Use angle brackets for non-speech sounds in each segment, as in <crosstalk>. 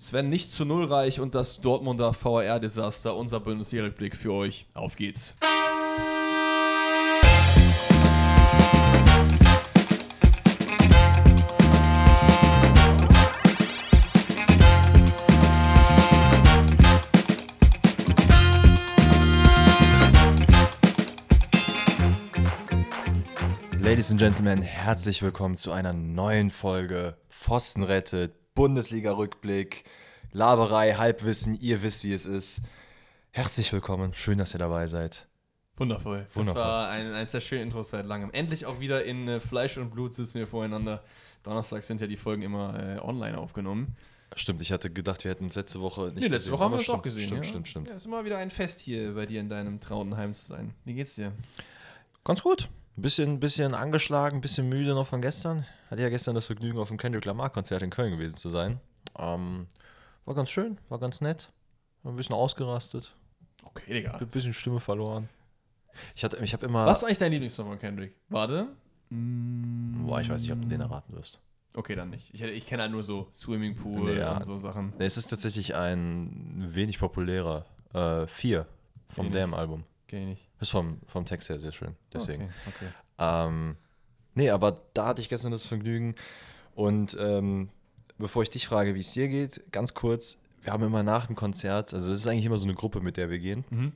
Sven nicht zu null reich und das Dortmunder VAR-Desaster. Unser Bundesliga-Rückblick für euch. Auf geht's. Ladies and Gentlemen, herzlich willkommen zu einer neuen Folge Pfosten rettet, Bundesliga-Rückblick, Laberei, Halbwissen, ihr wisst, wie es ist. Herzlich willkommen, schön, dass ihr dabei seid. Wundervoll. Das Wundervoll. war ein, eines der schönen Intros seit langem. Endlich auch wieder in äh, Fleisch und Blut sitzen wir voreinander. Donnerstag sind ja die Folgen immer äh, online aufgenommen. Stimmt, ich hatte gedacht, wir hätten uns letzte Woche nicht Nee, letzte gesehen, Woche haben wir uns stimmt, auch gesehen. Stimmt, ja. stimmt, stimmt. Ja, ist immer wieder ein Fest hier bei dir in deinem trauten Heim zu sein. Wie geht's dir? Ganz gut. Bisschen, bisschen angeschlagen, bisschen müde noch von gestern. Hatte ja gestern das Vergnügen, auf dem Kendrick Lamar-Konzert in Köln gewesen zu sein. Ähm, war ganz schön, war ganz nett. Ein bisschen ausgerastet, Okay, Digga. ein bisschen Stimme verloren. Ich, hatte, ich habe immer. Was ist eigentlich dein Lieblingssong von Kendrick? Warte. Mm. Boah, ich weiß nicht, ob du den erraten wirst. Okay, dann nicht. Ich, ich kenne halt nur so Swimmingpool Nee, ja. und so Sachen. Nee, Es ist tatsächlich ein wenig populärer. Äh, vier vom. Damn-Album. Kenn ich nicht. Ist vom, vom Text her sehr schön. Deswegen. Okay, okay. Ähm, nee, aber da hatte ich gestern das Vergnügen. Und ähm, bevor ich dich frage, wie es dir geht, ganz kurz, wir haben immer nach dem Konzert, also das ist eigentlich immer so eine Gruppe, mit der wir gehen. Mhm.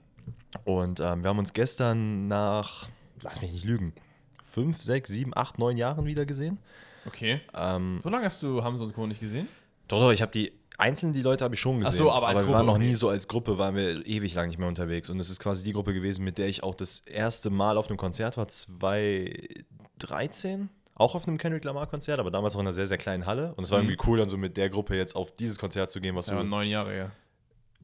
Und ähm, wir haben uns gestern nach, lass mich nicht lügen, fünf, sechs, sieben, acht, neun Jahren wieder gesehen. Okay. Ähm, So lange hast du Hamza und Co. nicht gesehen? doch, doch, ich habe die einzeln die Leute habe ich schon Ach gesehen. so, aber als wir Gruppe, waren noch okay. nie so als Gruppe, waren wir ewig lang nicht mehr unterwegs. Und es ist quasi die Gruppe gewesen, mit der ich auch das erste Mal auf einem Konzert war, 2013. Auch auf einem Kendrick Lamar-Konzert, aber damals noch in einer sehr, sehr kleinen Halle. Und es war Mhm. irgendwie cool, dann so mit der Gruppe jetzt auf dieses Konzert zu gehen, was Das du. neun Jahre her.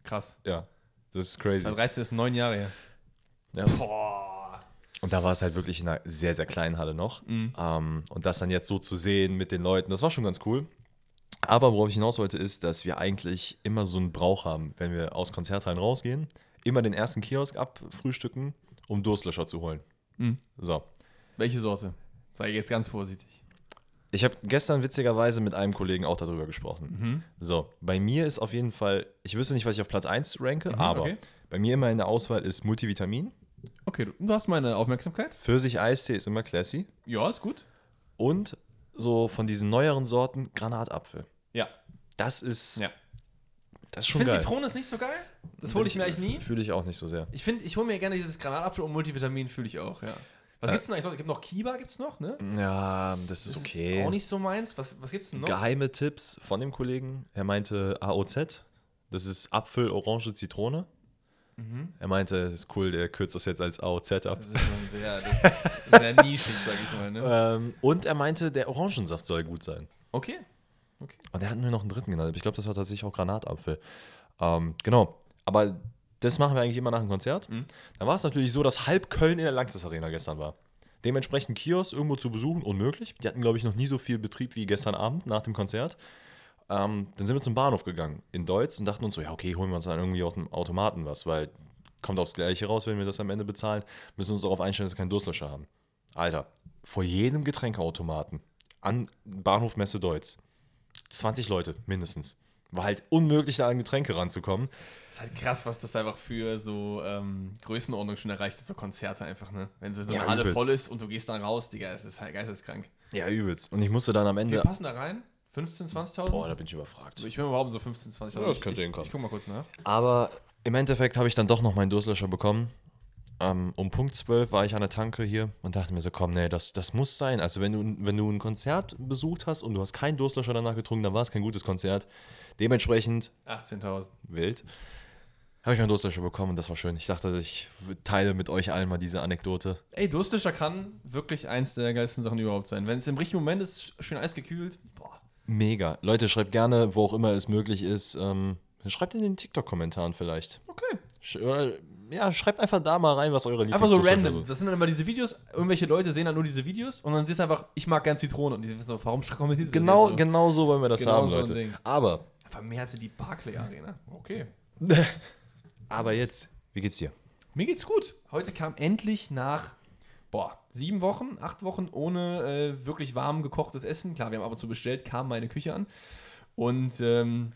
Krass. Ja, das ist crazy. 2013 ist neun Jahre her. Ja. Boah. Und da war es halt wirklich in einer sehr, sehr kleinen Halle noch. Mhm. Ähm, und das dann jetzt so zu sehen mit den Leuten, das war schon ganz cool. Aber worauf ich hinaus wollte, ist, dass wir eigentlich immer so einen Brauch haben, wenn wir aus Konzerthallen rausgehen, immer den ersten Kiosk abfrühstücken, um Durstlöscher zu holen. Mhm. So. Welche Sorte? Sei jetzt ganz vorsichtig. Ich habe gestern witzigerweise mit einem Kollegen auch darüber gesprochen. Mhm. So, bei mir ist auf jeden Fall, ich wüsste nicht, was ich auf Platz 1 ranke, aber okay. bei mir immer in der Auswahl ist Multivitamin. Okay, du, du hast meine Aufmerksamkeit. Pfirsich-Eistee ist immer classy. Ja, ist gut. Und so von diesen neueren Sorten Granatapfel. Das ist, Ja. das ist Ich schon finde geil. Zitrone ist nicht so geil. Das hole ich mir eigentlich nie. Fühle ich auch nicht so sehr. Ich finde, ich hole mir gerne dieses Granatapfel und Multivitamin fühle ich auch, ja. Was Äh. gibt's denn eigentlich noch? Es gibt noch Kiba, gibt's noch, ne? Ja, das ist Das okay. Ist auch nicht so meins. Was, was gibt's denn noch? Geheime Tipps von dem Kollegen. Er meinte AOZ. Das ist Apfel, Orange, Zitrone. Mhm. Er meinte, das ist cool, der kürzt das jetzt als AOZ ab. Das ist schon sehr, das ist sehr nischig, sag ich mal, ne? <laughs> Ähm, und er meinte, der Orangensaft soll gut sein. Okay. Okay. Und er hat mir noch einen dritten genannt. Ich glaube, das war tatsächlich auch Granatapfel. Ähm, genau. Aber das machen wir eigentlich immer nach dem Konzert. Mhm. Dann war es natürlich so, dass halb Köln in der Langsys Arena gestern war. Dementsprechend Kiosk irgendwo zu besuchen, unmöglich. Die hatten, glaube ich, noch nie so viel Betrieb wie gestern Abend nach dem Konzert. Ähm, dann sind wir zum Bahnhof gegangen in Deutz und dachten uns so, ja, okay, holen wir uns dann irgendwie aus dem Automaten was, weil kommt aufs Gleiche raus, wenn wir das am Ende bezahlen, müssen wir uns darauf einstellen, dass wir keinen Durstlöscher haben. Alter, vor jedem Getränkeautomaten an Bahnhof Messe Deutz 20 Leute mindestens. War halt unmöglich, da an Getränke ranzukommen. Das ist halt krass, was das einfach für so ähm, Größenordnung schon erreicht hat, so Konzerte einfach, ne? Wenn so, so eine Ja, Halle übelst. voll ist und du gehst dann raus, Digga, es ist halt geisteskrank. Ja, übelst. Und ich musste dann am Wie Ende. passen da rein? 15, 20.000? Boah, da bin ich überfragt. ich will mal behaupten, so 15, 20.000. Ja, das Ich- könnte ich, hinkommen. Ich guck mal kurz nach. Aber im Endeffekt habe ich dann doch noch meinen Durstlöscher bekommen. Ähm, um Punkt 12 war ich an der Tanke hier und dachte mir so, komm, nee, das, das muss sein. Also wenn du, wenn du ein Konzert besucht hast und du hast keinen Durstlöscher danach getrunken, dann war es kein gutes Konzert. Dementsprechend 18.000. wild. Habe ich meinen Durstlöscher bekommen und das war schön. Ich dachte, ich teile mit euch allen mal diese Anekdote. Ey, Durstlöscher kann wirklich eins der geilsten Sachen überhaupt sein. Wenn es im richtigen Moment ist, schön eisgekühlt. Boah. Mega. Leute, schreibt gerne, wo auch immer es möglich ist. Ähm, schreibt in den TikTok-Kommentaren vielleicht. Okay. Sch oder, ja, schreibt einfach da mal rein, was eure Einfach so random. Das sind dann immer diese Videos, irgendwelche Leute sehen dann nur diese Videos und dann siehst du einfach, ich mag gern Zitrone. Und die wissen so, warum kommentiert Genau, jetzt so? genau so wollen wir das Genau haben, so Leute. Aber, Einfach mehr als die Barclay Arena. Okay. <laughs> aber jetzt, wie geht's dir? Mir geht's gut. Heute kam endlich nach, boah, sieben Wochen, acht Wochen ohne äh, wirklich warm gekochtes Essen. Klar, wir haben ab und zu bestellt, kam meine Küche an. Und ähm,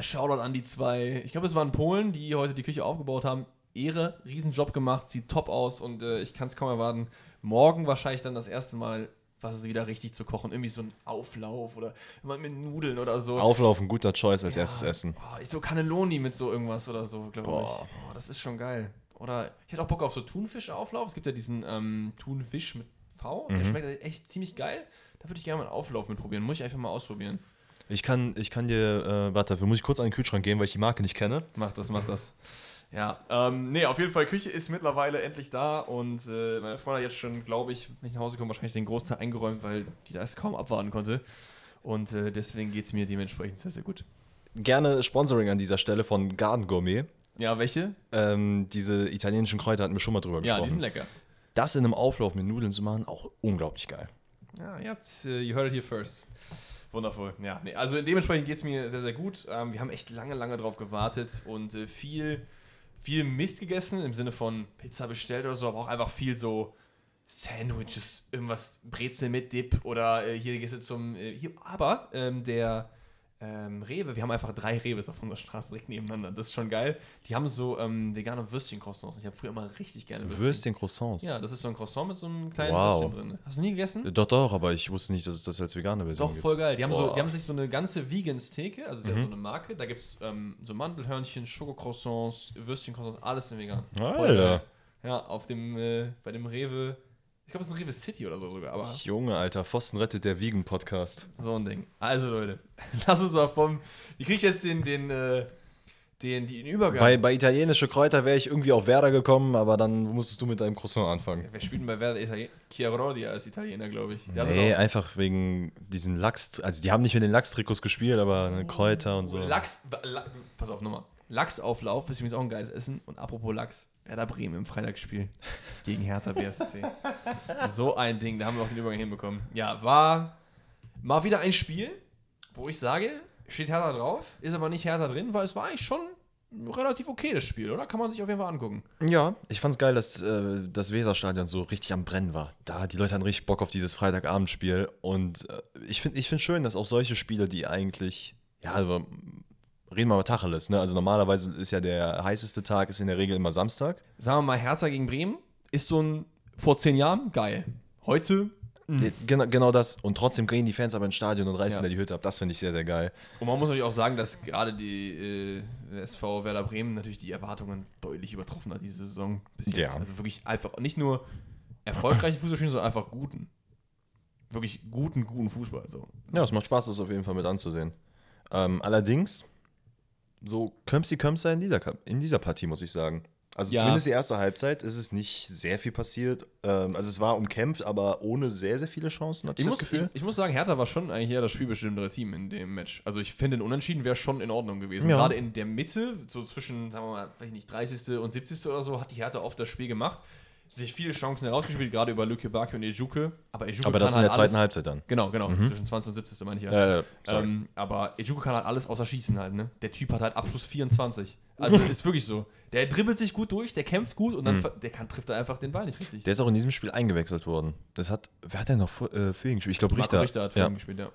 Shoutout an die zwei, ich glaube, es waren Polen, die heute die Küche aufgebaut haben. Ehre, Riesenjob gemacht, sieht top aus und äh, ich kann es kaum erwarten. Morgen wahrscheinlich dann das erste Mal, was wieder richtig zu kochen. Irgendwie so ein Auflauf oder immer mit Nudeln oder so. Auflaufen, guter Choice als Ja. erstes Essen. Oh, ich so Cannelloni mit so irgendwas oder so, glaube ich. Oh, das ist schon geil. Oder ich hätte auch Bock auf so Thunfischauflauf. Es gibt ja diesen ähm, Thunfisch mit V. Der Mhm. schmeckt halt echt ziemlich geil. Da würde ich gerne mal einen Auflauf mit probieren. Muss ich einfach mal ausprobieren. Ich kann, ich kann dir, äh, warte, dafür muss ich kurz an den Kühlschrank gehen, weil ich die Marke nicht kenne. Mach das, mach das. Ja, ähm, nee, auf jeden Fall, Küche ist mittlerweile endlich da und äh, meine Freundin hat jetzt schon, glaube ich, wenn ich nach Hause komme, wahrscheinlich den Großteil eingeräumt, weil die das kaum abwarten konnte. Und äh, deswegen geht es mir dementsprechend sehr, sehr gut. Gerne Sponsoring an dieser Stelle von Garden Gourmet. Ja, welche? Ähm, diese italienischen Kräuter hatten wir schon mal drüber Ja, gesprochen. die sind lecker. das in einem Auflauf mit Nudeln zu machen, auch unglaublich geil. Ja, ihr habt, äh, you heard it here first. Wundervoll. Ja, nee, also dementsprechend geht es mir sehr, sehr gut. Ähm, wir haben echt lange, lange drauf gewartet und äh, viel, viel Mist gegessen im Sinne von Pizza bestellt oder so, aber auch einfach viel so Sandwiches, irgendwas Brezel mit Dip oder äh, hier gehst du zum. Äh, hier, aber ähm, der ähm, Rewe, wir haben einfach drei Rewes auf unserer Straße direkt nebeneinander. Das ist schon geil. Die haben so ähm, vegane Würstchen-Croissants. Ich habe früher immer richtig gerne Würstchen. Würstchen, Croissants. Ja, das ist so ein Croissant mit so einem kleinen Wow. Würstchen drin. Hast du nie gegessen? Doch, doch, aber ich wusste nicht, dass es das als vegane Version Doch, gibt. voll geil. Die haben, so, die haben sich so eine ganze Vegan-Theke, also ist Mhm. ja so eine Marke. Da gibt es ähm, so Mandelhörnchen, Schokocroissants, Würstchen-Croissants, alles in vegan. Voll Alter. geil. Ja, auf dem, äh, bei dem Rewe, ich glaube, es ist ein Rewe City oder so sogar, aber Junge, Alter, Pfosten rettet der Vegan-Podcast. so ein Ding. Also Leute, <laughs> lass uns mal vom, wie kriege ich jetzt den, den, äh, den, den Übergang? Bei, bei italienische Kräuter wäre ich irgendwie auf Werder gekommen, aber dann musstest du mit deinem Croissant anfangen. Wer spielt denn bei Werder Italien? Chiarodi als Italiener, glaube ich. Der Nee, einfach wegen diesen Lachs, also die haben nicht mit den Lachstrikots gespielt, aber ne, Kräuter und so. Lachs, La, pass auf nochmal. Lachsauflauf ist übrigens auch ein geiles Essen. Und apropos Lachs, Werder Bremen im Freitagsspiel gegen Hertha BSC. so ein Ding, da haben wir auch den Übergang hinbekommen. Ja, war mal wieder ein Spiel, wo ich sage, steht Hertha drauf, ist aber nicht Hertha drin, weil es war eigentlich schon relativ okay, das Spiel, oder? Kann man sich auf jeden Fall angucken. Ja, ich fand's geil, dass äh, das Weserstadion so richtig am Brennen war. Da, die Leute hatten richtig Bock auf dieses Freitagabendspiel. Und äh, ich finde ich find schön, dass auch solche Spiele, die eigentlich, ja, reden wir mal Tacheles, ne? Also normalerweise ist ja der heißeste Tag, ist in der Regel immer Samstag. Sagen wir mal, Hertha gegen Bremen ist so ein, vor zehn Jahren, geil. Heute, Genau, genau das. Und trotzdem gehen die Fans aber ins Stadion und reißen Ja. da die Hütte ab. Das finde ich sehr, sehr geil. Und man muss natürlich auch sagen, dass gerade die äh, SV Werder Bremen natürlich die Erwartungen deutlich übertroffen hat diese Saison bis jetzt. Ja. Also wirklich einfach nicht nur erfolgreiche Fußball spielen, sondern einfach guten. Wirklich guten, guten Fußball. So. Ja, es macht Spaß, das auf jeden Fall mit anzusehen. Ähm, allerdings, so Kömsi Kömser in dieser, in dieser Partie, muss ich sagen. Also Ja. zumindest die erste Halbzeit ist es nicht sehr viel passiert. Ähm, also es war umkämpft, aber ohne sehr, sehr viele Chancen, hatte Ich ich, muss, das Gefühl. ich, ich muss sagen, Hertha war schon eigentlich eher das spielbestimmendere Team in dem Match. Also ich finde, ein Unentschieden wäre schon in Ordnung gewesen. Ja. Gerade in der Mitte, so zwischen, sagen wir mal, weiß ich nicht, 30. und 70. oder so, hat die Hertha oft das Spiel gemacht. Sich viele Chancen herausgespielt, gerade über Lücke Baki und Ejuke. Aber Ejuke aber das in kann der halt zweiten alles, Halbzeit dann. Genau, genau. Zwischen 20 und 70. meine ich ja. Äh. Ähm, aber Ejuku kann halt alles außer schießen halt, ne? Der Typ hat halt Abschluss 24. Also <laughs> ist wirklich so. Der dribbelt sich gut durch, der kämpft gut und dann ver- der kann, trifft er einfach den Ball nicht richtig. der ist auch in diesem Spiel eingewechselt worden. Das hat, wer hat denn noch vor- äh, für ihn gespielt? Ich glaube, Richter. Richter hat für ja. ihn gespielt, ja.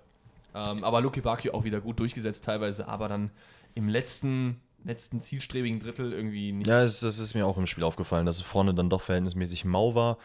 Ähm, aber Luki Baki auch wieder gut durchgesetzt teilweise, aber dann im letzten, letzten zielstrebigen Drittel irgendwie nicht. Ja, das, das ist mir auch im Spiel aufgefallen, dass es vorne dann doch verhältnismäßig mau war.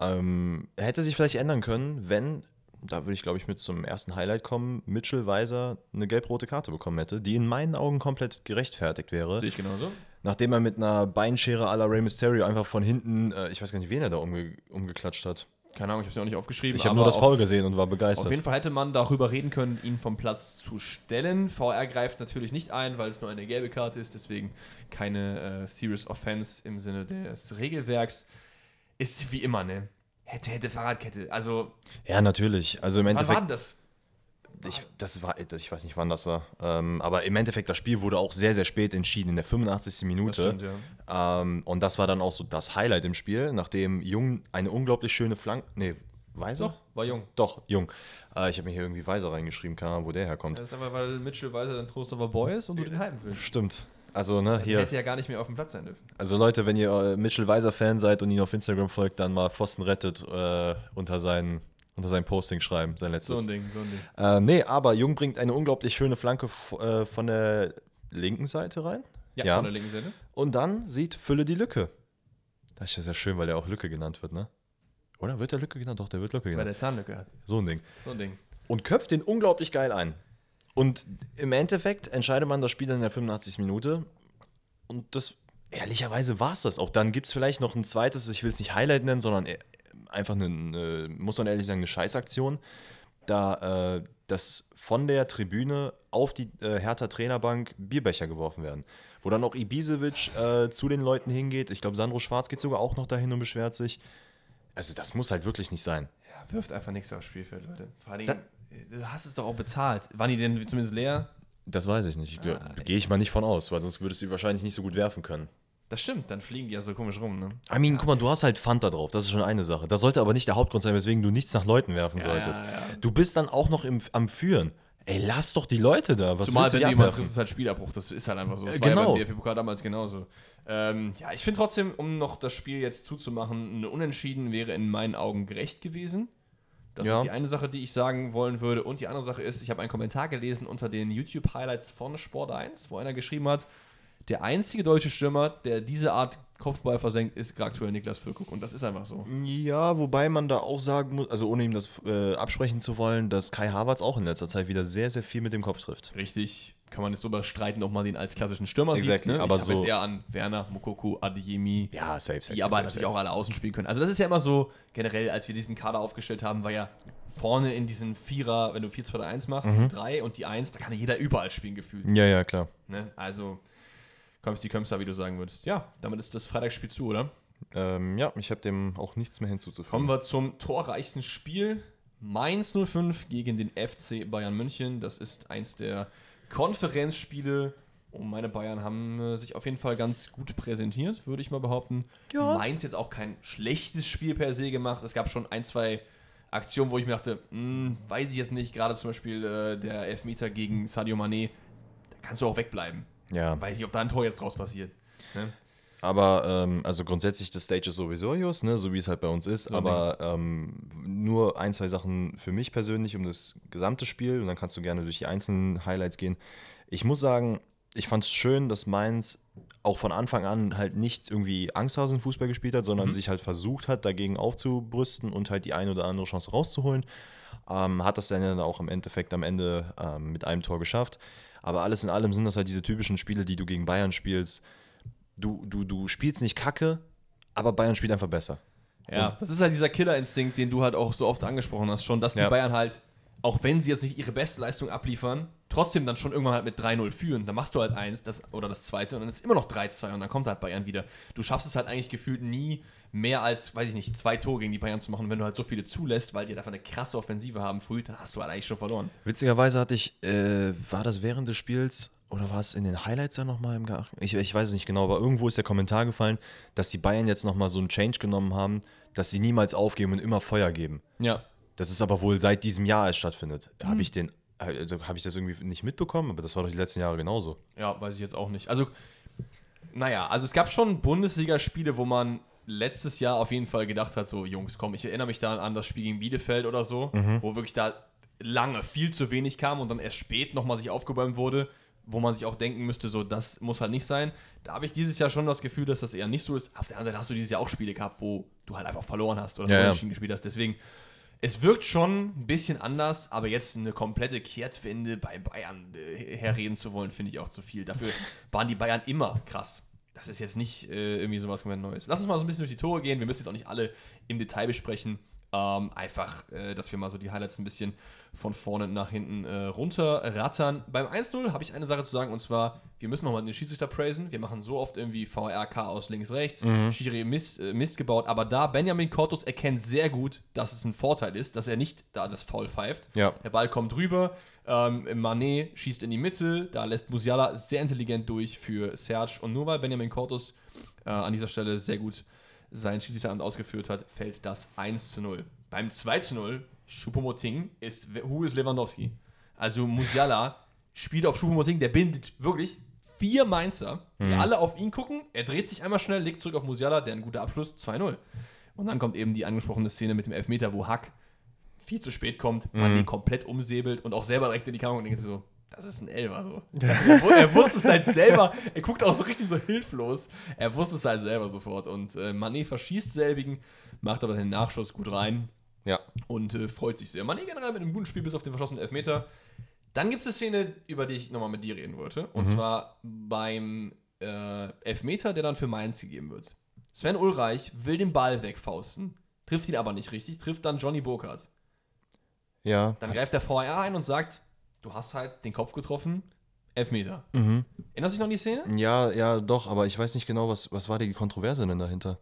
Ähm, hätte sich vielleicht ändern können, wenn, da würde ich glaube ich mit zum ersten Highlight kommen, Mitchell Weiser eine gelb-rote Karte bekommen hätte, die in meinen Augen komplett gerechtfertigt wäre. Sehe ich genauso. Nachdem er mit einer Beinschere à la Rey Mysterio einfach von hinten, äh, ich weiß gar nicht, wen er da umge umgeklatscht hat. Keine Ahnung, ich habe es ja auch nicht aufgeschrieben. Ich habe nur das auf- Foul gesehen und war Auf begeistert. jeden Fall hätte man darüber reden können, ihn vom Platz zu stellen. VR greift natürlich nicht ein, weil es nur eine gelbe Karte ist, deswegen keine äh, Serious Offense im Sinne des Regelwerks. Ist wie immer, ne? Hätte, hätte Fahrradkette. Also, Ja, natürlich. Also im wann war Endeffekt. denn das? Ich, das war, ich weiß nicht, wann das war. Ähm, aber im Endeffekt, das Spiel wurde auch sehr, sehr spät entschieden, in der 85. Minute. Das stimmt, ja. Ähm, und das war dann auch so das Highlight im Spiel, nachdem Jung eine unglaublich schöne Flanke. Nee, Weiser? Doch, war jung. Doch, Jung. Äh, ich habe mir hier irgendwie Weiser reingeschrieben, keine Ahnung, wo der herkommt. Das ist einfach, weil Mitchell Weiser dann Trost over Boy ist und du den halten willst. Stimmt. Also, ne, Der hier. hätte ja gar nicht mehr auf dem Platz sein dürfen. Also, Leute, wenn ihr äh, Mitchell Weiser-Fan seid und ihn auf Instagram folgt, dann mal Pfosten rettet äh, unter, seinen, unter sein Posting schreiben, sein So letztes. ein Ding, so ein Ding. Äh, nee, aber Jung bringt eine unglaublich schöne Flanke äh, von der linken Seite rein. Ja, Ja. von der linken Seite. Und dann sieht Fülle die Lücke. Das ist ja sehr schön, weil der auch Lücke genannt wird, ne? Oder wird der Lücke genannt? Doch, der wird Lücke Weil genannt. der Zahnlücke hat. So ein Ding. So ein Ding. Und köpft den unglaublich geil ein. Und im Endeffekt entscheidet man das Spiel in der 85. Minute. Und das, ehrlicherweise war es das. Auch dann gibt es vielleicht noch ein zweites, ich will es nicht Highlight nennen, sondern äh, einfach eine, eine, muss man ehrlich sagen, eine Scheißaktion. Da äh, dass von der Tribüne auf die äh, Hertha Trainerbank Bierbecher geworfen werden. Wo dann auch Ibisevic äh, zu den Leuten hingeht. Ich glaube, Sandro Schwarz geht sogar auch noch dahin und beschwert sich. Also, das muss halt wirklich nicht sein. Ja, wirft einfach nichts aufs Spielfeld, Leute. Vor allem, Da- du hast es doch auch bezahlt. Waren die denn zumindest leer? Das weiß ich nicht. Ah, Gehe ich mal nicht von aus, weil sonst würdest du sie wahrscheinlich nicht so gut werfen können. Das stimmt, dann fliegen die ja so komisch rum, ne? I mean, guck mal, du hast halt Pfand da drauf. Das ist schon eine Sache. Das sollte aber nicht der Hauptgrund sein, weswegen du nichts nach Leuten werfen solltest. ja, ja. Du bist dann auch noch im, am Führen. Ey, lass doch die Leute da. Was Zumal, willst du wenn du jemanden triffst, ist halt Spielabbruch. Das ist halt einfach so. Das Äh, war ja genau. beim DFB-Pokal damals genauso. Ähm, ja, ich finde trotzdem, um noch das Spiel jetzt zuzumachen, ein Unentschieden wäre in meinen Augen gerecht gewesen. Das Ja. ist die eine Sache, die ich sagen wollen würde. Und die andere Sache ist, ich habe einen Kommentar gelesen unter den YouTube-Highlights von Sport 1, wo einer geschrieben hat, der einzige deutsche Stürmer, der diese Art Kopfball versenkt, ist aktuell Niklas Füllkrug. Und das ist einfach so. Ja, wobei man da auch sagen muss, also ohne ihm das äh, absprechen zu wollen, dass Kai Havertz auch in letzter Zeit wieder sehr, sehr viel mit dem Kopf trifft. Richtig, kann man jetzt drüber streiten, ob man den als klassischen Stürmer Exactly, sieht. Ne? aber ich so- jetzt eher an Werner, Mokoko, Adeyemi, Ja, safe, safe. die aber natürlich auch alle außen spielen können. Also das ist ja immer so, generell, als wir diesen Kader aufgestellt haben, war ja vorne in diesen Vierer, wenn du 4-2-1 machst, diese 3 und die 1, da kann ja jeder überall spielen gefühlt. Ja, ja, klar. Ne? Also kommst die Kömster, wie du sagen würdest. Ja, damit ist das Freitagsspiel zu, oder? Ähm, ja, ich habe dem auch nichts mehr hinzuzufügen. Kommen wir zum torreichsten Spiel. Mainz 05 gegen den FC Bayern München. Das ist eins der Konferenzspiele. Und meine Bayern haben äh, sich auf jeden Fall ganz gut präsentiert, würde ich mal behaupten. Ja. Mainz jetzt auch kein schlechtes Spiel per se gemacht. Es gab schon ein, zwei Aktionen, wo ich mir dachte, hm, weiß ich jetzt nicht, gerade zum Beispiel äh, der Elfmeter gegen Sadio Mané, da kannst du auch wegbleiben. Ja, Weiß nicht, ob da ein Tor jetzt draus passiert. Ne? aber ähm, also grundsätzlich das Stage ist sowieso Jus, ne, so wie es halt bei uns ist. So aber ähm, nur ein, zwei Sachen für mich persönlich um das gesamte Spiel und dann kannst du gerne durch die einzelnen Highlights gehen. Ich muss sagen, ich fand es schön, dass Mainz auch von Anfang an halt nicht irgendwie Angsthasen-Fußball gespielt hat, sondern sich halt versucht hat, dagegen aufzubrüsten und halt die eine oder andere Chance rauszuholen. Ähm, hat das dann auch im Endeffekt am Ende ähm, mit einem Tor geschafft. Aber alles in allem sind das halt diese typischen Spiele, die du gegen Bayern spielst. Du, du, du spielst nicht kacke, aber Bayern spielt einfach besser. Ja, das ist halt dieser Killerinstinkt, den du halt auch so oft angesprochen hast, schon, dass die Ja. Bayern halt, auch wenn sie jetzt nicht ihre beste Leistung abliefern, trotzdem dann schon irgendwann halt mit 3-0 führen. Dann machst du halt eins das, oder das zweite und dann ist es immer noch 3-2 und dann kommt halt Bayern wieder. Du schaffst es halt eigentlich gefühlt nie mehr als, weiß ich nicht, zwei Tore gegen die Bayern zu machen. Wenn du halt so viele zulässt, weil die halt einfach eine krasse Offensive haben früh, dann hast du halt eigentlich schon verloren. Witzigerweise hatte ich, äh, war das während des Spiels oder war es in den Highlights ja nochmal im Geacht? Ich, ich weiß es nicht genau, aber irgendwo ist der Kommentar gefallen, dass die Bayern jetzt nochmal so einen Change genommen haben, dass sie niemals aufgeben und immer Feuer geben. Ja. Das ist aber wohl seit diesem Jahr erst stattfindet. Habe ich den, also habe ich das irgendwie nicht mitbekommen, aber das war doch die letzten Jahre genauso. Ja, weiß ich jetzt auch nicht. Also, naja, also es gab schon Bundesligaspiele, wo man letztes Jahr auf jeden Fall gedacht hat, so Jungs, komm, ich erinnere mich da an das Spiel gegen Bielefeld oder so, wo wirklich da lange viel zu wenig kam und dann erst spät nochmal sich aufgebäumt wurde, wo man sich auch denken müsste, so das muss halt nicht sein. Da habe ich dieses Jahr schon das Gefühl, dass das eher nicht so ist. Auf der anderen Seite hast du dieses Jahr auch Spiele gehabt, wo du halt einfach verloren hast oder Ja, ja. gespielt hast. Deswegen, es wirkt schon ein bisschen anders, aber jetzt eine komplette Kehrtwende bei Bayern äh, herreden zu wollen, finde ich auch zu viel. Dafür <laughs> waren die Bayern immer krass. Das ist jetzt nicht äh, irgendwie sowas komplett Neues. Lass uns mal so ein bisschen durch die Tore gehen. Wir müssen jetzt auch nicht alle im Detail besprechen. Ähm, einfach, äh, dass wir mal so die Highlights ein bisschen von vorne nach hinten äh, runterrattern. Beim 1-0 habe ich eine Sache zu sagen und zwar, wir müssen nochmal den Schiedsrichter praisen. Wir machen so oft irgendwie VRK aus links, rechts, Schiri Mist, äh, Mist gebaut, aber da Benjamin Cortus erkennt sehr gut, dass es ein Vorteil ist, dass er nicht da das Foul pfeift. Ja. Der Ball kommt rüber, ähm, Mané schießt in die Mitte, da lässt Musiala sehr intelligent durch für Serge und nur weil Benjamin Cortus äh, an dieser Stelle sehr gut sein Schiedsrichteramt ausgeführt hat, fällt das 1 zu 0. Beim 2 zu 0, Choupo-Moting ist, who is Lewandowski? Also Musiala spielt auf Choupo-Moting, der bindet wirklich vier Mainzer, die alle auf ihn gucken. Er dreht sich einmal schnell, legt zurück auf Musiala, der ein guter Abschluss, 2-0. Und dann kommt eben die angesprochene Szene mit dem Elfmeter, wo Hack viel zu spät kommt, man den komplett umsäbelt und auch selber direkt in die Kamera und denkt so, das ist ein Elfer so. <laughs> er, er wusste es halt selber, er guckt auch so richtig so hilflos. Er wusste es halt selber sofort. Und äh, Mané verschießt selbigen, macht aber den Nachschuss gut rein Ja. und äh, freut sich sehr. Mané generell mit einem guten Spiel bis auf den verschossenen Elfmeter. Dann gibt es eine Szene, über die ich nochmal mit dir reden wollte. Und zwar beim äh, Elfmeter, der dann für Mainz gegeben wird. Sven Ulreich will den Ball wegfausten, trifft ihn aber nicht richtig, trifft dann Johnny Burkhardt. Ja. Dann greift der VR ein und sagt, du hast halt den Kopf getroffen, Elfmeter. Mhm. Erinnerst du dich noch an die Szene? Ja, ja, doch, aber ich weiß nicht genau, was, was war die Kontroverse denn dahinter?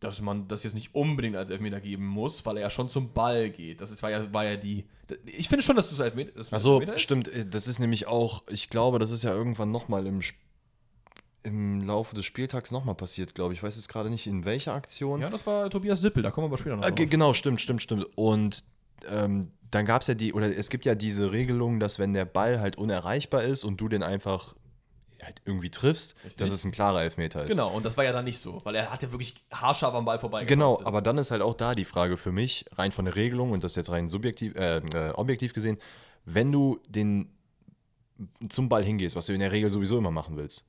Dass man das jetzt nicht unbedingt als Elfmeter geben muss, weil er ja schon zum Ball geht. Das ist, war, ja, war ja die. Ich finde schon, dass du es Elfmeter, dass Achso, Elfmeter ist. stimmt. äh, Das ist nämlich auch, ich glaube, das ist ja irgendwann nochmal im, im Laufe des Spieltags nochmal passiert, glaube ich. Ich weiß jetzt gerade nicht, in welcher Aktion. Ja, das war Tobias Sippel, da kommen wir aber später noch ge- genau, stimmt, stimmt, stimmt. Und ähm, dann gab es ja die, oder es gibt ja diese Regelung, dass wenn der Ball halt unerreichbar ist und du den einfach halt irgendwie triffst, Richtig. dass es ein klarer Elfmeter ist. Genau, und das war ja dann nicht so, weil er hat ja wirklich haarscharf am Ball vorbei Genau, aber dann ist halt auch da die Frage für mich, rein von der Regelung und das jetzt rein subjektiv, äh, äh, objektiv gesehen, wenn du den zum Ball hingehst, was du in der Regel sowieso immer machen willst,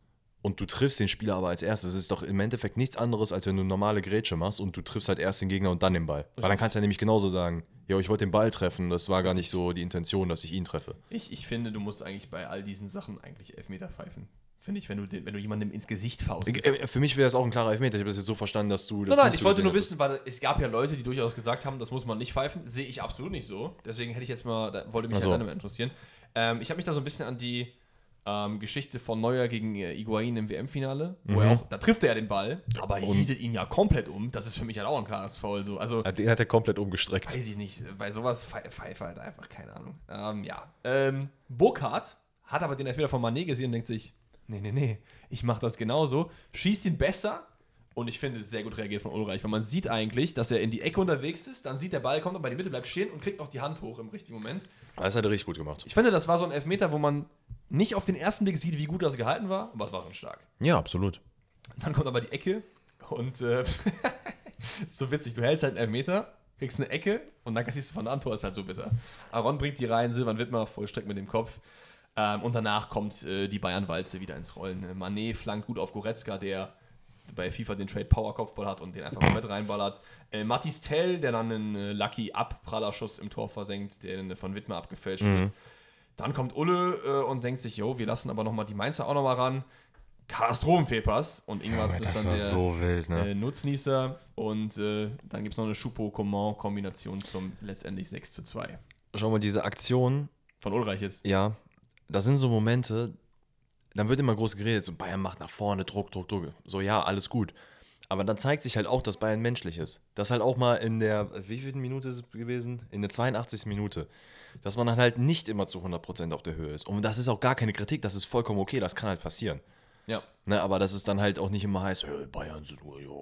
und du triffst den Spieler aber als erstes, ist doch im Endeffekt nichts anderes, als wenn du eine normale Grätsche machst und du triffst halt erst den Gegner und dann den Ball. Weil dann kannst du ja nämlich genauso sagen, ja, ich wollte den Ball treffen, das war gar nicht so die Intention, dass ich ihn treffe. Ich, ich finde, du musst eigentlich bei all diesen Sachen eigentlich Elfmeter pfeifen. Finde ich, wenn du, den, wenn du jemandem ins Gesicht faustest. Äh, Für mich wäre das auch ein klarer Elfmeter. Ich habe das jetzt so verstanden, dass du das Nein, nein, ich so wollte nur hattest. wissen, weil es gab ja Leute, die durchaus gesagt haben, das muss man nicht pfeifen. Sehe ich absolut nicht so. Deswegen hätte ich jetzt mal, da wollte mich Ach so. alleine mal interessieren. Ähm, ich habe mich da so ein bisschen an die ähm, Geschichte von Neuer gegen äh, Higuain im WM-Finale, wo er auch, da trifft er ja den Ball, aber Mhm. Hietet ihn ja komplett um. Das ist für mich halt auch ein klares Foul. So. Also, Ja, Den hat er komplett umgestreckt. weiß ich nicht, bei sowas pfe- pfeife halt einfach, keine Ahnung. Ähm, ja. Ähm, Burkhardt hat aber den Elfmeter von Mané gesehen und denkt sich, nee, nee, nee, ich mache das genauso, schießt ihn besser und ich finde, sehr gut reagiert von Ulreich, weil man sieht eigentlich, dass er in die Ecke unterwegs ist, dann sieht der Ball, kommt aber in die Mitte, bleibt stehen und kriegt noch die Hand hoch im richtigen Moment. Das hat er richtig gut gemacht. Ich finde, das war so ein Elfmeter, wo man nicht auf den ersten Blick sieht, wie gut das gehalten war, aber es war schon stark. Ja, absolut. Dann kommt aber die Ecke und äh, <laughs> ist so witzig, du hältst halt einen Elfmeter, kriegst eine Ecke und dann kassierst du von der Antor, ist halt so bitter. Aaron bringt die rein, Silvan Wittmer vollstreckt mit dem Kopf. Ähm, und danach kommt äh, die Bayern-Walze wieder ins Rollen. Manet flankt gut auf Goretzka, der bei FIFA den Trade Power Kopfball hat und den einfach mal mit reinballert. Äh, Matis Tell, der dann einen äh, Lucky Abprallerschuss im Tor versenkt, der dann von Wittmer abgefälscht wird. Dann kommt Ulle äh, und denkt sich, jo, wir lassen aber nochmal die Mainzer auch nochmal ran. Katastrophenfehlpass und irgendwas ist dann der wild, ne? äh, Nutznießer und äh, dann gibt es noch eine Choupo-Coman-Kombination zum letztendlich 6 zu 2. Schau mal, diese Aktion, Von Ulreich jetzt. ja, das sind so Momente, dann wird immer groß geredet, so Bayern macht nach vorne, Druck, Druck, Druck. So, ja, alles gut. Aber dann zeigt sich halt auch, dass Bayern menschlich ist. Das halt auch mal in der, wie viel Minute ist es gewesen? In der 82. Minute. Dass man dann halt nicht immer zu 100% auf der Höhe ist. Und das ist auch gar keine Kritik, das ist vollkommen okay, das kann halt passieren. Ja. Ne, aber das ist dann halt auch nicht immer heißt, äh, Bayern sind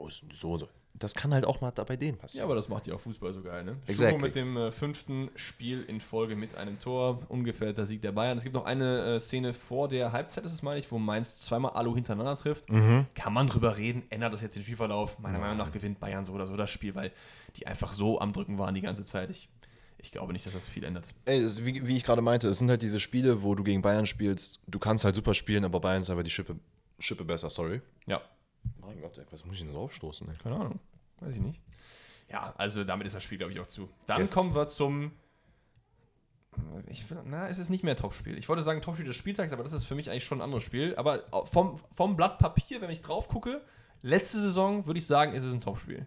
sind so, so. Das kann halt auch mal bei denen ja, passieren. aber das macht ja auch Fußball so geil, ne? Exactly. Choupo mit dem äh, fünften Spiel in Folge mit einem Tor. Ungefähr der Sieg der Bayern. Es gibt noch eine äh, Szene vor der Halbzeit, ist es meine ich, wo Mainz zweimal Alu hintereinander trifft. Mhm. Kann man drüber reden, ändert das jetzt den Spielverlauf? Meiner Meinung nach gewinnt Bayern so oder so das Spiel, weil die einfach so am Drücken waren die ganze Zeit. Ich, ich glaube nicht, dass das viel ändert. Ey, wie, wie ich gerade meinte, es sind halt diese Spiele, wo du gegen Bayern spielst, du kannst halt super spielen, aber Bayern ist einfach die Schippe, Schippe besser, sorry. Ja. Mein Gott, ey, was muss ich denn draufstoßen, ey? Keine Ahnung. Weiß ich nicht. Ja, also damit ist das Spiel, glaube ich, auch zu. Dann Yes. kommen wir zum. Ich, na, es ist nicht mehr Topspiel. Ich wollte sagen Topspiel des Spieltags, aber das ist für mich eigentlich schon ein anderes Spiel. Aber vom, vom Blatt Papier, wenn ich drauf gucke, letzte Saison würde ich sagen, ist es ein Topspiel.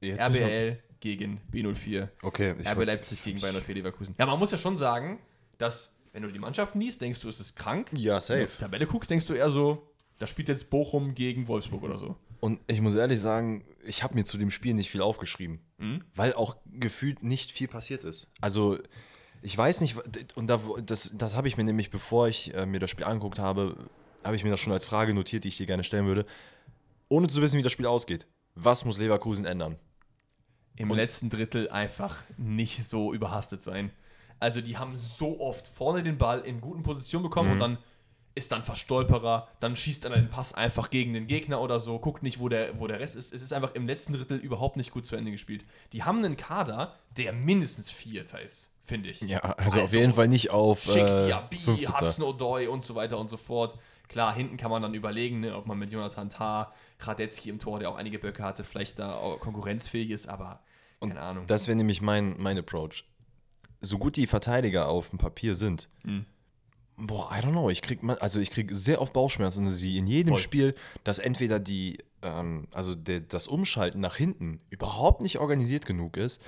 Jetzt RBL gegen B04. noch- Okay, ich RB Leipzig gegen Bayern 04 Leverkusen. Ja, man muss ja schon sagen, dass, wenn du die Mannschaften liest, denkst du, es ist krank. Ja, Wenn du auf safe. die Tabelle guckst, denkst du eher so, da spielt jetzt Bochum gegen Wolfsburg oder so. Und ich muss ehrlich sagen, ich habe mir zu dem Spiel nicht viel aufgeschrieben, Mhm. weil auch gefühlt nicht viel passiert ist. Also, ich weiß nicht, und da, das, das habe ich mir nämlich, bevor ich äh, mir das Spiel angeguckt habe, habe ich mir das schon als Frage notiert, die ich dir gerne stellen würde. Ohne zu wissen, wie das Spiel ausgeht. Was muss Leverkusen ändern? im letzten Drittel einfach nicht so überhastet sein. Also die haben so oft vorne den Ball in guten Positionen bekommen und dann ist dann Verstolperer, dann schießt er den Pass einfach gegen den Gegner oder so, guckt nicht, wo der, wo der Rest ist. Es ist einfach im letzten Drittel überhaupt nicht gut zu Ende gespielt. Die haben einen Kader, der mindestens Vierter ist, finde ich. Ja, also, auf jeden Fall nicht auf Schick äh, Diaby, 15. Hudson O'Doy und so weiter und so fort. Klar, hinten kann man dann überlegen, ne, ob man mit Jonathan Tah, Radetzky im Tor, der auch einige Böcke hatte, vielleicht da auch konkurrenzfähig ist, aber keine Ahnung. Das wäre nämlich mein, mein Approach. So gut die Verteidiger auf dem Papier sind, Mhm. Boah, I don't know, ich krieg mal, also ich krieg sehr oft Bauchschmerzen, sie in jedem Voll. Spiel, dass entweder die, ähm, also der, das Umschalten nach hinten überhaupt nicht organisiert genug ist,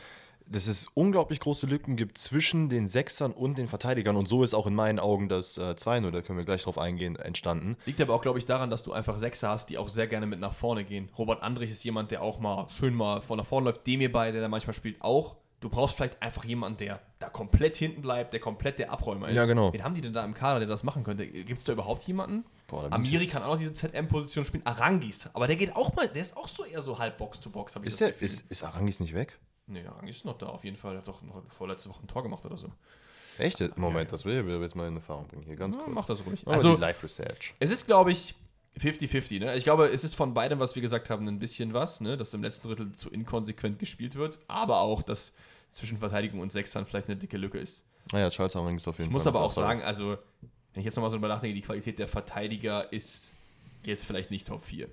dass es unglaublich große Lücken gibt zwischen den Sechsern und den Verteidigern und so ist auch in meinen Augen das äh, 2-0, da können wir gleich drauf eingehen, entstanden. Liegt aber auch, glaube ich, daran, dass du einfach Sechser hast, die auch sehr gerne mit nach vorne gehen. Robert Andrich ist jemand, der auch mal schön mal von nach vorne läuft. Demir bei, der da manchmal spielt, auch. Du brauchst vielleicht einfach jemanden, der da komplett hinten bleibt, der komplett der Abräumer ist. Ja, genau. Wen haben die denn da im Kader, der das machen könnte? Gibt es da überhaupt jemanden? Boah, Amiri kann auch noch diese ZM-Position spielen. Arangis, aber der geht auch mal, der ist auch so eher so halb Box-to-Box, habe ich Ist, das der, Gefühl. ist, ist Arangis nicht weg? Nee, Arangis ist noch da, auf jeden Fall. Er hat doch noch vorletzte Woche ein Tor gemacht oder so. Echt? Moment, das will ich jetzt mal in Erfahrung bringen. Hier ganz Ja, kurz. mach das ruhig. Also die Live-Research. Es ist, glaube ich, 50-50. Ne? Ich glaube, es ist von beidem, was wir gesagt haben, ein bisschen was, ne? dass im letzten Drittel zu inkonsequent gespielt wird, aber auch, dass zwischen Verteidigung und Sechsern vielleicht eine dicke Lücke ist. Naja, Charles Arangis auf jeden Ich Fall. muss aber auch sagen, also, wenn ich jetzt nochmal so drüber nachdenke, die Qualität der Verteidiger ist jetzt vielleicht nicht Top 4.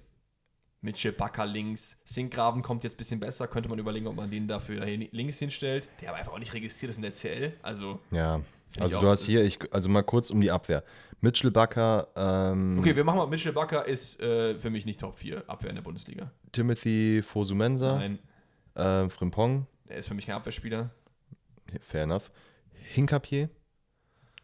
Mitchell Bakker links, Sinkgraven kommt jetzt ein bisschen besser, könnte man überlegen, ob man den dafür links hinstellt. Der aber einfach auch nicht registriert ist in der CL. Also, Ja, ich also auch, du hast hier, ist- ich, also mal kurz um die Abwehr. Mitchell Bakker, ähm, okay, wir machen mal, Mitchell Bakker ist äh, für mich nicht Top 4 Abwehr in der Bundesliga. Timothy Fosumensa, Nein, äh, Frimpong, der ist für mich kein Abwehrspieler. fair enough. Hinkapier,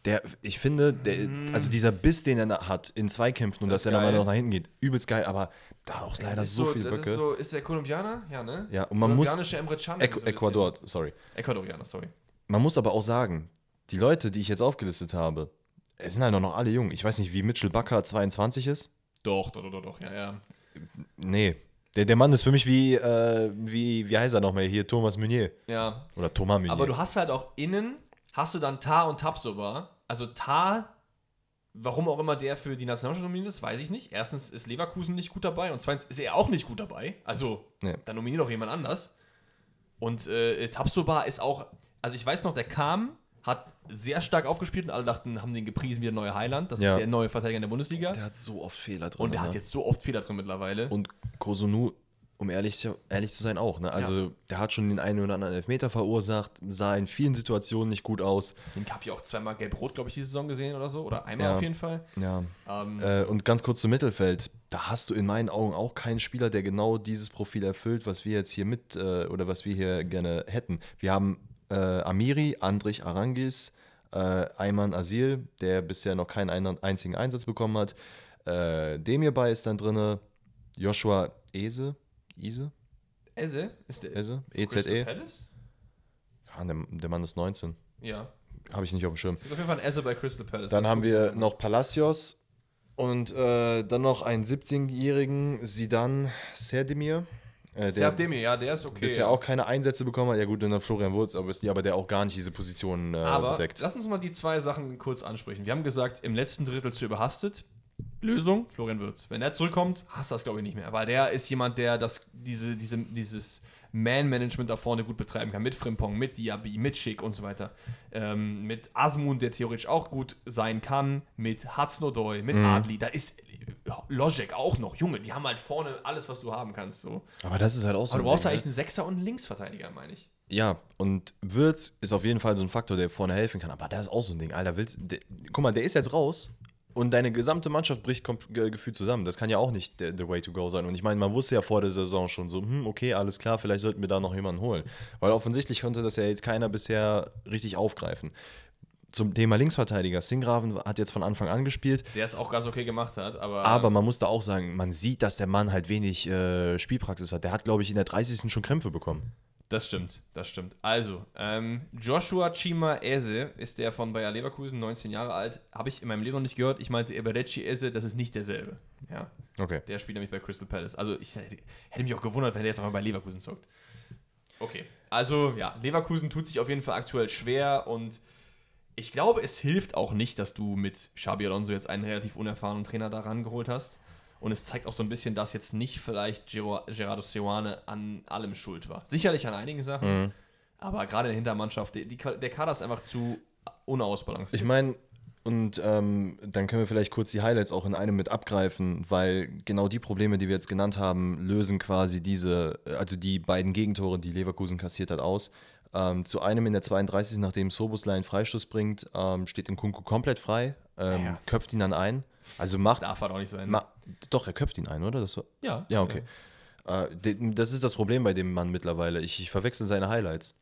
der, ich finde, der, also dieser Biss, den er hat in Zweikämpfen und Das dass er dann mal noch nach hinten geht, übelst geil, aber da hat auch leider ist so, viel Böcke. Ist, so, ist der Kolumbianer? Ja, ne? ja, und man muss, Kolumbianische Emre Can. Äqu Ecuador, sorry. Ecuadorianer, sorry. Man muss aber auch sagen, die Leute, die ich jetzt aufgelistet habe, es sind halt noch alle jung. Ich weiß nicht, wie Mitchell Bakker 22 ist. Doch, doch, doch, doch, doch, ja, ja. Nee. Der, der Mann ist für mich wie, äh, wie, wie heißt er nochmal hier? Thomas Meunier. Ja, Oder Thomas Meunier. aber du hast halt auch innen, hast du dann Tar und Tabsoba. Also Tar, warum auch immer der für die Nationalmannschaft nominiert ist, weiß ich nicht. Erstens ist Leverkusen nicht gut dabei und zweitens ist er auch nicht gut dabei. Also, Nee. dann nominiert doch jemand anders. Und äh, Tabsoba ist auch, also ich weiß noch, der kam, hat sehr stark aufgespielt und alle dachten, haben den gepriesen wie der neue Highland. Das Ja. ist der neue Verteidiger in der Bundesliga. der hat so oft Fehler drin. und der ne? hat jetzt so oft Fehler drin mittlerweile. Und Kosunu, um ehrlich, zu- ehrlich zu sein, auch. Ne? Also, der hat schon den einen oder anderen Elfmeter verursacht, sah in vielen Situationen nicht gut aus. Den Cup ja auch zweimal gelb-rot, glaube ich, die Saison gesehen oder so. Oder einmal Ja. auf jeden Fall. Ja. Ähm, Äh, und ganz kurz zum Mittelfeld. Da hast du in meinen Augen auch keinen Spieler, der genau dieses Profil erfüllt, was wir jetzt hier mit äh, oder was wir hier gerne hätten. Wir haben äh, Amiri, Andrich Arangis, äh, Ayman Asil, der bisher noch keinen ein- einzigen Einsatz bekommen hat. Äh, Demirbay ist dann drin. Joshua Ese. Ise? Eze? Ist der? Crystal EZE? Palace? Ja, der, der Mann ist 19. Ja. Habe ich nicht auf dem Schirm. Es gibt auf jeden Fall ein Eze bei Crystal Palace. Dann haben wir noch Palacios und äh, dann noch einen 17-jährigen Sidan Serdemir. Äh, der Serdemir, ja, der ist okay. bisher auch keine Einsätze bekommen hat. Ja gut, dann der Florian Wurz, obviously, aber der auch gar nicht diese Position äh, Aber bedeckt. lass uns mal die zwei Sachen kurz ansprechen. Wir haben gesagt, im letzten Drittel zu überhastet. Lösung, Florian Würz. Wenn er zurückkommt, hast du das, glaube ich, nicht mehr. Weil der ist jemand, der das, diese, diese, dieses Man-Management da vorne gut betreiben kann. Mit Frimpong, mit Diaby, mit Schick und so weiter. Ähm, mit Asmun, der theoretisch auch gut sein kann. Mit Hatznodoy, mit Adli. Da ist Logic auch noch. Junge, die haben halt vorne alles, was du haben kannst. So. Aber das ist halt auch so. Aber du brauchst Ding, ja ne? eigentlich einen Sechser und einen Linksverteidiger, meine ich. Ja, und Würz ist auf jeden Fall so ein Faktor, der vorne helfen kann. Aber der ist auch so ein Ding. Alter, willst, der, guck mal, der ist jetzt raus und deine gesamte Mannschaft bricht gefühlt zusammen. Das kann ja auch nicht der, the way to go sein. Und ich meine, man wusste ja vor der Saison schon so, hm, okay, alles klar, vielleicht sollten wir da noch jemanden holen. Weil offensichtlich konnte das ja jetzt keiner bisher richtig aufgreifen. Zum Thema Linksverteidiger. Singraven hat jetzt von Anfang an gespielt. Der es auch ganz okay gemacht hat, aber. Aber man muss da auch sagen, man sieht, dass der Mann halt wenig äh, Spielpraxis hat. Der hat, glaube ich, in der 30. schon Krämpfe bekommen. Das stimmt, das stimmt. Also, ähm, Joshua Chima Eze ist der von Bayer Leverkusen, 19 Jahre alt. Habe ich in meinem Leben noch nicht gehört. Ich meinte Eberechi Eze, das ist nicht derselbe. Ja, Okay. der spielt nämlich bei Crystal Palace. Also, ich hätte, hätte mich auch gewundert, wenn der jetzt auch mal bei Leverkusen zockt. Okay, also ja, Leverkusen tut sich auf jeden Fall aktuell schwer und ich glaube, es hilft auch nicht, dass du mit Xabi Alonso jetzt einen relativ unerfahrenen Trainer da rangeholt hast. Und es zeigt auch so ein bisschen, dass jetzt nicht vielleicht Gerardo Seoane an allem schuld war. Sicherlich an einigen Sachen, Mhm. aber gerade in der Hintermannschaft, die, die, der Kader ist einfach zu unausbalanciert. Ich meine, und ähm, dann können wir vielleicht kurz die Highlights auch in einem mit abgreifen, weil genau die Probleme, die wir jetzt genannt haben, lösen quasi diese, also die beiden Gegentore, die Leverkusen kassiert hat, aus. Ähm, zu einem in der 32. nachdem Soboslai einen Freistoß bringt, ähm, steht Nkunku komplett frei, ähm, Ja. köpft ihn dann ein. Also das macht, darf halt auch nicht sein. doch, er köpft ihn ein, oder? Das war, ja, ja, okay. Äh, de- das ist das Problem bei dem Mann mittlerweile. Ich, ich verwechsel seine Highlights.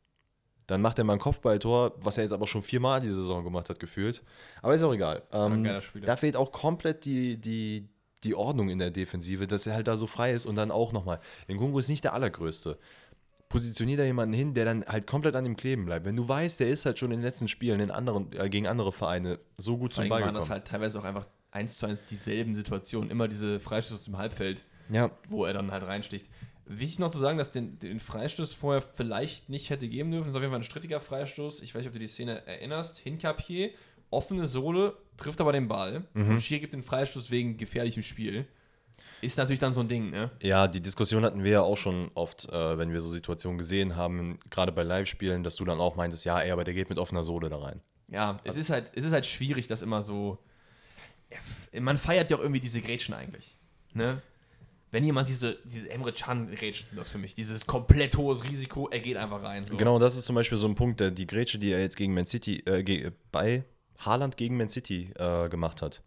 Dann macht er mal ein Kopfballtor, was er jetzt aber schon viermal diese Saison gemacht hat, gefühlt. Aber ist auch egal. Ähm, da fehlt auch komplett die, die, die Ordnung in der Defensive, dass er halt da so frei ist und dann auch nochmal. Nkunku ist nicht der Allergrößte. Positioniert da jemanden hin, der dann halt komplett an ihm kleben bleibt. Wenn du weißt, der ist halt schon in den letzten Spielen in anderen, äh, gegen andere Vereine so gut Vor zum Ball waren das gekommen. halt teilweise auch einfach eins zu eins dieselben Situationen. Immer diese Freistoß aus dem Halbfeld, ja, wo er dann halt reinsticht. Wichtig noch zu sagen, dass den, den Freistoß vorher vielleicht nicht hätte geben dürfen. Das ist auf jeden Fall ein strittiger Freistoß. Ich weiß nicht, ob du die Szene erinnerst. Hinkapier, offene Sohle, trifft aber den Ball. Mhm. Und Schier gibt den Freistoß wegen gefährlichem Spiel. Ist natürlich dann so ein Ding, ne? Ja, die Diskussion hatten wir ja auch schon oft, äh, wenn wir so Situationen gesehen haben, gerade bei Live-Spielen, dass du dann auch meintest, ja, ey, aber der geht mit offener Sohle da rein. Ja, es ist halt, es ist halt schwierig, das immer so. Man feiert ja auch irgendwie diese Grätschen eigentlich. Ne? Wenn jemand diese, diese Emre Can Grätschen sind das für mich. Dieses komplett hohes Risiko, er geht einfach rein. So. Genau, das ist zum Beispiel so ein Punkt, der, die Grätsche, die er jetzt gegen Man City, äh, bei Haaland gegen Man City äh, gemacht hat.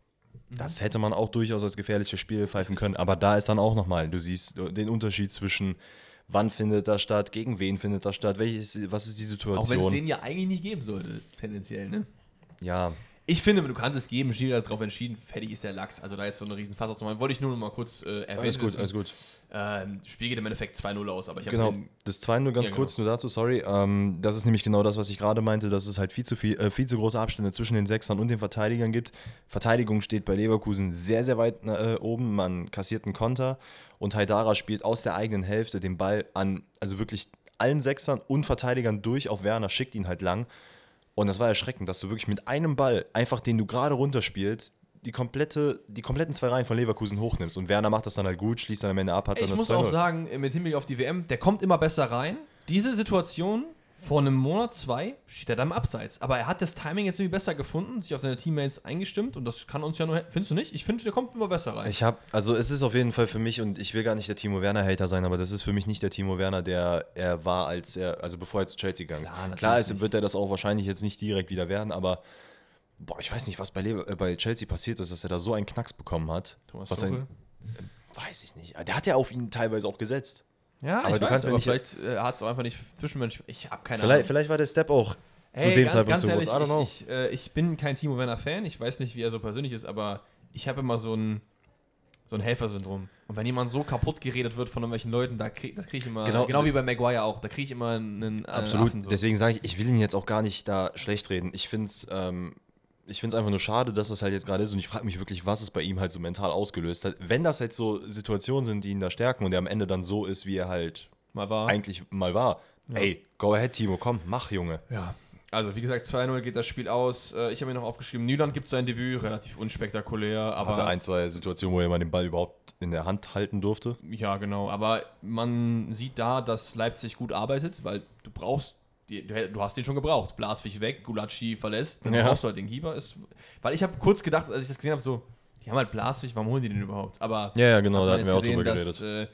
Das hätte man auch durchaus als gefährliches Spiel pfeifen können, aber da ist dann auch nochmal, du siehst den Unterschied zwischen wann findet das statt, gegen wen findet das statt, welches, was ist die Auch wenn es Situation. den ja eigentlich nicht geben sollte, tendenziell, ne? ja, Ich finde, du kannst es geben, Schiri hat darauf entschieden, fertig ist der Lachs. Also da ist so eine riesen Fass auszumachen. Wollte ich nur noch mal kurz äh, erwähnen. alles gut, alles gut. Ähm, Spiel geht im Endeffekt 2-0 aus, aber ich habe Genau, das 2 nur ganz Ja, kurz, nur dazu, sorry. Ähm, das ist nämlich genau das, was ich gerade meinte, dass es halt viel zu, viel, äh, viel zu große Abstände zwischen den Sechsern und den Verteidigern gibt. Verteidigung steht bei Leverkusen sehr, sehr weit äh, oben. Man kassiert einen Konter und Haidara spielt aus der eigenen Hälfte den Ball an, also wirklich allen Sechsern und Verteidigern durch auf Werner, schickt ihn halt lang. Und das war erschreckend, dass du wirklich mit einem Ball, einfach den du gerade runterspielst, die, komplette, die kompletten zwei Reihen von Leverkusen hochnimmst. Und Werner macht das dann halt gut, schließt dann am Ende ab, hat Ey, dann ich muss auch 2-0. sagen, mit Hinblick auf die WM, der kommt immer besser rein. Diese Situation vor einem Monat, zwei, steht er da im Abseits. Aber er hat das Timing jetzt irgendwie besser gefunden, sich auf seine Teammates eingestimmt und das kann uns ja nur. Findest du nicht? Ich finde, der kommt immer besser rein. Ich habe, also es ist auf jeden Fall für mich, und ich will gar nicht der Timo Werner-Hater sein, aber das ist für mich nicht der Timo Werner, der er war, als er, also bevor er zu Chelsea gegangen ist. Klar, Klar ist, wird er das auch wahrscheinlich jetzt nicht direkt wieder werden, aber boah, ich weiß nicht, was bei, Lever äh, bei Chelsea passiert ist, dass er da so einen Knacks bekommen hat. Thomas was ein, weiß ich nicht. Der hat ja auf ihn teilweise auch gesetzt. Ja, aber ich du weiß, kannst aber nicht- vielleicht äh, hat es auch einfach nicht zwischenmenschlich. Ich habe keine Vielleicht, Ahnung. vielleicht war der Step auch zu Hey, dem ganz- Zeitpunkt ganz zu groß. I ehrlich, don't know. Ich, ich, äh, ich bin kein Timo Werner-Fan. Ich weiß nicht, wie er so persönlich ist, aber ich habe immer so ein, so ein Helfersyndrom. Und wenn jemand so kaputt geredet wird von irgendwelchen Leuten, da krieg, das kriege ich immer, Genau. genau, wie bei Maguire auch, da kriege ich immer einen, äh, Absolut. Affen so. Deswegen sage ich, ich will ihn jetzt auch gar nicht da schlecht reden. Ich finde es ähm, ich find's einfach nur schade, dass das halt jetzt gerade ist. Und ich frage mich wirklich, was es bei ihm halt so mental ausgelöst hat. Wenn das halt so Situationen sind, die ihn da stärken und er am Ende dann so ist, wie er halt Mal war. eigentlich mal war. Ey, go ahead, Timo, komm, mach, Junge. Ja. Also, wie gesagt, 2-0 geht das Spiel aus. Äh, Ich habe mir noch aufgeschrieben, Nyland gibt sein Debüt, relativ unspektakulär, aber. Hatte ein, zwei Situationen, wo er mal den Ball überhaupt in der Hand halten durfte. Ja, genau. Aber man sieht da, dass Leipzig gut arbeitet, weil du brauchst, die, du, hast den schon gebraucht. Blaswig weg, Gulacsi verlässt, dann Ja. brauchst du halt den Keeper. Ist, weil ich habe kurz gedacht, als ich das gesehen habe, so, die haben halt Blaswig, warum holen die den überhaupt? Aber Ja, ja, genau, da hatten wir auch drüber gesehen, geredet. Dass, äh,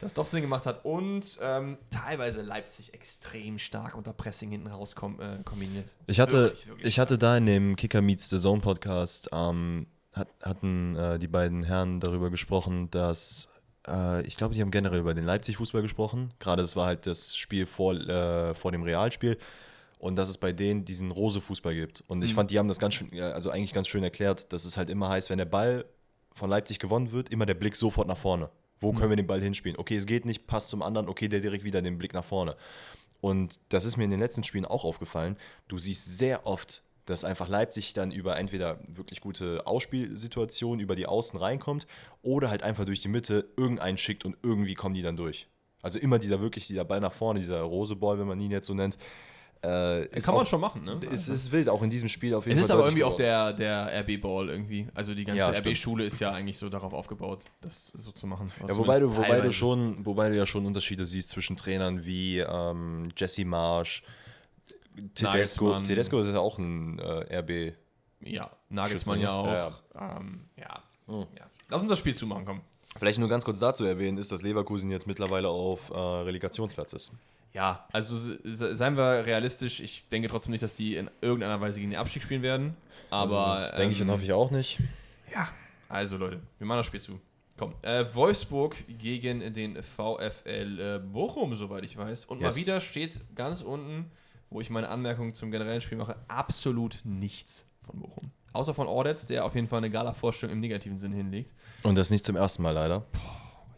das doch Sinn gemacht hat und ähm, teilweise Leipzig extrem stark unter Pressing hinten raus kom äh, kombiniert. Ich hatte, Wirklich, wirklich ich hatte da in dem Kicker Meets the Zone Podcast, ähm, hat, hatten äh, die beiden Herren darüber gesprochen, dass, äh, ich glaube, die haben generell über den Leipzig-Fußball gesprochen. Gerade das war halt das Spiel vor, äh, vor dem Realspiel. Und dass es bei denen diesen Rose-Fußball gibt. Und ich Mhm. fand, die haben das ganz schön, also eigentlich ganz schön erklärt, dass es halt immer heißt, wenn der Ball von Leipzig gewonnen wird, immer der Blick sofort nach vorne. Wo Mhm. können wir den Ball hinspielen? Okay, es geht nicht, passt zum anderen, okay, der direkt wieder den Blick nach vorne. Und das ist mir in den letzten Spielen auch aufgefallen. Du siehst sehr oft, dass einfach Leipzig dann über entweder wirklich gute Ausspielsituationen über die Außen reinkommt oder halt einfach durch die Mitte irgendeinen schickt und irgendwie kommen die dann durch. Also immer dieser wirklich, dieser Ball nach vorne, dieser Roseball, wenn man ihn jetzt so nennt. Äh, Kann man auch, schon machen, ne? Es ist wild, auch in diesem Spiel auf jeden Es Fall. ist aber irgendwie auch der, der RB-Ball irgendwie. Also die ganze Ja. RB-Schule ist ja eigentlich so darauf aufgebaut, das so zu machen. Ja, wobei du, wobei du schon, wobei du ja schon Unterschiede siehst zwischen Trainern wie ähm, Jesse Marsch, Tedesco. Nagelsmann. Tedesco ist ja auch ein äh, RB. Ja, Nagelsmann Schütze, ja auch. ne? Ähm, ja. Mhm. ja. Lass uns das Spiel zumachen, komm. Vielleicht nur ganz kurz dazu erwähnen, ist, dass Leverkusen jetzt mittlerweile auf äh, Relegationsplatz ist. Ja, also se- seien wir realistisch. Ich denke trotzdem nicht, dass die in irgendeiner Weise gegen den Abstieg spielen werden. Aber. Also das denke ich und ähm, hoffe ich auch nicht. Ja, also Leute, wir machen das Spiel zu. Komm, äh, Wolfsburg gegen den VfL äh, Bochum, soweit ich weiß. Und mal Yes. wieder steht ganz unten, wo ich meine Anmerkung zum generellen Spiel mache, absolut nichts von Bochum. Außer von Ordetz, der auf jeden Fall eine Gala-Vorstellung im negativen Sinn hinlegt. Und das nicht zum ersten Mal leider.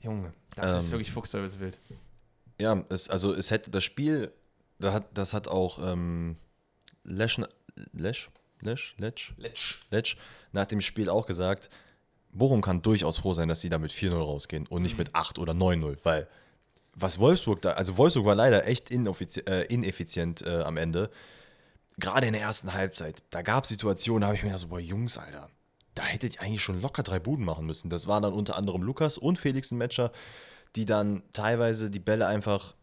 Junge, das Ähm. ist wirklich Fuchsservice wild. Ja, es, also es hätte das Spiel, da hat, das hat auch ähm, Lesch, Lesch, Lesch, Letsch, Letsch. Letsch nach dem Spiel auch gesagt, Bochum kann durchaus froh sein, dass sie da mit 4-0 rausgehen und nicht mit 8 oder 9-0, weil was Wolfsburg da, also Wolfsburg war leider echt äh, ineffizient äh, am Ende. Gerade in der ersten Halbzeit, da gab es Situationen, da habe ich mir gedacht, so, boah, Jungs, Alter, da hättet ihr eigentlich schon locker drei Buden machen müssen. Das waren dann unter anderem Lukas und Felix ein Matcher, die dann teilweise die Bälle einfach,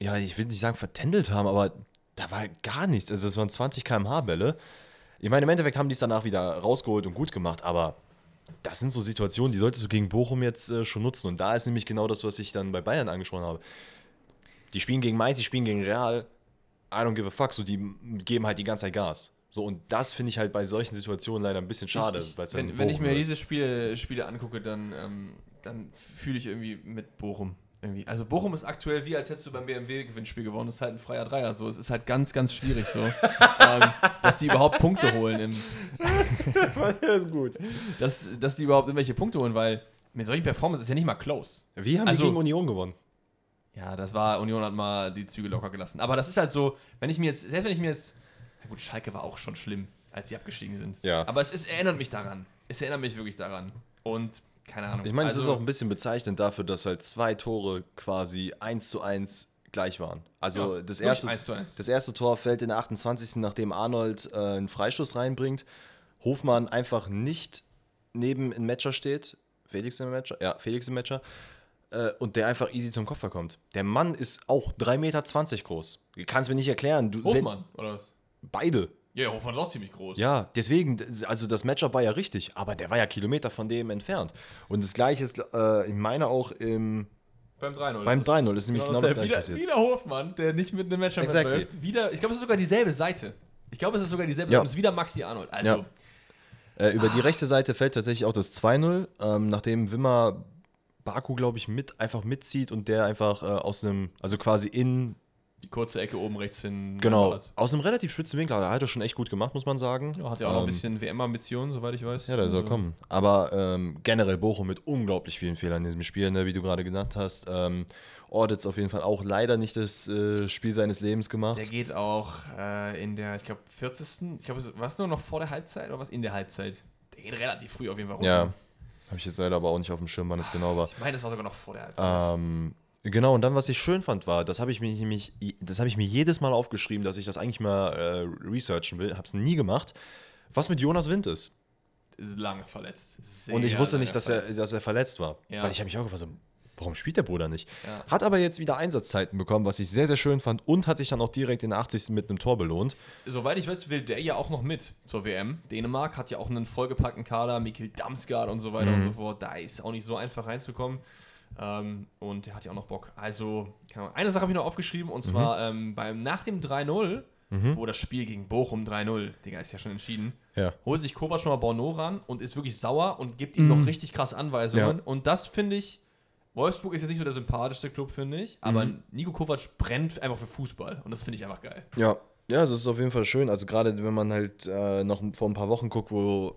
ja, ich will nicht sagen vertändelt haben, aber da war gar nichts. Also es waren 20 km/h Bälle. Ich meine, im Endeffekt haben die es danach wieder rausgeholt und gut gemacht, aber das sind so Situationen, die solltest du gegen Bochum jetzt äh, schon nutzen. Und da ist nämlich genau das, was ich dann bei Bayern angesprochen habe. Die spielen gegen Mainz, die spielen gegen Real. I don't give a fuck. So, die geben halt die ganze Zeit Gas. So, und das finde ich halt bei solchen Situationen leider ein bisschen schade. Ich, weil's wenn, wenn ich mir ist. diese Spiele, Spiele angucke, dann, ähm, dann fühle ich irgendwie mit Bochum. Irgendwie. Also Bochum ist aktuell wie, als hättest du beim BMW-Gewinnspiel gewonnen. Das ist halt ein freier Dreier. So. Es ist halt ganz, ganz schwierig so, <laughs> ähm, dass die überhaupt Punkte holen. Im, <laughs> ja, ist gut. dass, dass die überhaupt irgendwelche Punkte holen, weil mit solchen Performances ist ja nicht mal close. Wie haben Also- die gegen Union gewonnen? Ja, das war, Union hat mal die Züge locker gelassen. Aber das ist halt so, wenn ich mir jetzt, selbst wenn ich mir jetzt, na gut, Schalke war auch schon schlimm, als sie abgestiegen sind. Ja. Aber es ist, erinnert mich daran. Es erinnert mich wirklich daran. Und, keine Ahnung. Ich meine, es also- ist auch ein bisschen bezeichnend dafür, dass halt zwei Tore quasi 1 zu 1 gleich waren. Also Ja, das, erste, 1 zu 1. das erste Tor fällt in der 28. nachdem Arnold äh, einen Freistoß reinbringt. Hofmann einfach nicht neben ein Matcher steht. Felix im Matcher? Ja, Felix im Matcher. Äh, und der einfach easy zum Kopf kommt. Der Mann ist auch 3,20 Meter groß. Du kannst mir nicht erklären. Du, Hofmann, oder was? Beide. Ja, ja, Hofmann ist auch ziemlich groß. Ja, deswegen, also das Matchup war ja richtig, aber der war ja Kilometer von dem entfernt. Und das gleiche ist, äh, ich meine auch im, Beim 3-0. Beim Das 3-0 ist nämlich genau das dasselbe. gleiche wieder, passiert. Wieder Hofmann, der nicht mit einem Matchup Exactly. mitläuft. Wieder, ich glaube, es ist sogar dieselbe Seite. Ich glaube, es ist sogar dieselbe Ja. Seite. Es ist wieder Maxi Arnold. Also, Ja. äh, über die rechte Seite fällt tatsächlich auch das 2-0, ähm, nachdem Wimmer Baku, glaube ich, mit, einfach mitzieht und der einfach äh, aus einem, also quasi in, die kurze Ecke oben rechts hin. genau, aus einem relativ spitzen Winkel, da hat er schon echt gut gemacht, muss man sagen. Ja, hat ja auch noch ein Ähm, bisschen WM-Ambitionen, soweit ich weiß. Ja, der soll Also, kommen. Aber ähm, generell Bochum mit unglaublich vielen Fehlern in diesem Spiel, ne, wie du gerade genannt hast. Ähm, Ordetz auf jeden Fall auch leider nicht das äh, Spiel seines Lebens gemacht. Der geht auch äh, in der, ich glaube, 40. Ich glaube, war es nur noch vor der Halbzeit oder was in der Halbzeit? Der geht relativ früh auf jeden Fall runter. Ja, habe ich jetzt leider aber auch nicht auf dem Schirm, wann es genau war. Ich meine, das war sogar noch vor der Halbzeit. Ähm, genau, und dann, was ich schön fand, war, das habe ich mir nämlich, das habe ich mir jedes Mal aufgeschrieben, dass ich das eigentlich mal äh, researchen will, habe es nie gemacht. Was mit Jonas Wind ist. ist lange verletzt. Sehr Und ich wusste nicht, dass er, verletzt. dass er verletzt war. Ja. Weil ich habe mich auch gefragt, so, warum spielt der Bruder nicht? Ja. Hat aber jetzt wieder Einsatzzeiten bekommen, was ich sehr, sehr schön fand und hat sich dann auch direkt in der 80. mit einem Tor belohnt. Soweit ich weiß, will der ja auch noch mit zur WM. Dänemark hat ja auch einen vollgepackten Kader, Mikkel Damsgaard und so weiter Mhm. und so fort. Da ist auch nicht so einfach reinzukommen. Ähm, und der hat ja auch noch Bock. Also, keine Ahnung. eine Sache habe ich noch aufgeschrieben und zwar Mhm. ähm, beim, nach dem 3-0, wo das Spiel gegen Bochum 3-0, Digga, ist ja schon entschieden, Ja. holt sich Kovac nochmal Borno ran und ist wirklich sauer und gibt ihm noch richtig krass Anweisungen. Mhm. Ja. Und das finde ich, Wolfsburg ist jetzt nicht so der sympathischste Club, finde ich, aber Mhm. Nico Kovac brennt einfach für Fußball und das finde ich einfach geil. Ja. Ja, also es ist auf jeden Fall schön. Also gerade wenn man halt äh, noch vor ein paar Wochen guckt, wo,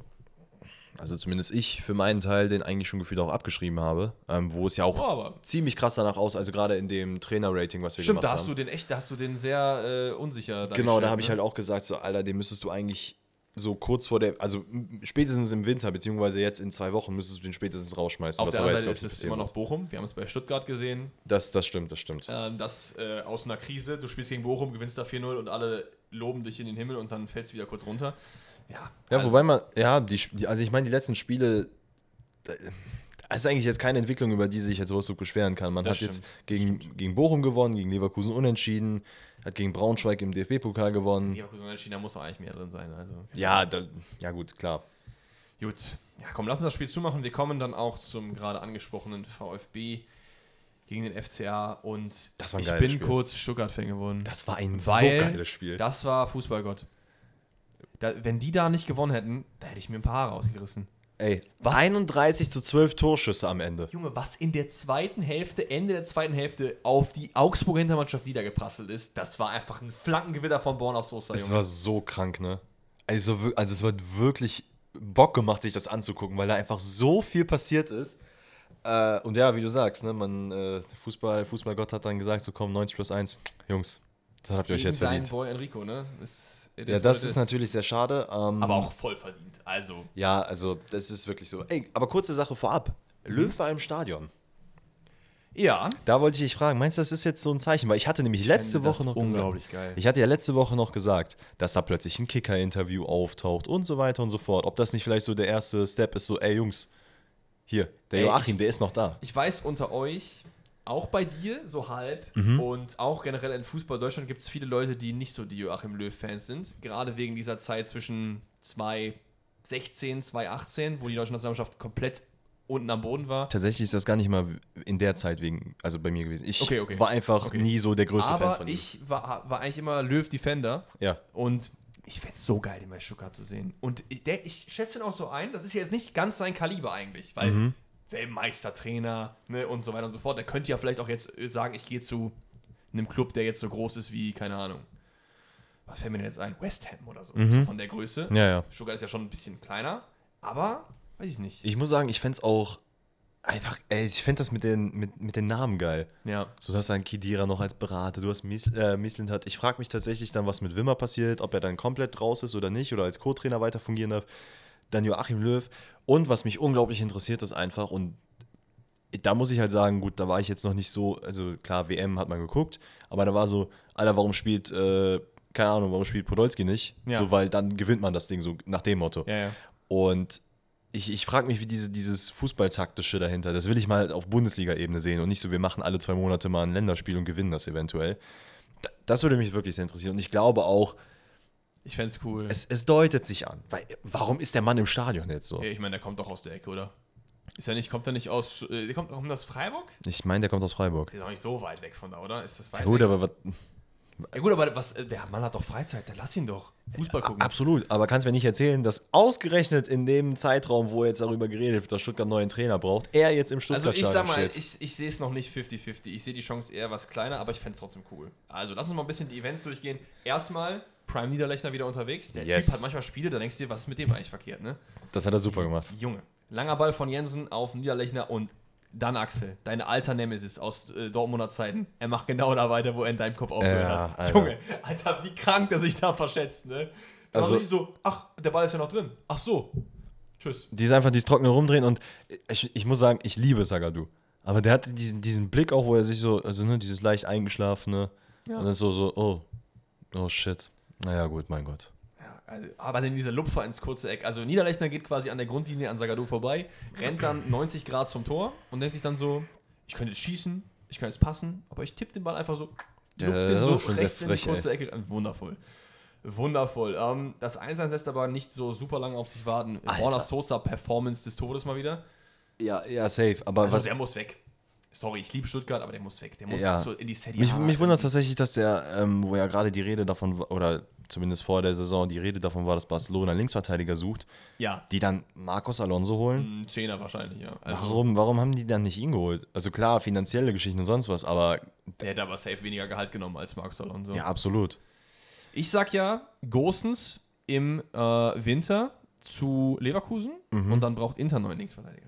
also zumindest ich für meinen Teil den eigentlich schon gefühlt auch abgeschrieben habe, ähm, wo es ja auch Oh, aber ziemlich krass danach aus, also gerade in dem Trainer-Rating, was wir Stimmt, gemacht da hast haben. du den echt, da hast du den sehr äh, unsicher Genau, da habe ich ne? halt auch gesagt, so, Alter, den müsstest du eigentlich so kurz vor der, also spätestens im Winter, beziehungsweise jetzt in zwei Wochen, müsstest du den spätestens rausschmeißen. Auf der aber anderen Seite ist es immer noch Bochum. Wir haben es bei Stuttgart gesehen. Das, das stimmt, das stimmt. ähm, dass äh, aus einer Krise, du spielst gegen Bochum, gewinnst da 4-0 und alle loben dich in den Himmel und dann fällst du wieder kurz runter. Ja, Ja, also- wobei man, ja, die, also ich meine, die letzten Spiele, da- das ist eigentlich jetzt keine Entwicklung, über die sich jetzt Wolfsburg beschweren kann. Man Das hat jetzt stimmt, gegen, gegen Bochum gewonnen, gegen Leverkusen unentschieden, hat gegen Braunschweig im DFB-Pokal gewonnen. Leverkusen und China muss auch eigentlich mehr drin sein. Also. Ja, da, ja gut, klar. Gut. Ja, komm, lass uns das Spiel zumachen. Wir kommen dann auch zum gerade angesprochenen VfB gegen den FCA und Das war ein ich bin Spiel. kurz Stuttgart-Fan geworden. Das war ein so geiles Spiel. Das war Fußballgott. Da, wenn die da nicht gewonnen hätten, da hätte ich mir ein paar Haare rausgerissen. Ey, Was? 31 zu 12 Torschüsse am Ende. Junge, was in der zweiten Hälfte, Ende der zweiten Hälfte auf die Augsburger Hintermannschaft niedergeprasselt ist, das war einfach ein Flankengewitter von Born aus Sosa, Es war so krank, ne? Also, also es war wirklich Bock gemacht, sich das anzugucken, weil da einfach so viel passiert ist. Äh, und ja, wie du sagst, ne, man, äh, Fußball, Fußballgott hat dann gesagt, so komm, 90 plus 1. Jungs, das habt ihr euch Gegen jetzt deinen verdient. Boy Enrico, ne? Ist, Ja, das ist natürlich sehr schade. Ähm, Aber auch voll verdient. Also, Ja, also das ist wirklich so. Ey, aber kurze Sache vorab. Löw war im Stadion. ja. Da wollte ich dich fragen, meinst du, das ist jetzt so ein Zeichen? Weil ich hatte nämlich letzte fände das Woche noch unglaublich gesagt, geil. Ich hatte ja letzte Woche noch gesagt, dass da plötzlich ein Kicker-Interview auftaucht und so weiter und so fort. Ob das nicht vielleicht so der erste Step ist, so, ey Jungs, hier, der Ey, Joachim, ich- der ist noch da. Ich weiß unter euch, auch bei dir, so halb, Mhm. und auch generell in Fußball Deutschland gibt es viele Leute, die nicht so die Joachim Löw-Fans sind. Gerade wegen dieser Zeit zwischen 2016, 2018, wo die deutsche Nationalmannschaft komplett unten am Boden war. Tatsächlich ist das gar nicht mal in der Zeit wegen, also bei mir gewesen. Ich Okay, okay. war einfach Okay. nie so der größte Fan Aber von ihm. ich war, war eigentlich immer Löw-Defender Ja. und ich fände es so geil, den bei Stuttgart zu sehen. Und ich, der, ich schätze ihn auch so ein, das ist ja jetzt nicht ganz sein Kaliber eigentlich, weil Mhm. Weltmeistertrainer ne, und so weiter und so fort. Der könnte ja vielleicht auch jetzt äh, sagen, ich gehe zu einem Club, der jetzt so groß ist wie, keine Ahnung, was fällt mir denn jetzt ein? West Ham oder so, so von der Größe. Mhm. Ja, ja. Stuttgart ist ja schon ein bisschen kleiner, aber weiß ich nicht. Ich muss sagen, ich fände es auch einfach, ey, ich fände das mit den, mit, mit den Namen geil. Ja. So, du hast dann Kidira noch als Berater, du hast Mies, äh, Mislint hat. Ich frage mich tatsächlich dann, was mit Wimmer passiert, ob er dann komplett raus ist oder nicht oder als Co-Trainer weiter fungieren darf. Dann Joachim Löw. Und was mich unglaublich interessiert, ist einfach, und da muss ich halt sagen, gut, da war ich jetzt noch nicht so, also klar, WM hat man geguckt, aber da war so, Alter, warum spielt, äh, keine Ahnung, warum spielt Podolski nicht? Ja. So, weil dann gewinnt man das Ding so nach dem Motto. Ja, ja. Und ich, ich frage mich, wie diese, dieses Fußballtaktische dahinter, das will ich mal auf Bundesliga-Ebene sehen und nicht so, wir machen alle zwei Monate mal ein Länderspiel und gewinnen das eventuell. Da- Das würde mich wirklich sehr interessieren. Und ich glaube auch, Ich fände es cool. es, deutet sich an. Weil, warum ist der Mann im Stadion jetzt so? Ja, ich meine, der kommt doch aus der Ecke, oder? Ist er nicht, kommt er nicht aus, äh, der kommt kommt aus Freiburg? Ich meine, der kommt aus Freiburg. Der ist auch nicht so weit weg von da, oder? Ist das weit Ja, gut, weg? aber was, Ja gut, aber was, äh, der Mann hat doch Freizeit, der lass ihn doch. Fußball gucken. absolut. Aber kannst mir nicht erzählen, dass ausgerechnet in dem Zeitraum, wo jetzt darüber geredet wird, dass Stuttgart einen neuen Trainer braucht, er jetzt im Also Stuttgart ich sag mal, steht. ich, ich sehe es noch nicht 50-50. Ich sehe die Chance eher was kleiner, aber ich fände es trotzdem cool. Also lass uns mal ein bisschen die Events durchgehen. Erstmal Prime Niederlechner wieder unterwegs. Der Yes. Typ hat manchmal Spiele, da denkst du dir, was ist mit dem eigentlich verkehrt, ne? das hat er super gemacht. Junge. Langer Ball von Jensen auf Niederlechner und dann Axel, deine alter Nemesis aus äh, Dortmunder Zeiten. Er macht genau da weiter, wo er in deinem Kopf aufgehört Ja, hat. Alter. Junge, Alter, wie krank der sich da verschätzt, ne? Also Also- so, ach, der Ball ist ja noch drin. Ach so. Tschüss. Die ist einfach dieses trockene Rumdrehen und ich, ich muss sagen, ich liebe Sagadu. Aber der hatte diesen, diesen Blick auch, wo er sich so, also ne, dieses leicht eingeschlafene Ja. und dann so, so, oh, oh shit. Naja, gut, mein Gott. Also, aber dann dieser Lupfer ins kurze Eck. Also Niederlechner geht quasi an der Grundlinie an Sagadu vorbei, rennt dann 90 Grad zum Tor und denkt sich dann so, ich könnte jetzt schießen, ich könnte jetzt passen, aber ich tippe den Ball einfach so, Ja, lupf den so schon rechts in die kurze Ecke. ran. Wundervoll. Wundervoll. Ähm, das 1 lässt aber nicht so super lange auf sich warten. Borna Sosa Performance des Todes mal wieder. Ja, ja, safe. Aber Also was, der muss weg. Sorry, ich liebe Stuttgart, aber der muss weg. Der muss Ja. so in die Serie mich, mich wundert es tatsächlich, dass der, ähm, wo ja gerade die Rede davon, war, oder zumindest vor der Saison die Rede davon war, dass Barcelona Linksverteidiger sucht, Ja, die dann Marcos Alonso holen. ein Zehner wahrscheinlich, ja. Also, Warum, warum haben die dann nicht ihn geholt? Also klar, finanzielle Geschichten und sonst was, aber Der hätte aber safe weniger Gehalt genommen als Marcos Alonso. ja, absolut. Ich sag ja, Gosens im äh, Winter zu Leverkusen Mhm. und dann braucht Inter neuen Linksverteidiger.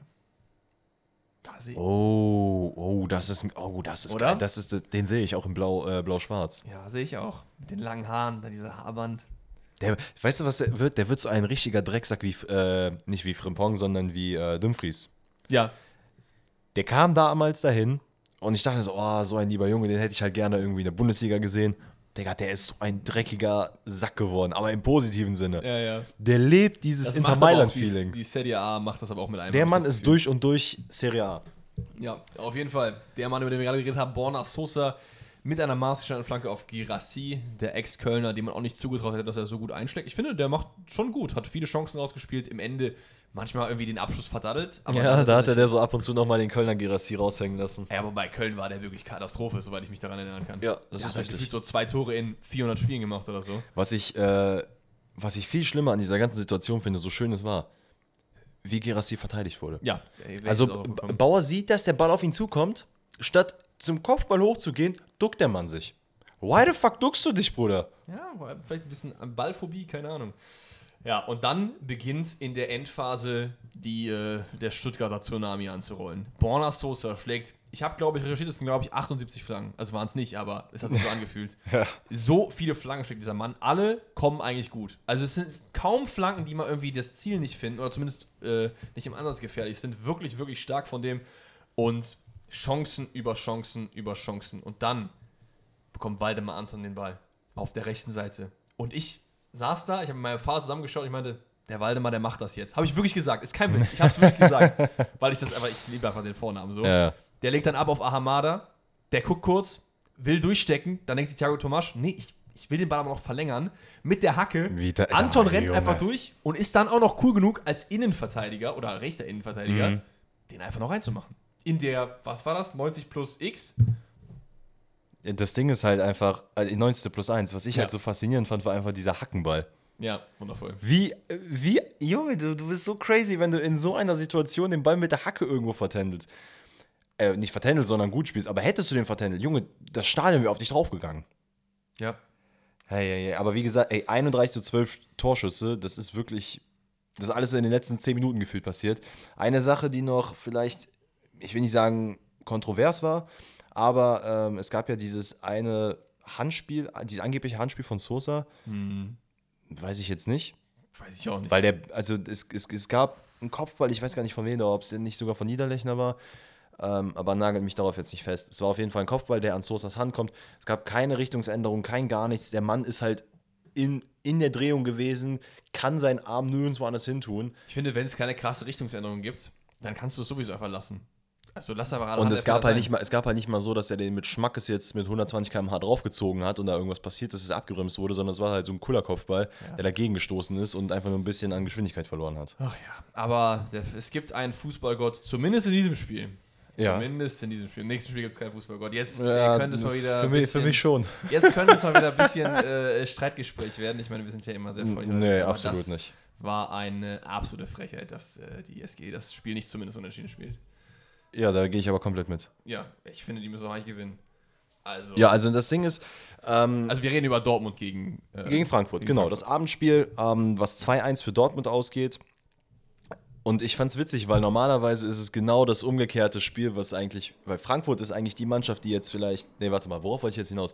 Da. Oh, oh, das ist, oh, das ist Oder? geil. Das ist, den sehe ich auch in Blau, äh, Blau-Schwarz. Ja, sehe ich auch. Mit den langen Haaren, dann dieser Haarband. Der, weißt du, was der wird? Der wird so ein richtiger Drecksack wie, äh, nicht wie Frimpong, sondern wie äh, Dumfries. Ja, Der kam damals dahin und ich dachte so, oh, so ein lieber Junge, den hätte ich halt gerne irgendwie in der Bundesliga gesehen. Digga, der ist so ein dreckiger Sack geworden, aber im positiven Sinne. Ja, ja. Der lebt dieses Das Inter Mailand-Feeling. Die, die Serie A macht das aber auch mit einem. Der Mann ist Gefühl. durch und durch Serie A. Ja, auf jeden Fall. Der Mann, über den wir gerade geredet haben, Borna Sosa, mit einer maßgeschneideten Flanke auf Girassi, der Ex-Kölner, dem man auch nicht zugetraut hätte, dass er so gut einschlägt. Ich finde, der macht schon gut, hat viele Chancen rausgespielt, im Ende manchmal irgendwie den Abschluss verdaddelt. aber ja, da hat er der so ab und zu nochmal den Kölner Girassi raushängen lassen. Ja, aber bei Köln war der wirklich Katastrophe, soweit ich mich daran erinnern kann. Ja, das der ist hat halt richtig. gefühlt so zwei Tore in 400 Spielen gemacht oder so. Was ich, äh, was ich viel schlimmer an dieser ganzen Situation finde, so schön es war, wie Girassi verteidigt wurde. Ja, Also. Bauer sieht, dass der Ball auf ihn zukommt. Statt zum Kopfball hochzugehen, duckt der Mann sich. Why the fuck duckst du dich, Bruder? Ja, vielleicht ein bisschen Ballphobie, keine Ahnung. Ja, und dann beginnt in der Endphase die, äh, der Stuttgarter Tsunami anzurollen. Borna Sosa schlägt, ich habe glaube ich recherchiert, es sind glaube ich 78 Flanken. Also waren es nicht, aber es hat sich so <laughs> angefühlt. So viele Flanken schlägt dieser Mann. Alle kommen eigentlich gut. Also es sind kaum Flanken, die mal irgendwie das Ziel nicht finden oder zumindest äh, nicht im Ansatz gefährlich sind. Wirklich, wirklich stark von dem. Und Chancen über Chancen über Chancen. Und dann bekommt Waldemar Anton den Ball auf der rechten Seite. Und ich saß da, ich habe mit meinem Vater zusammengeschaut und ich meinte, der Waldemar, der macht das jetzt. Habe ich wirklich gesagt, ist kein Witz. Ich habe es wirklich gesagt, <laughs> weil ich das einfach, ich liebe einfach den Vornamen so. Ja. Der legt dann ab auf Ahamada, der guckt kurz, will durchstecken, dann denkt sich Thiago Tomasch, nee, ich, ich will den Ball aber noch verlängern. Mit der Hacke. Da- Anton Ah, rennt Junge. einfach durch und ist dann auch noch cool genug, als Innenverteidiger oder rechter Innenverteidiger, Mhm. den einfach noch reinzumachen. In der, was war das? 90 plus X? Das Ding ist halt einfach, also die 90. plus 1, was ich Ja. halt so faszinierend fand, war einfach dieser Hackenball. Ja, wundervoll. Wie, äh, wie, Junge, du, du bist so crazy, wenn du in so einer Situation den Ball mit der Hacke irgendwo vertändelst. Äh, nicht vertändelst, sondern gut spielst. Aber hättest du den vertändelt, Junge, das Stadion wäre auf dich draufgegangen. Ja. Hey, hey, hey. Aber wie gesagt, ey, 31 zu 12 Torschüsse, das ist wirklich, das ist alles in den letzten 10 Minuten gefühlt passiert. Eine Sache, die noch vielleicht, ich will nicht sagen kontrovers war, aber ähm, es gab ja dieses eine Handspiel, dieses angebliche Handspiel von Sosa, weiß ich jetzt nicht, Weiß ich auch nicht. weil der, also es, es, es gab einen Kopfball, ich weiß gar nicht von wem, ob es nicht sogar von Niederlechner war, ähm, aber nagelt mich darauf jetzt nicht fest. Es war auf jeden Fall ein Kopfball, der an Sosas Hand kommt. Es gab keine Richtungsänderung, kein gar nichts. Der Mann ist halt in, in der Drehung gewesen, kann seinen Arm nirgendwo anders hin tun. Ich finde, wenn es keine krasse Richtungsänderung gibt, dann kannst du es sowieso einfach lassen. Also lass einfach alle Und es gab, halt nicht mal, es gab halt nicht mal so, dass er den mit Schmackes jetzt mit 120 km/h draufgezogen hat und da irgendwas passiert ist, dass es abgebremst wurde, sondern es war halt so ein cooler Kopfball, der dagegen gestoßen ist und einfach nur ein bisschen an Geschwindigkeit verloren hat. Ach ja, aber der, es gibt einen Fußballgott, zumindest in diesem Spiel. Ja. Zumindest in diesem Spiel. Im nächsten Spiel gibt es keinen Fußballgott. Jetzt Ja, äh, könnte es mal wieder. für, mich, bisschen, für mich schon. <laughs> Jetzt könnte es mal wieder ein bisschen äh, Streitgespräch werden. Ich meine, wir sind ja immer sehr freundlich. Nee, aber absolut das nicht. War eine absolute Frechheit, dass äh, die SG das Spiel nicht zumindest unentschieden spielt. Ja, da gehe ich aber komplett mit. Ja, ich finde, die müssen auch eigentlich gewinnen. Also, Ja, also das Ding ist, ähm, also wir reden über Dortmund gegen, äh, Gegen Frankfurt, gegen genau. Frankfurt. Das Abendspiel, ähm, was 2-1 für Dortmund ausgeht. Und ich fand's witzig, weil normalerweise ist es genau das umgekehrte Spiel, was eigentlich, weil Frankfurt ist eigentlich die Mannschaft, die jetzt vielleicht, nee, warte mal, worauf wollte ich jetzt hinaus?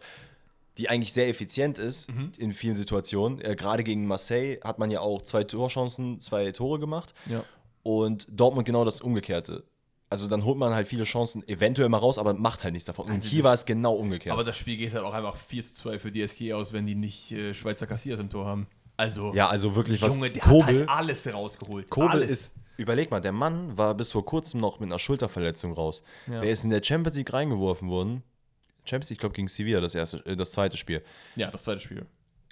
Die eigentlich sehr effizient ist Mhm. in vielen Situationen. Äh, Gerade gegen Marseille hat man ja auch zwei Torchancen, zwei Tore gemacht. Ja. Und Dortmund genau das Umgekehrte. Also dann holt man halt viele Chancen eventuell mal raus, aber macht halt nichts davon. Und Also hier war es genau umgekehrt. Aber das Spiel geht halt auch einfach 4 zu 2 für die SG aus, wenn die nicht äh, Schweizer Kassiers im Tor haben. Also, ja, also wirklich was. Junge, der hat Kobel, halt alles rausgeholt. Kobel alles. ist, überleg mal, der Mann war bis vor kurzem noch mit einer Schulterverletzung raus. Ja. Der ist in der Champions League reingeworfen worden. Champions League, ich glaube, gegen Sevilla, das, erste, äh, das zweite Spiel. Ja, das zweite Spiel.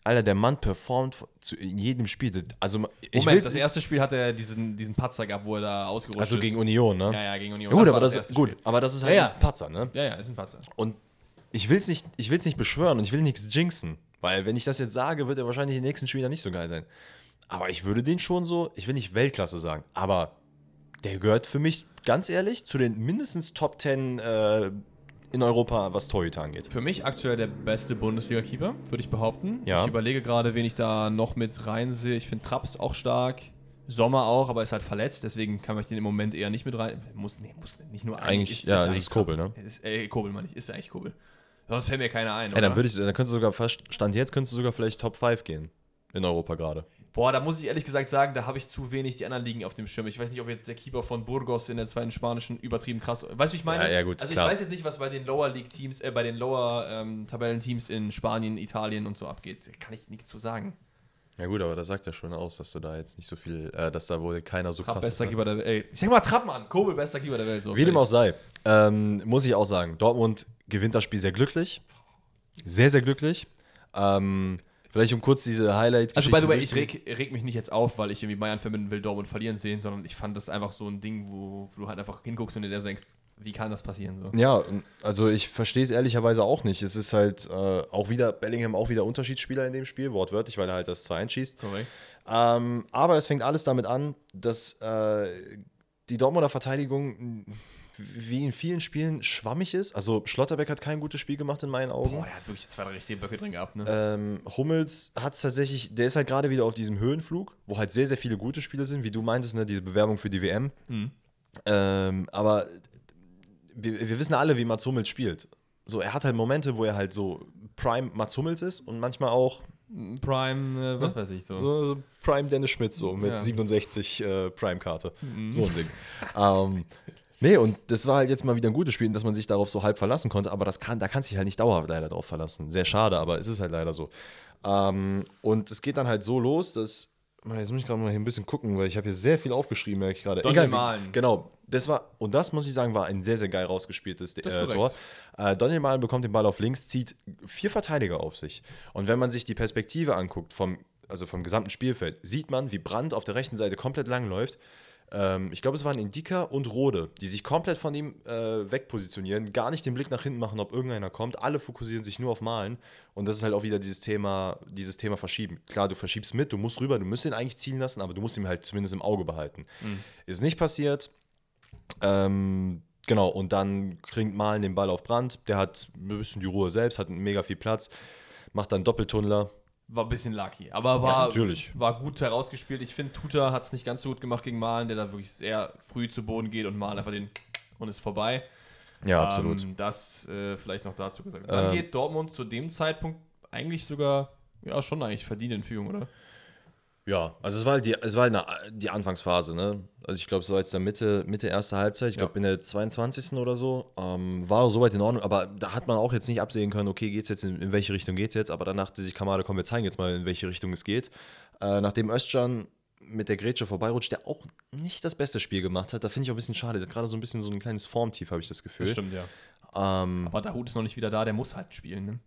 Alter, der Mann performt zu, in jedem Spiel. Das- Also, ich Moment, will, das erste Spiel hat er diesen, diesen Patzer gehabt, wo er da ausgerutscht also ist. gegen Union, ne? Ja, ja, gegen Union. Ja, gut, war aber das, erste gut, Spiel. aber das ist halt Ja, ja. ein Patzer, ne? Ja, ja, ist ein Patzer. Und ich will es nicht, ich will's nicht beschwören und ich will nichts jinxen. Weil, wenn ich das jetzt sage, wird er wahrscheinlich in den nächsten Spielen dann nicht so geil sein. Aber ich würde den schon so, ich will nicht Weltklasse sagen, aber der gehört für mich, ganz ehrlich, zu den mindestens Top 10 äh, in Europa, was Torhüter angeht. Für mich aktuell der beste Bundesliga-Keeper, würde ich behaupten. Ja. Ich überlege gerade, wen ich da noch mit reinsehe. Ich finde Traps auch stark. Sommer auch, aber ist halt verletzt, deswegen kann ich den im Moment eher nicht mit rein. Muss, nee, muss nicht nur Eigentlich, ja, das eigentlich ist Kobel, ne? Ist, äh, Kobel, meine ich, ist eigentlich Kobel. Sonst fällt mir keiner ein. Ja, dann würde ich, dann könntest du sogar fast, Stand jetzt könntest du sogar vielleicht Top 5 gehen. In Europa gerade. Boah, da muss ich ehrlich gesagt sagen, da habe ich zu wenig die anderen Ligen auf dem Schirm. Ich weiß nicht, ob jetzt der Keeper von Burgos in der zweiten spanischen übertrieben krass. Weißt du, ich meine? Ja, ja, gut, Also klar. ich weiß jetzt nicht, was bei den Lower League Teams, äh, bei den Lower ähm, Tabellenteams in Spanien, Italien und so abgeht. Kann ich nichts zu sagen. Ja gut, aber das sagt ja schon aus, dass du da jetzt nicht so viel, äh, dass da wohl keiner so Trapp, krass bester ist. ne? Keeper der Welt. Ey, ich sag mal Trappmann, Kobel, bester Keeper der Welt. So, Wie dem auch sei, ähm, muss ich auch sagen, Dortmund gewinnt das Spiel sehr glücklich. Sehr, sehr glücklich. Ähm, vielleicht um kurz diese highlight Also, by the way, ich reg, reg mich nicht jetzt auf, weil ich irgendwie Bayern verbinden will, Dortmund verlieren sehen, sondern ich fand das einfach so ein Ding, wo, wo du halt einfach hinguckst und dir so denkst, wie kann das passieren? So. Ja, also ich verstehe es ehrlicherweise auch nicht. Es ist halt äh, auch wieder, Bellingham auch wieder Unterschiedsspieler in dem Spiel, wortwörtlich, weil er halt das 2 schießt. Korrekt. Ähm, aber es fängt alles damit an, dass äh, die Dortmunder Verteidigung wie in vielen Spielen schwammig ist. Also Schlotterbeck hat kein gutes Spiel gemacht in meinen Augen. Boah, der hat wirklich zwei drei richtige Böcke drin gehabt, ne? Ähm, Hummels hat es tatsächlich, der ist halt gerade wieder auf diesem Höhenflug, wo halt sehr, sehr viele gute Spiele sind, wie du meintest, ne, diese Bewerbung für die WM. Mhm. Ähm, aber wir, wir wissen alle, wie Mats Hummels spielt. So, er hat halt Momente, wo er halt so Prime Mats Hummels ist und manchmal auch Prime, äh, was weiß ich so. so Prime Dennis Schmidt, so mit Ja. 67 äh, Prime-Karte. So ein Ding. <laughs> ähm, nee, und das war halt jetzt mal wieder ein gutes Spiel, dass man sich darauf so halb verlassen konnte, aber das kann, da kannst du dich halt nicht dauerhaft leider drauf verlassen. Sehr schade, aber es ist halt leider so. Ähm, und es geht dann halt so los, dass. Jetzt muss ich gerade mal hier ein bisschen gucken, weil ich habe hier sehr viel aufgeschrieben, merke ich gerade. Egal Mahlen. Genau, das war, und das muss ich sagen, war ein sehr, sehr geil rausgespieltes äh. Tor. Äh, Daniel Mahlen bekommt den Ball auf links, zieht vier Verteidiger auf sich. Und wenn man sich die Perspektive anguckt, vom, also vom gesamten Spielfeld, sieht man, wie Brandt auf der rechten Seite komplett langläuft. Ähm, ich glaube, es waren Indika und Rode, die sich komplett von ihm äh, wegpositionieren, gar nicht den Blick nach hinten machen, ob irgendeiner kommt. Alle fokussieren sich nur auf Malen. Und das ist halt auch wieder dieses Thema, dieses Thema Verschieben. Klar, du verschiebst mit, du musst rüber, du musst ihn eigentlich ziehen lassen, aber du musst ihn halt zumindest im Auge behalten. Ist nicht passiert. Ähm, genau, und dann kriegt Malen den Ball auf Brand. Der hat ein bisschen die Ruhe selbst, hat mega viel Platz, macht dann Doppeltunnler. War ein bisschen lucky. Aber war, natürlich. war gut herausgespielt. Ich finde, Tuta hat es nicht ganz so gut gemacht gegen Malen, der da wirklich sehr früh zu Boden geht und Malen einfach den und ist vorbei. Ja, Ähm, das äh, vielleicht noch dazu gesagt. Dann Ähm, geht Dortmund zu dem Zeitpunkt eigentlich sogar, ja, schon eigentlich verdient in Führung, oder? Ja, also es war halt die, es war halt eine, die Anfangsphase, ne? Also ich glaube, es war jetzt der Mitte, Mitte erste Halbzeit, ich glaube in der 22. oder so, ähm, war soweit in Ordnung, aber da hat man auch jetzt nicht absehen können, okay, geht's jetzt in, in welche Richtung geht's jetzt, aber dann dachte sich Kamada, komm, wir zeigen jetzt mal, in welche Richtung es geht. Äh, nachdem Özcan mit der Grätsche vorbeirutscht, der auch nicht das beste Spiel gemacht hat, da finde ich auch ein bisschen schade, der hat gerade so ein bisschen so ein kleines Formtief, habe ich das Gefühl. stimmt, ja. Ähm, Aber der Hut ist noch nicht wieder da, der muss halt spielen, ne?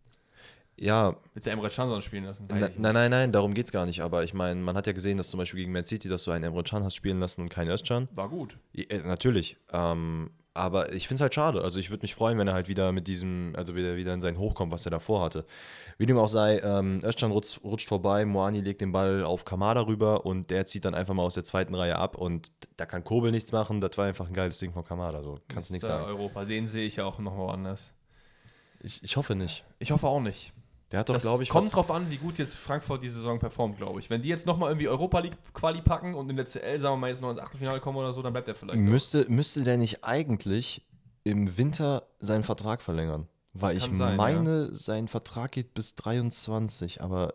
Ja, Willst du Emre Can sonst spielen lassen? Na, nein, nein, nein, darum geht es gar nicht. Aber ich meine, man hat ja gesehen, dass zum Beispiel gegen Man City, dass du einen Emre Can hast spielen lassen und keinen Özcan. War gut. Ja, äh, natürlich. Ähm, aber ich finde es halt schade. Also ich würde mich freuen, wenn er halt wieder mit diesem, also wieder, wieder in sein Hoch kommt, was er davor hatte. Wie dem auch sei, ähm, Özcan rutscht, rutscht vorbei, Moani legt den Ball auf Kamada rüber und der zieht dann einfach mal aus der zweiten Reihe ab und da kann Kobel nichts machen. Das war einfach ein geiles Ding von Kamada. So kannst du nichts sagen. Europa, den sehe ich ja auch noch woanders. Ich, ich hoffe nicht. Ich hoffe auch nicht. Der hat doch, Das glaube ich, kommt drauf an, wie gut jetzt Frankfurt die Saison performt, glaube ich. Wenn die jetzt nochmal irgendwie Europa League Quali packen und in der CL, sagen wir mal, jetzt noch ins Achtelfinale kommen oder so, dann bleibt er vielleicht. Müsste, müsste der nicht eigentlich im Winter seinen Vertrag verlängern? Weil ich sein, meine, sein Vertrag geht bis 23, aber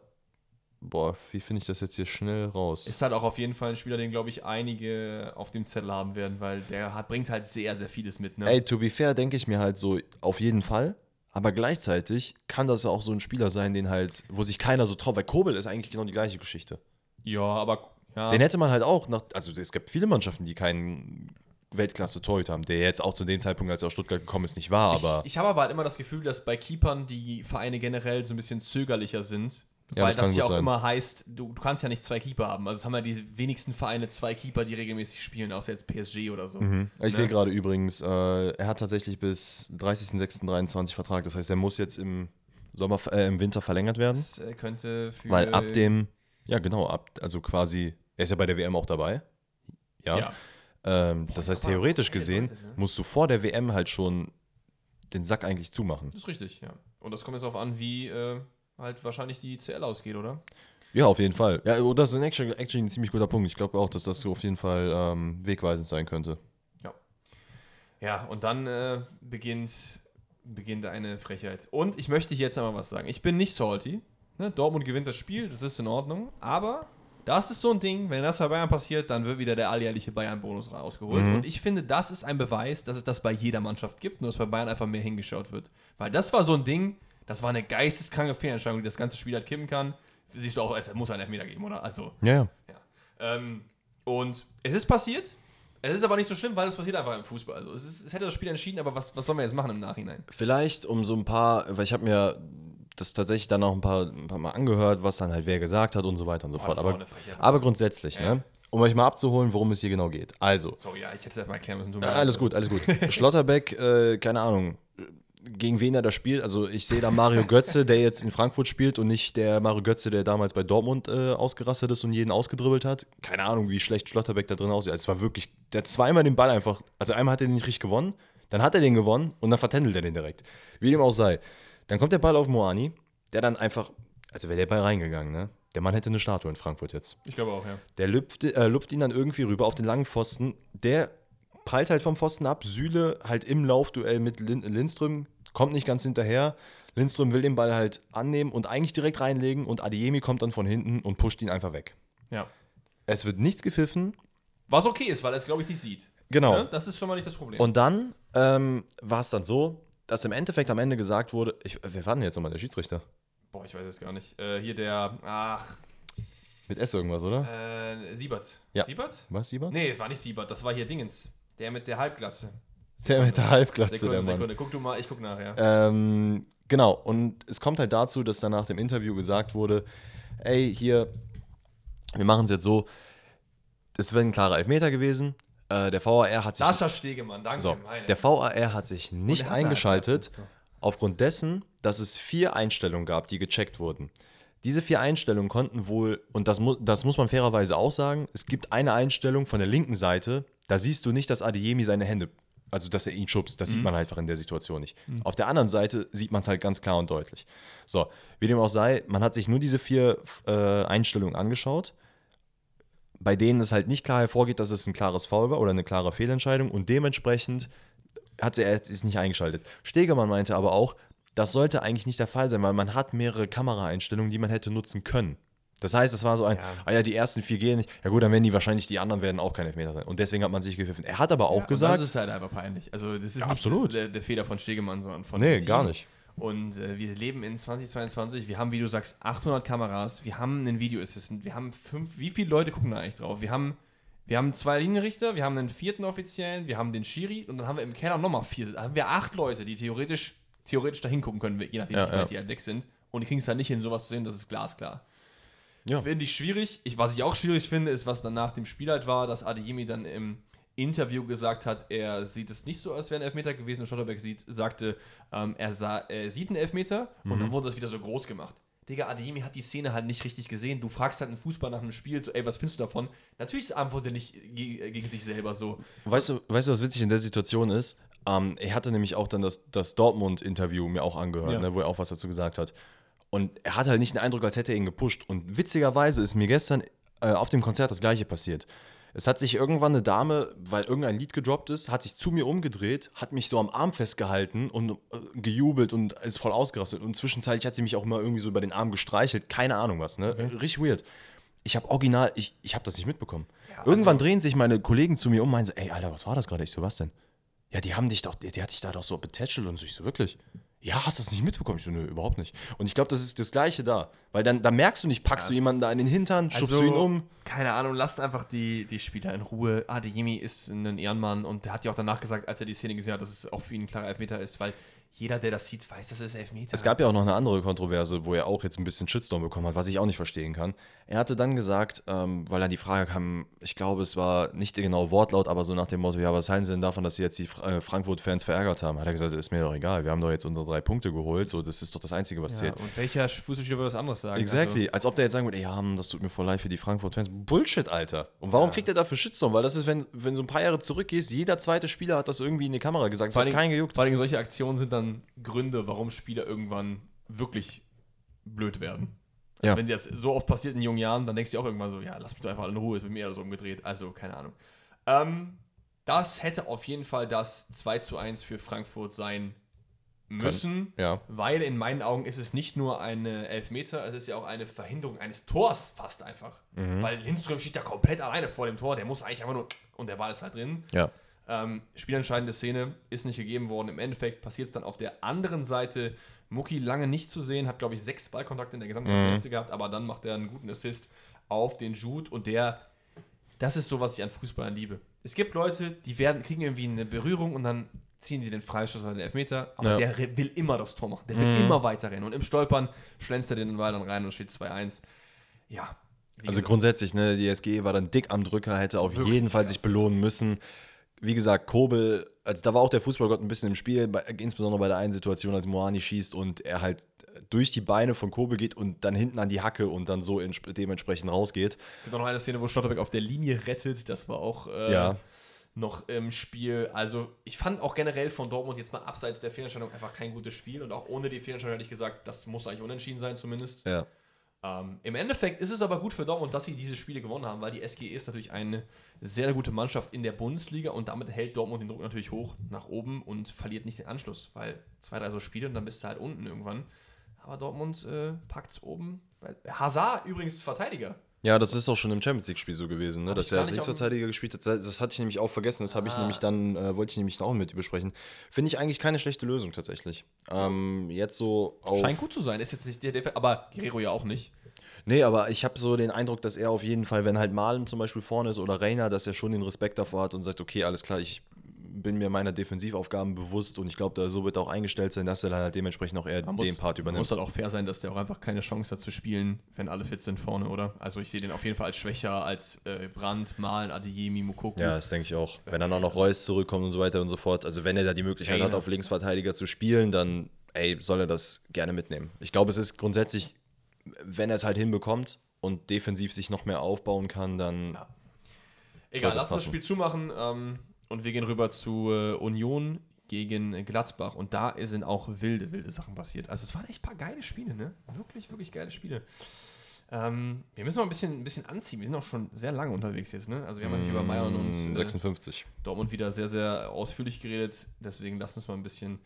boah, wie finde ich das jetzt hier schnell raus? Ist halt auch auf jeden Fall ein Spieler, den, glaube ich, einige auf dem Zettel haben werden, weil der hat, bringt halt sehr, sehr vieles mit. Ne? Ey, to be fair, denke ich mir halt so, auf jeden Fall. Aber gleichzeitig kann das ja auch so ein Spieler sein, den halt, wo sich keiner so traut, weil Kobel ist eigentlich genau die gleiche Geschichte. Ja, aber ja, Den hätte man halt auch nach, also es gibt viele Mannschaften, die keinen Weltklasse-Torhüter haben, der jetzt auch zu dem Zeitpunkt, als er aus Stuttgart gekommen ist, nicht war, aber. ich, ich habe aber halt immer das Gefühl, dass bei Keepern die Vereine generell so ein bisschen zögerlicher sind. Ja, weil das das, ja auch sein. immer heißt, du, du kannst ja nicht zwei Keeper haben. Also es haben ja die wenigsten Vereine zwei Keeper, die regelmäßig spielen, außer jetzt PSG oder so. Mhm. Ich Ne? sehe gerade übrigens, äh, er hat tatsächlich bis 30.06.23 Vertrag. Das heißt, er muss jetzt im, Sommer, äh, im Winter verlängert werden. Das äh, könnte für. Weil ab dem, ja genau, ab, also quasi, er ist ja bei der WM auch dabei. Ja. Ja. Ähm, das heißt, theoretisch gesehen Leute, ne? musst du vor der WM halt schon den Sack eigentlich zumachen. Das ist richtig, ja. Und das kommt jetzt darauf an, wie äh, halt wahrscheinlich die CL ausgeht, oder? Ja, auf jeden Fall. Ja, oh, das ist ein actually, actually ein ziemlich guter Punkt. Ich glaube auch, dass das so auf jeden Fall ähm, wegweisend sein könnte. Ja, und dann äh, beginnt, beginnt eine Frechheit. Und ich möchte hier jetzt einmal was sagen. Ich bin nicht salty. Ne? Dortmund gewinnt das Spiel, das ist in Ordnung. Aber das ist so ein Ding, wenn das bei Bayern passiert, dann wird wieder der alljährliche Bayern-Bonus rausgeholt. Mhm. Und ich finde, das ist ein Beweis, dass es das bei jeder Mannschaft gibt, nur dass bei Bayern einfach mehr hingeschaut wird. Weil das war so ein Ding, das war eine geisteskranke Fehlentscheidung, die das ganze Spiel halt kippen kann. Siehst du auch, es muss einen Elfmeter geben, oder? Also, Ja, ja. Ähm, und es ist passiert. Es ist aber nicht so schlimm, weil es passiert einfach im Fußball. Also es, ist, es hätte das Spiel entschieden, aber was, was sollen wir jetzt machen im Nachhinein? Vielleicht um so ein paar, weil ich habe mir das tatsächlich dann auch ein paar, ein paar Mal angehört, was dann halt wer gesagt hat und so weiter und so Oh, fort. Aber, aber grundsätzlich, Ja. ne? Um euch mal abzuholen, worum es hier genau geht. Also, Sorry, ja, ich hätte es erstmal erklären müssen. äh, alles gut, alles gut. Schlotterbeck, äh, keine Ahnung, gegen wen er da spielt. Also ich sehe da Mario Götze, der jetzt in Frankfurt spielt und nicht der Mario Götze, der damals bei Dortmund äh, ausgerastet ist und jeden ausgedribbelt hat. Keine Ahnung, wie schlecht Schlotterbeck da drin aussieht. Also es war wirklich, der hat zweimal den Ball einfach, also einmal hat er den nicht richtig gewonnen, dann hat er den gewonnen und dann vertändelt er den direkt. Wie dem auch sei. Dann kommt der Ball auf Moani, der dann einfach, also wäre der Ball reingegangen, ne? Der Mann hätte eine Statue in Frankfurt jetzt. Ich glaube auch, ja. Der lüpft, äh, lupft ihn dann irgendwie rüber auf den langen Pfosten. Der prallt halt vom Pfosten ab. Süle halt im Laufduell mit Lin Lindström, kommt nicht ganz hinterher. Lindström will den Ball halt annehmen und eigentlich direkt reinlegen und Adiemi kommt dann von hinten und pusht ihn einfach weg. ja. Es wird nichts gepfiffen. Was okay ist, weil er es, glaube ich, nicht sieht. Genau. Ne? Das ist schon mal nicht das Problem. Und dann ähm, war es dann so, dass im Endeffekt am Ende gesagt wurde, ich, wer war denn jetzt nochmal der Schiedsrichter? Boah, ich weiß es gar nicht. Äh, hier der, ach, Mit S irgendwas, oder? äh, Siebert. Ja. Siebert? Was, Siebert? Nee, es war nicht Siebert, das war hier Dingens. Der mit der Halbglatze. Der mit der Halbglatze, Sekunde, der Mann. Sekunde, guck du mal, ich guck nachher. Ähm, genau, und es kommt halt dazu, dass dann nach dem Interview gesagt wurde, ey, hier, wir machen es jetzt so, es wäre ein klarer Elfmeter gewesen, äh, der VAR hat sich, Sascha Stegemann, danke. so, der VAR hat sich nicht hat eingeschaltet. So. aufgrund dessen, dass es vier Einstellungen gab, die gecheckt wurden. Diese vier Einstellungen konnten wohl, und das, mu das muss man fairerweise auch sagen, es gibt eine Einstellung von der linken Seite, da siehst du nicht, dass Adeyemi seine Hände, also dass er ihn schubst, das sieht man halt einfach in der Situation nicht. Auf der anderen Seite sieht man es halt ganz klar und deutlich. So, wie dem auch sei, man hat sich nur diese vier äh, Einstellungen angeschaut, bei denen es halt nicht klar hervorgeht, dass es ein klares Foul war oder eine klare Fehlentscheidung und dementsprechend hat er es nicht eingeschaltet. Stegemann meinte aber auch, das sollte eigentlich nicht der Fall sein, weil man hat mehrere Kameraeinstellungen, die man hätte nutzen können. Das heißt, es war so ein, Ja. ah ja, die ersten vier gehen nicht. Ja gut, dann werden die wahrscheinlich, die anderen werden auch kein Elfmeter sein. Und deswegen hat man sich gepfiffen. Er hat aber auch Ja, gesagt, Das ist halt einfach peinlich. Also, das ist Ja, nicht absolut. Der, der Fehler von Stegemann, sondern von nee, gar nicht. Und äh, wir leben in 2022. Wir haben, wie du sagst, 800 Kameras. Wir haben einen Videoassistent. Wir haben fünf. Wie viele Leute gucken da eigentlich drauf? Wir haben, wir haben zwei Linienrichter. Wir haben einen vierten Offiziellen. Wir haben den Schiri. Und dann haben wir im Keller nochmal vier. Da haben wir acht Leute, die theoretisch, theoretisch da hingucken können, je nachdem, Ja, wie weit ja. die halt weg sind. Und die kriegen es halt nicht hin, sowas zu sehen. Das ist glasklar. Ja. Finde ich schwierig. Ich, was ich auch schwierig finde, ist, was dann nach dem Spiel halt war, dass Adeyemi dann im Interview gesagt hat, er sieht es nicht so, als wäre ein Elfmeter gewesen. Und Schotterbeck sieht, sagte, ähm, er, sah, er sieht einen Elfmeter und Mhm. dann wurde das wieder so groß gemacht. Digga, Adeyemi hat die Szene halt nicht richtig gesehen. Du fragst halt einen Fußball nach einem Spiel, so, ey, was findest du davon? Natürlich antwortet er nicht ge gegen sich selber so. Weißt du, weißt du, was witzig in der Situation ist? Ähm, er hatte nämlich auch dann das, das Dortmund-Interview mir auch angehört, Ja. ne, wo er auch was dazu gesagt hat. Und er hatte halt nicht den Eindruck, als hätte er ihn gepusht. Und witzigerweise ist mir gestern äh, auf dem Konzert das gleiche passiert. Es hat sich irgendwann eine Dame, weil irgendein Lied gedroppt ist, hat sich zu mir umgedreht, hat mich so am Arm festgehalten und äh, gejubelt und ist voll ausgerastet. Und zwischenzeitlich hat sie mich auch mal irgendwie so über den Arm gestreichelt. Keine Ahnung was, ne? Richtig weird. Ich habe original, ich, ich habe das nicht mitbekommen. Ja, Irgendwann also- drehen sich meine Kollegen zu mir um und meinen so, ey, Alter, was war das gerade? Ich so, was denn? Ja, die haben dich doch, die, die hat dich da doch so betätschelt und so. Ich so, wirklich? Ja, hast du das nicht mitbekommen? Ich so, nö, überhaupt nicht. Und ich glaube, das ist das Gleiche da. Weil dann, dann merkst du nicht, packst du jemanden da in den Hintern, schubst Also, du ihn um. Keine Ahnung, lasst einfach die, die Spieler in Ruhe. Adeyemi ist ein Ehrenmann und der hat ja auch danach gesagt, als er die Szene gesehen hat, dass es auch für ihn ein klarer Elfmeter ist, weil jeder, der das sieht, weiß, dass es Elfmeter Es gab ja auch noch eine andere Kontroverse, wo er auch jetzt ein bisschen Shitstorm bekommen hat, was ich auch nicht verstehen kann. Er hatte dann gesagt, ähm, weil dann die Frage kam, ich glaube, es war nicht der genaue Wortlaut, aber so nach dem Motto, ja, was halten Sie denn davon, dass Sie jetzt die äh, Frankfurt-Fans verärgert haben? Hat er gesagt, ist mir doch egal, wir haben doch jetzt unsere drei Punkte geholt, so, das ist doch das Einzige, was Ja, zählt. und welcher Fußballspieler würde was anderes sagen? Exactly. Als ob der jetzt sagen würde, ja, das tut mir voll leid für die Frankfurt-Fans. Bullshit, Alter. Und warum Ja. kriegt er dafür Shitstorm? Weil das ist, wenn, wenn du ein paar Jahre zurückgehst, jeder zweite Spieler hat das irgendwie in die Kamera gesagt. Es Vor hat keinen gejuckt. vor allem solche Aktionen sind dann Gründe, warum Spieler irgendwann wirklich blöd werden. Also Ja. wenn dir das so oft passiert in jungen Jahren, dann denkst du auch irgendwann so, ja, lass mich doch einfach in Ruhe, es wird mir eher so umgedreht. Also, keine Ahnung. Ähm, das hätte auf jeden Fall das 2 zu 1 für Frankfurt sein müssen, Ja. weil in meinen Augen ist es nicht nur eine Elfmeter, es ist ja auch eine Verhinderung eines Tors fast einfach. Mhm. Weil Lindström steht da komplett alleine vor dem Tor, der muss eigentlich einfach nur und der Ball ist halt drin. Ja. Ähm, spielentscheidende Szene ist nicht gegeben worden. Im Endeffekt passiert es dann auf der anderen Seite. Mucki lange nicht zu sehen, hat glaube ich sechs Ballkontakte in der gesamten ersten Hälfte gehabt, aber dann macht er einen guten Assist auf den Jude und der, das ist so, was ich an Fußballern liebe. Es gibt Leute, die werden, kriegen irgendwie eine Berührung und dann ziehen die den Freistoß oder den Elfmeter, aber Ja. der will immer das Tor machen, der will immer weiterrennen und im Stolpern schlänzt er den Ball dann rein und steht 2-1. Ja. wie Also gesagt, grundsätzlich, ne, die SGE war dann dick am Drücker, hätte auf Wirklich jeden Fall krass. sich belohnen müssen. Wie gesagt, Kobel, also da war auch der Fußballgott ein bisschen im Spiel, bei, insbesondere bei der einen Situation, als Moani schießt und er halt durch die Beine von Kobel geht und dann hinten an die Hacke und dann so ins- dementsprechend rausgeht. Es gibt auch noch eine Szene, wo Stotterbeck auf der Linie rettet. Das war auch äh, Ja. noch im Spiel. Also, ich fand auch generell von Dortmund jetzt mal abseits der Fehlentscheidung einfach kein gutes Spiel. Und auch ohne die Fehlentscheidung hätte ich gesagt, das muss eigentlich unentschieden sein, zumindest. Ja. Ähm, Im Endeffekt ist es aber gut für Dortmund, dass sie diese Spiele gewonnen haben, weil die SGE ist natürlich eine sehr gute Mannschaft in der Bundesliga und damit hält Dortmund den Druck natürlich hoch nach oben und verliert nicht den Anschluss, weil zwei, drei so Spiele und dann bist du halt unten irgendwann. Aber Dortmund äh, packt es oben. Hazard übrigens Verteidiger. Ja, das ist auch schon im Champions League-Spiel so gewesen, ne? Dass er als Linksverteidiger gespielt hat. Das hatte ich nämlich auch vergessen. Das habe ich Ah. nämlich dann, äh, wollte ich nämlich auch mit dir besprechen. Finde ich eigentlich keine schlechte Lösung tatsächlich. Ähm, jetzt so auf. Scheint gut zu sein. Ist jetzt nicht der, der aber Guerrero ja auch nicht. Nee, aber ich habe so den Eindruck, dass er auf jeden Fall, wenn halt Malen zum Beispiel vorne ist oder Reiner, dass er schon den Respekt davor hat und sagt, okay, alles klar, ich bin mir meiner Defensivaufgaben bewusst und ich glaube, da so wird auch eingestellt sein, dass er dann halt dementsprechend auch eher Man den Part übernimmt. Muss halt auch fair sein, dass der auch einfach keine Chance hat zu spielen, wenn alle fit sind vorne, oder? Also ich sehe den auf jeden Fall als schwächer als äh, Brandt, Malen, Adeyemi, Mukoko. Ja, das denke ich auch. Wenn dann auch noch Reus zurückkommt und so weiter und so fort. Also wenn er da die Möglichkeit Ja, hat, genau. auf Linksverteidiger zu spielen, dann ey, soll er das gerne mitnehmen. Ich glaube, es ist grundsätzlich, wenn er es halt hinbekommt und defensiv sich noch mehr aufbauen kann, dann Ja. Egal, lass uns das. Spiel zumachen ähm, und wir gehen rüber zu äh, Union gegen Gladbach. Und da sind auch wilde, wilde Sachen passiert. Also es waren echt ein paar geile Spiele, ne? Wirklich, wirklich geile Spiele. Ähm, wir müssen mal ein bisschen, ein bisschen anziehen. Wir sind auch schon sehr lange unterwegs jetzt, ne? Also wir haben ja nicht über Bayern und mm, äh, 56. Dortmund wieder sehr, sehr ausführlich geredet. Deswegen lass uns mal ein bisschen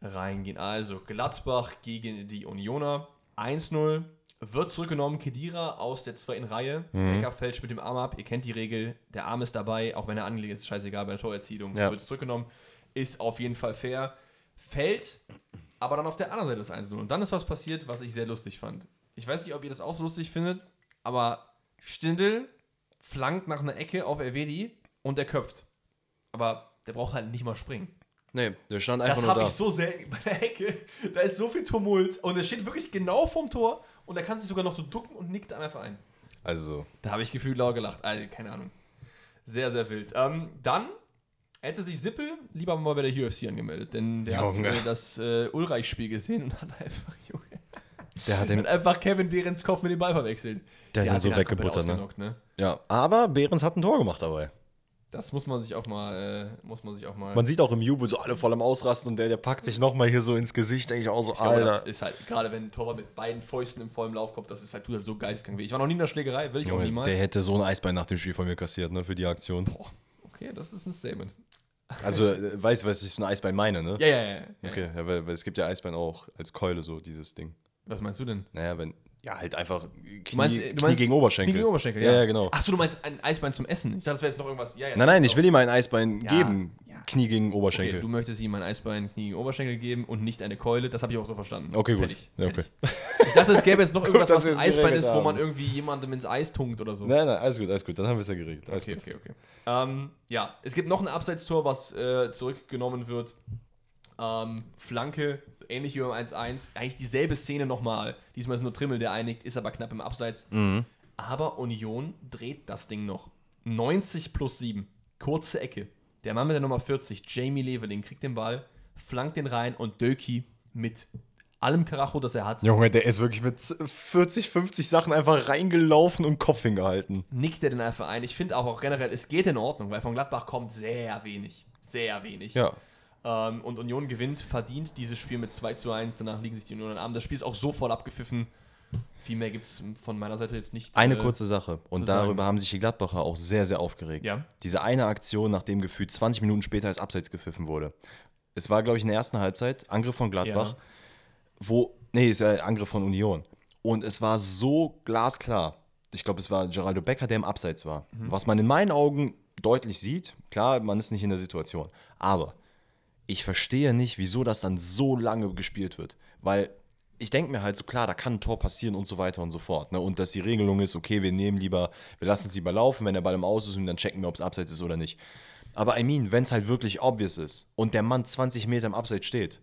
reingehen. Also, Gladbach gegen die Unioner. 1-0. Wird zurückgenommen. Kedira aus der zweiten Reihe. Becker fälscht mit dem Arm ab. Ihr kennt die Regel. Der Arm ist dabei. Auch wenn er angelegt ist, scheißegal bei der Torerzielung. Ja. Wird zurückgenommen. Ist auf jeden Fall fair. Fällt aber dann auf der anderen Seite das 1-0. Und dann ist was passiert, was ich sehr lustig fand. Ich weiß nicht, ob ihr das auch so lustig findet, aber Stindl flankt nach einer Ecke auf Elvedi und der köpft. Aber der braucht halt nicht mal springen. Nee, der stand einfach Das nur habe da. ich so selten bei der Ecke. Da ist so viel Tumult und er steht wirklich genau vorm Tor und er kann sich sogar noch so ducken und nickt dann einfach ein. Also, Da habe ich gefühlt laut gelacht. Also, keine Ahnung. Sehr, sehr wild. Ähm, dann hätte sich Sippel lieber mal bei der UFC angemeldet, denn der hat äh, das äh, Ulreich-Spiel gesehen und hat einfach, <laughs> Junge, der hat den, hat einfach Kevin Behrens Kopf mit dem Ball verwechselt. Der hat ihn so weggebuttert, ne? ne? ja, aber Behrens hat ein Tor gemacht dabei. Das muss man sich auch mal, äh, muss man sich auch mal. Man sieht auch im Jubel so alle voll am Ausrasten und der, der packt sich nochmal hier so ins Gesicht, denke ich auch so, ich glaube, das Alter. ist halt, gerade wenn ein Torwart mit beiden Fäusten im vollen Lauf kommt, das ist halt, tut halt so geisteskrank weh. Ich war noch nie in der Schlägerei, will ich auch Junge, niemals. der hätte so ein Eisbein nach dem Spiel von mir kassiert, ne, für die Aktion. okay, das ist ein Statement. Also, äh, weißt du, was ich für ein Eisbein meine, ne? Ja, ja, ja. ja. Okay, ja, weil, weil es gibt ja Eisbein auch als Keule, so dieses Ding. Was meinst du denn? Naja, wenn, ja, halt einfach Knie, Du meinst, Knie du meinst gegen Oberschenkel. Knie gegen Oberschenkel, ja. ja. Ja, genau. Achso, du meinst ein Eisbein zum Essen. Ich dachte, das wäre jetzt noch irgendwas. Ja, ja, Nein, nein, ich will ihm ein Eisbein geben. Knie gegen Okay, Oberschenkel. du möchtest ihm ein Eisbein, Knie, gegen Oberschenkel geben und nicht eine Keule. Das habe ich auch so verstanden. Okay, gut. Fertig, fertig. Ich dachte, es gäbe jetzt noch <laughs> irgendwas, dass was ein Eisbein ist, wo man irgendwie jemandem ins Eis tunkt oder so. nein, nein, alles gut, alles gut. Dann haben wir es ja geregelt. Alles Okay, gut. okay, okay. Ähm, ja, es gibt noch ein Abseitstor, was äh, zurückgenommen wird. Ähm, Flanke, ähnlich wie beim 1-1. Eigentlich dieselbe Szene nochmal. Diesmal ist nur Trimmel, der einigt, ist aber knapp im Abseits. Mhm. Aber Union dreht das Ding noch. 90 plus 7. Kurze Ecke. Der Mann mit der Nummer 40, Jamie Leveling, kriegt den Ball, flankt den rein und Döki mit allem Karacho, das er hat, Junge, der ist wirklich mit 40, 50 Sachen einfach reingelaufen und Kopf hingehalten. nickt er den einfach ein. Ich finde auch, auch generell, es geht in Ordnung, weil von Gladbach kommt sehr wenig. Sehr wenig. Ja. Ähm, und Union gewinnt, verdient dieses Spiel mit 2 zu 1. Danach liegen sich die Union an den Arm. Das Spiel ist auch so voll abgepfiffen. Viel mehr gibt es von meiner Seite jetzt nicht. Eine äh, kurze Sache. Und darüber sagen. haben sich die Gladbacher auch sehr, sehr aufgeregt. Ja. Diese eine Aktion, nachdem gefühlt 20 Minuten später als Abseits gepfiffen wurde. Es war, glaube ich, in der ersten Halbzeit, Angriff von Gladbach, Ja. wo, nee, ist ja Angriff von Union. Und es war so glasklar. Ich glaube, es war Geraldo Becker, der im Abseits war. Was man in meinen Augen deutlich sieht, klar, man ist nicht in der Situation. Aber ich verstehe nicht, wieso das dann so lange gespielt wird. Weil ich denke mir halt so, klar, da kann ein Tor passieren und so weiter und so fort. Ne? Und dass die Regelung ist, okay, wir nehmen lieber, wir lassen es lieber laufen, wenn der Ball im Aus ist und dann checken wir, ob es Abseits ist oder nicht. Aber I mean, wenn es halt wirklich obvious ist und der Mann 20 Meter im Abseits steht,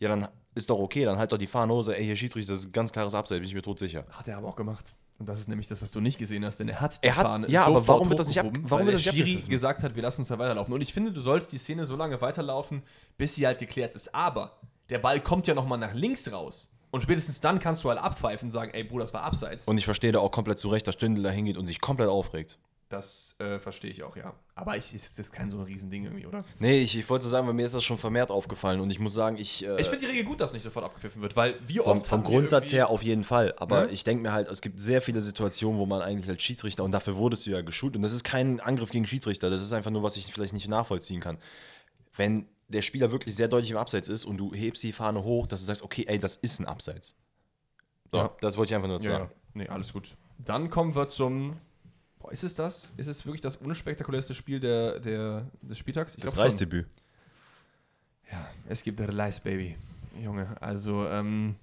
ja, dann ist doch okay, dann halt doch die Fahnenhose, ey, hier Schiedsrichter, das ist ein ganz klares Abseits, bin ich mir tot sicher. Hat er aber auch gemacht. Und das ist nämlich das, was du nicht gesehen hast, denn er hat Er hat- ja, aber warum wird das nicht ab- warum wird das der Schiri gesagt hat, wir lassen es da weiterlaufen. Und ich finde, du sollst die Szene so lange weiterlaufen, bis sie halt geklärt ist. Aber der Ball kommt ja nochmal nach links raus. Und spätestens dann kannst du halt abpfeifen und sagen, ey Bruder, das war abseits. Und ich verstehe da auch komplett zu Recht, dass Stindl da hingeht und sich komplett aufregt. Das äh, verstehe ich auch, ja. Aber ich, ist das kein so ein Riesending irgendwie, oder? Nee, ich, ich wollte sagen, weil mir ist das schon vermehrt aufgefallen und ich muss sagen, ich. Äh, Ich finde die Regel gut, dass nicht sofort abgepfiffen wird, weil wie vom, oft vom wir Grundsatz her auf jeden Fall. Aber Ne? ich denke mir halt, es gibt sehr viele Situationen, wo man eigentlich als Schiedsrichter, und dafür wurdest du ja geschult, und das ist kein Angriff gegen Schiedsrichter, das ist einfach nur, was ich vielleicht nicht nachvollziehen kann. Wenn der Spieler wirklich sehr deutlich im Abseits ist und du hebst die Fahne hoch, dass du sagst, okay, ey, das ist ein Abseits. So, Ja. das wollte ich einfach nur Ja, sagen. ja. Nee, alles gut. Dann kommen wir zum. Ist es das? Ist es wirklich das unspektakulärste Spiel der, der, des Spieltags? Ich Das. Reisdebüt. Ja, es gibt Reis, Baby. Junge, also, ähm.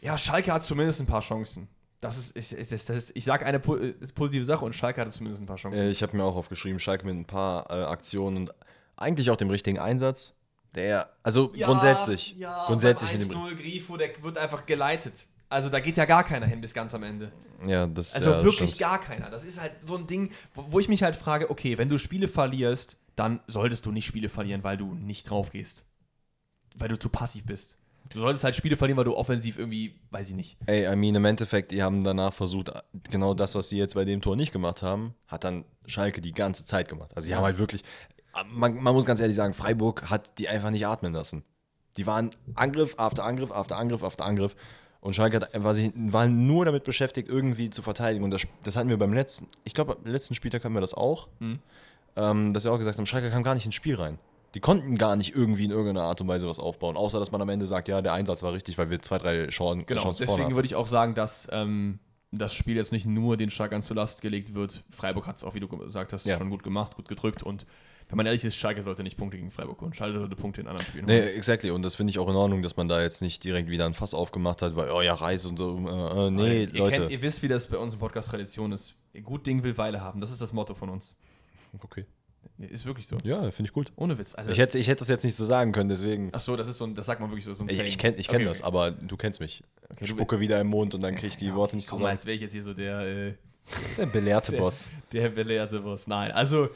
Ja, Schalke hat zumindest ein paar Chancen. Das ist, ist, das ist ich sage eine positive Sache und Schalke hatte zumindest ein paar Chancen. Äh, ich habe mir auch aufgeschrieben, Schalke mit ein paar äh, Aktionen und eigentlich auch dem richtigen Einsatz. Der, also grundsätzlich. Ja, grundsätzlich mit dem. 1-0 Grifo, der wird einfach geleitet. Also da geht ja gar keiner hin bis ganz am Ende. Ja, das Also ja, wirklich stimmt. gar keiner. Das ist halt so ein Ding, wo, wo ich mich halt frage, okay, wenn du Spiele verlierst, dann solltest du nicht Spiele verlieren, weil du nicht drauf gehst. Weil du zu passiv bist. Du solltest halt Spiele verlieren, weil du offensiv irgendwie, weiß ich nicht. Ey, I mean, im Endeffekt, die haben danach versucht, genau das, was sie jetzt bei dem Tor nicht gemacht haben, hat dann Schalke die ganze Zeit gemacht. Also, sie haben halt wirklich, man, man muss ganz ehrlich sagen, Freiburg hat die einfach nicht atmen lassen. Die waren Angriff after Angriff after Angriff after Angriff. Und Schalke hat, war, sich, war nur damit beschäftigt, irgendwie zu verteidigen. Und das, das hatten wir beim letzten, ich glaube, beim letzten Spieltag hatten wir das auch, Mhm. ähm, dass wir auch gesagt haben, Schalke kam gar nicht ins Spiel rein. Die konnten gar nicht irgendwie in irgendeiner Art und Weise was aufbauen, außer dass man am Ende sagt, ja, der Einsatz war richtig, weil wir zwei, drei Chancen, Genau, Chancen deswegen würde ich auch sagen, dass ähm, das Spiel jetzt nicht nur den Schalkern zur Last gelegt wird. Freiburg hat es auch, wie du gesagt hast, Ja. schon gut gemacht, gut gedrückt. Und wenn man ehrlich ist, Schalke sollte nicht Punkte gegen Freiburg holen. Schalke sollte Punkte in anderen Spielen Nee, holen. exactly. Und das finde ich auch in Ordnung, dass man da jetzt nicht direkt wieder ein Fass aufgemacht hat, weil, oh ja, Reis und so. Äh, äh, nee, ihr, Leute. Kennt, ihr wisst, wie das bei uns im Podcast Tradition ist. Gut Ding will Weile haben. Das ist das Motto von uns. okay. Ist wirklich so. Ja, finde ich gut. Ohne Witz. Also, Ich hätte, ich hätte das jetzt nicht so sagen können, deswegen. ach so, das ist so ein, das sagt man wirklich so, so ein Ich, ich kenne ich kenn Okay, das, okay. aber du kennst mich. Okay, Spucke wieder im Mund und dann kriege ich die Ja, Worte nicht komm zusammen. als wäre ich jetzt hier so der, äh, Der belehrte <laughs> Boss. der belehrte Boss. Nein, also,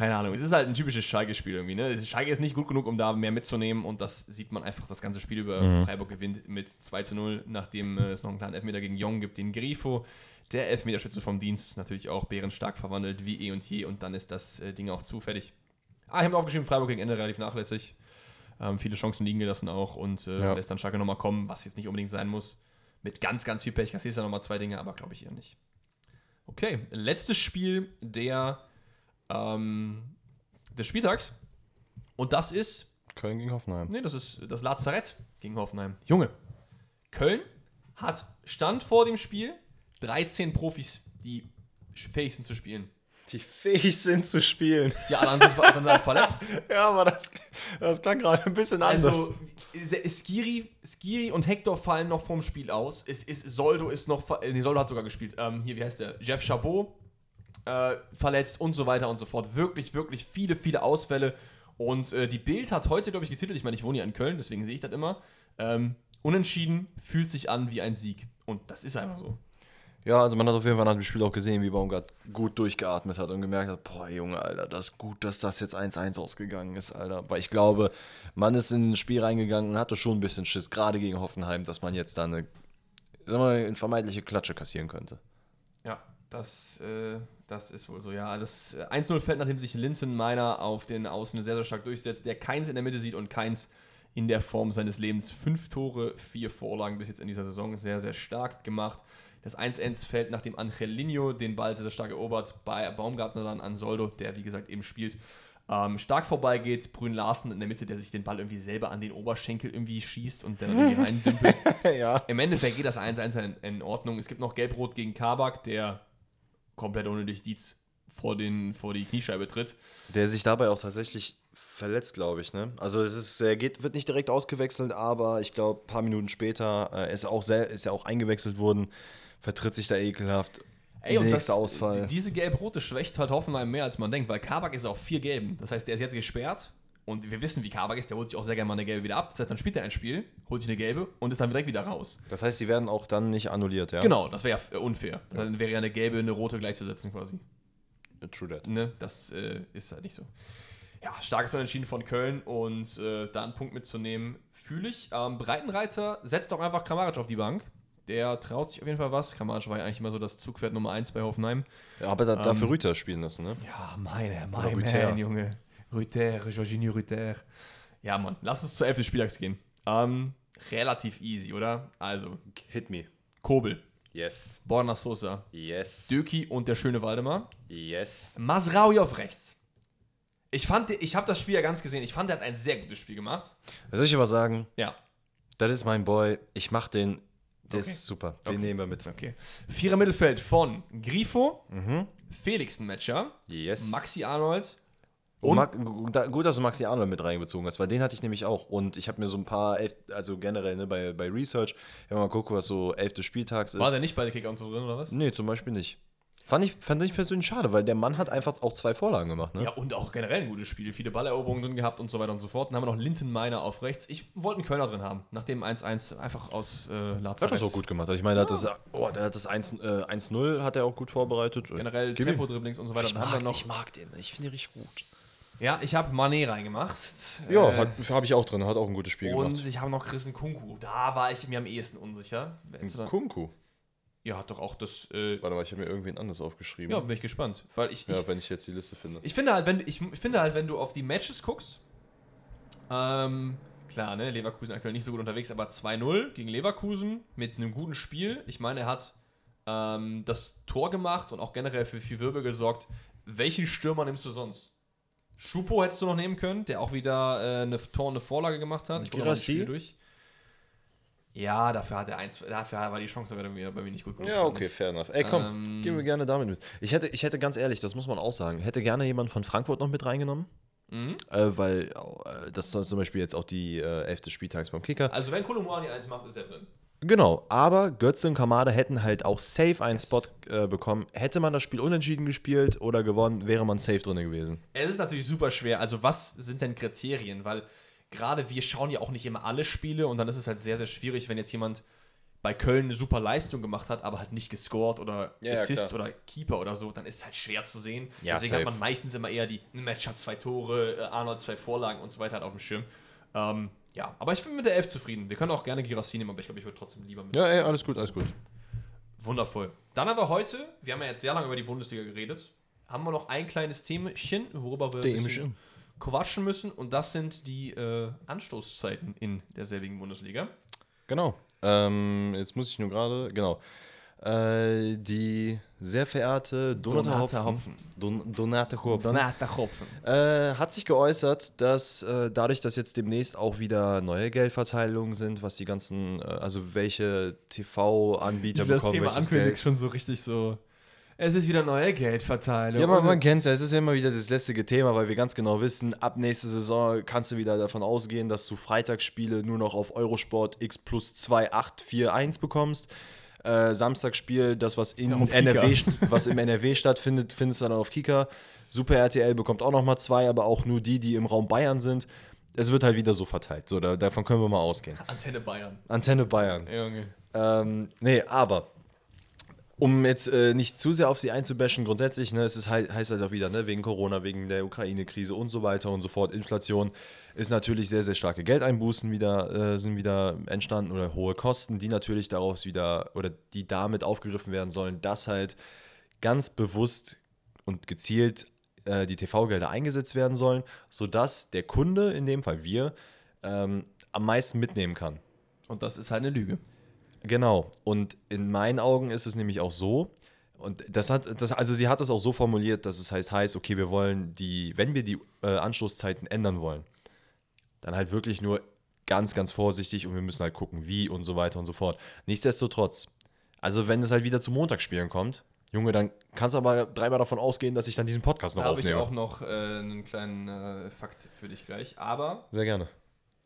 keine Ahnung. Es ist halt ein typisches Schalke-Spiel irgendwie. Ne? Schalke ist nicht gut genug, um da mehr mitzunehmen und das sieht man einfach das ganze Spiel über. Mhm. Freiburg gewinnt mit 2 zu 0, nachdem äh, es noch einen kleinen Elfmeter gegen Jong gibt, den Grifo. Der Elfmeterschütze vom Dienst, natürlich auch bärenstark verwandelt, wie eh und je. Und dann ist das äh, Ding auch zufällig. Ah, ich habe aufgeschrieben, Freiburg gegen Ende relativ nachlässig. Ähm, viele Chancen liegen gelassen auch und äh, Ja. lässt dann Schalke nochmal kommen, was jetzt nicht unbedingt sein muss. Mit ganz, ganz viel Pech kassierst du nochmal zwei Dinge, aber glaube ich eher nicht. Okay, letztes Spiel der, ähm, des Spieltags. Und das ist, Köln gegen Hoffenheim. nee, das ist das Lazarett gegen Hoffenheim. Junge, Köln hat Stand vor dem Spiel 13 Profis, die fähig sind zu spielen. Die fähig sind zu spielen. Ja, alle anderen sind, sind halt verletzt. <laughs> ja, aber das, das klang gerade ein bisschen anders. Also, Skiri, Skiri und Hector fallen noch vom Spiel aus. Es ist, Soldo ist noch, nee, Soldo hat sogar gespielt. Ähm, hier, wie heißt der? Jeff Chabot äh, verletzt und so weiter und so fort. Wirklich, wirklich viele, viele Ausfälle. Und äh, die Bild hat heute, glaube ich, getitelt, ich meine, ich wohne ja in Köln, deswegen sehe ich das immer. Ähm, unentschieden fühlt sich an wie ein Sieg. Und das ist einfach so. Ja, also man hat auf jeden Fall nach dem Spiel auch gesehen, wie Baumgart gut durchgeatmet hat und gemerkt hat, boah, Junge, Alter, das ist gut, dass das jetzt 1-1 ausgegangen ist, Alter. Weil ich glaube, man ist in ein Spiel reingegangen und hatte schon ein bisschen Schiss, gerade gegen Hoffenheim, dass man jetzt da eine, sagen wir mal, eine vermeintliche Klatsche kassieren könnte. Ja, das, äh, das ist wohl so. Ja, das äh, 1-0 fällt, nachdem sich Linton Meiner auf den Außen sehr, sehr stark durchsetzt, der Keins in der Mitte sieht und Keins in der Form seines Lebens. Fünf Tore, vier Vorlagen bis jetzt in dieser Saison. Sehr, sehr stark gemacht. Das 1-1 fällt, nachdem Angelino den Ball sehr, sehr stark erobert, bei Baumgartner dann an Soldo, der wie gesagt eben spielt. ähm, stark vorbeigeht. Brün Larsen in der Mitte, der sich den Ball irgendwie selber an den Oberschenkel irgendwie schießt und dann irgendwie <laughs> reindümpelt. ja. Im Endeffekt geht das 1-1 in, in Ordnung. Es gibt noch Gelb-Rot gegen Kabak, der komplett ohne durch Dietz vor, den, vor die Kniescheibe tritt. Der sich dabei auch tatsächlich verletzt, glaube ich. Ne? Also es ist, er geht, wird nicht direkt ausgewechselt, aber ich glaube, ein paar Minuten später äh, ist, er auch sel- ist er auch eingewechselt worden, vertritt sich da ekelhaft. Ey, und das, Nächster Ausfall. diese Gelb-Rote schwächt halt Hoffenheim mehr, als man denkt, weil Kabak ist auf vier Gelben. Das heißt, der ist jetzt gesperrt und wir wissen, wie Kabak ist, der holt sich auch sehr gerne mal eine Gelbe wieder ab. Das heißt, dann spielt er ein Spiel, holt sich eine Gelbe und ist dann direkt wieder raus. Das heißt, die werden auch dann nicht annulliert, ja? Genau, das wäre ja unfair. Dann wäre ja eine Gelbe, eine rote gleichzusetzen quasi. True that. Ne? Das äh, ist halt nicht so. Ja, starkes Unentschieden von Köln und äh, da einen Punkt mitzunehmen, fühle ich. Ähm, Breitenreiter setzt doch einfach Kramaric auf die Bank. Der traut sich auf jeden Fall was. Kramaric war ja eigentlich immer so das Zugpferd Nummer 1 bei Hoffenheim. Ja, aber da, dafür Ähm, Rüter spielen lassen, ne? Ja, meine, mein Rüther. Man, Junge. Rüther, Jorginho Rüther. Ja, Mann, lass uns zur Elf des Spieltags gehen. Ähm, relativ easy, oder? Also, Hit me. Kobel, Yes. Borna Sosa, Yes. Döki und der schöne Waldemar. Yes. Masraui auf rechts. Ich fand, ich habe das Spiel ja ganz gesehen. Ich fand, er hat ein sehr gutes Spiel gemacht. Soll ich dir was sagen? Ja, Das ist mein Boy. Ich mach den. Der Okay. ist super. Den Okay. nehmen wir mit. okay. Vierer Mittelfeld von Grifo, Mhm. Felix ein Matcher, Yes. Maxi Arnold Und und Mag, gut, dass du Maxi Arnold mit reingezogen hast, weil den hatte ich nämlich auch. Und ich habe mir so ein paar, elf, also generell ne, bei, bei Research, wenn man mal guckt, was so elf des Spieltags ist. war der nicht bei der so drin, oder was? Nee, zum Beispiel nicht. Fand ich, fand ich persönlich schade, weil der Mann hat einfach auch zwei Vorlagen gemacht. Ne? Ja, und auch generell ein gutes Spiel. Viele Balleroberungen drin gehabt und so weiter und so fort. Dann haben wir noch Linton Meiner auf rechts. Ich wollte einen Kölner drin haben. Nach dem 1-1 einfach aus äh, Er hat Lazarett. das auch gut gemacht. Also ich meine, der hat das, oh, der hat das 1 äh, 1-0 hat er auch gut vorbereitet. Generell. Tempo-Dribblings und so weiter. Ich mag, ich mag den. Ich finde den richtig gut. Ja, ich habe Mané reingemacht. Ja, Äh, habe ich auch drin. Hat auch ein gutes Spiel Und gemacht. ich habe noch Christen Kunku. Da war ich mir am ehesten unsicher. Kunku. Ja, hat doch auch das. Äh, Warte mal, ich habe mir irgendwen anders aufgeschrieben. ja, bin ich gespannt. Weil ich, ich, ja, wenn ich jetzt die Liste finde. ich finde halt, wenn ich finde halt, wenn du auf die Matches guckst, ähm, klar, ne, Leverkusen aktuell nicht so gut unterwegs, aber 2-0 gegen Leverkusen mit einem guten Spiel. Ich meine, er hat ähm, das Tor gemacht und auch generell für viel Wirbel gesorgt. Welchen Stürmer nimmst du sonst? Schupo hättest du noch nehmen können, der auch wieder äh, eine Tor und eine Vorlage gemacht hat. Ich gucke das? Spiel durch. Ja, dafür hat er eins, dafür war die Chance aber irgendwie bei mir nicht gut genug. Ja, okay, fair enough. Ey, komm, Ähm, gehen wir gerne damit mit. Ich hätte, ich hätte ganz ehrlich, das muss man auch sagen, hätte gerne jemand von Frankfurt noch mit reingenommen. Mhm. Äh, weil äh, das ist zum Beispiel jetzt auch die äh, elfte Spieltags beim Kicker. Also wenn Kolomouani eins macht, ist er drin. Genau, aber Götze und Kamada hätten halt auch safe einen Spot äh, bekommen. Hätte man das Spiel unentschieden gespielt oder gewonnen, wäre man safe drin gewesen. Es ist natürlich super schwer. Also, was sind denn Kriterien? Weil gerade wir schauen ja auch nicht immer alle Spiele und dann ist es halt sehr, sehr schwierig, wenn jetzt jemand bei Köln eine super Leistung gemacht hat, aber halt nicht gescored oder Ja, ja, Assists klar. oder Keeper oder so, dann ist es halt schwer zu sehen. Ja, Deswegen safe. hat man meistens immer eher die ein Match hat zwei Tore, äh, Arnold zwei Vorlagen und so weiter halt auf dem Schirm. Ähm, ja, aber ich bin mit der Elf zufrieden. Wir können auch gerne Girassi nehmen, aber ich glaube, ich würde trotzdem lieber mit. Ja, ey, alles gut, alles gut. Wundervoll. Dann haben wir heute, wir haben ja jetzt sehr lange über die Bundesliga geredet, haben wir noch ein kleines Themchen, worüber wir Themchen. quatschen müssen. Und das sind die äh, Anstoßzeiten in derselbigen Bundesliga. Genau. Ähm, jetzt muss ich nur gerade, genau. Äh, die sehr verehrte Donata, Donata Hopfen, Don, Donate Hopfen Donata Hopfen. äh, hat sich geäußert, dass äh, dadurch, dass jetzt demnächst auch wieder neue Geldverteilungen sind, was die ganzen, äh, also welche TV-Anbieter bekommen welches Geld. schon so richtig so. Es ist wieder neue Geldverteilung. Ja, man, man kennt es ja. Es ist ja immer wieder das lästige Thema, weil wir ganz genau wissen, ab nächste Saison kannst du wieder davon ausgehen, dass du Freitagsspiele nur noch auf Eurosport X plus 2841 bekommst. Äh, Samstagsspiel, das, was, in Kika. NRW, was im NRW stattfindet, findest du dann auf Kika. Super RTL bekommt auch nochmal zwei, aber auch nur die, die im Raum Bayern sind. Es wird halt wieder so verteilt. So, da, davon können wir mal ausgehen. Antenne Bayern. Antenne Bayern. Junge. Ähm, nee, aber um jetzt äh, nicht zu sehr auf sie einzubashen, grundsätzlich, ne, es ist heißt halt auch wieder, ne, wegen Corona, wegen der Ukraine-Krise und so weiter und so fort, Inflation, ist natürlich sehr, sehr starke Geldeinbußen wieder, äh, sind wieder entstanden oder hohe Kosten, die natürlich daraus wieder oder die damit aufgegriffen werden sollen, dass halt ganz bewusst und gezielt äh, die TV-Gelder eingesetzt werden sollen, sodass der Kunde, in dem Fall wir, ähm, am meisten mitnehmen kann. Und das ist halt eine Lüge. Genau. Und in meinen Augen ist es nämlich auch so, Und das hat, das, also sie hat das auch so formuliert, dass es heißt, heißt, okay, wir wollen die, wenn wir die äh, Anstoßzeiten ändern wollen, dann halt wirklich nur ganz, ganz vorsichtig und wir müssen halt gucken, wie und so weiter und so fort. Nichtsdestotrotz, also wenn es halt wieder zu Montagsspielen kommt, Junge, dann kannst du aber dreimal davon ausgehen, dass ich dann diesen Podcast noch Da habe ich aufnehme. auch noch äh, einen kleinen äh, Fakt für dich gleich. Aber Sehr gerne.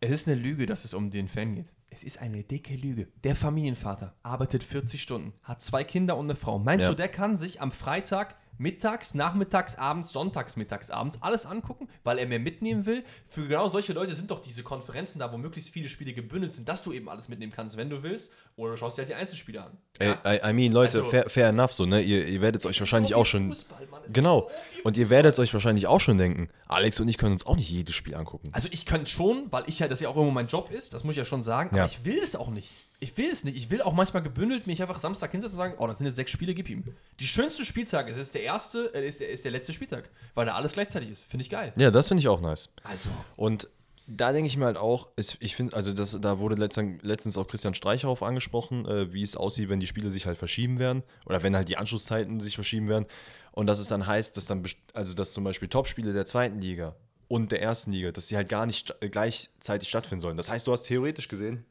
es ist eine Lüge, dass es um den Fan geht. Es ist eine dicke Lüge. Der Familienvater arbeitet 40 Stunden, hat zwei Kinder und eine Frau. Meinst Ja. du, der kann sich am Freitag mittags, nachmittags, abends, sonntags, mittags, abends alles angucken, weil er mehr mitnehmen will? Für genau solche Leute sind doch diese Konferenzen da, wo möglichst viele Spiele gebündelt sind, dass du eben alles mitnehmen kannst, wenn du willst. Oder du schaust dir halt die Einzelspiele an. Ey, I, I mean, Leute, Also- fair, fair enough so, ne? Ihr, ihr werdet es euch wahrscheinlich so auch schon. Fußball, Mann. Genau. so Und ihr werdet es euch wahrscheinlich auch schon denken. Alex und ich können uns auch nicht jedes Spiel angucken. Also ich könnte schon, weil ich ja, das ja auch irgendwo mein Job ist, das muss ich ja schon sagen, aber Ja. ich will es auch nicht. Ich will es nicht. Ich will auch manchmal gebündelt mich einfach Samstag hinsetzen und sagen, oh, das sind jetzt sechs Spiele, gib ihm. Die schönste Spieltag ist, ist der erste, äh, ist der, ist der letzte Spieltag, weil da alles gleichzeitig ist. Finde ich geil. Ja, das finde ich auch nice. Also, Und da denke ich mir halt auch, ist, ich finde, also das, da wurde letztens, letztens auch Christian Streicher auf angesprochen, äh, wie es aussieht, wenn die Spiele sich halt verschieben werden oder wenn halt die Anschlusszeiten sich verschieben werden. Und dass es dann heißt, dass dann, also dass zum Beispiel Topspiele der zweiten Liga und der ersten Liga, dass die halt gar nicht gleichzeitig stattfinden sollen. Das heißt, du hast theoretisch gesehen,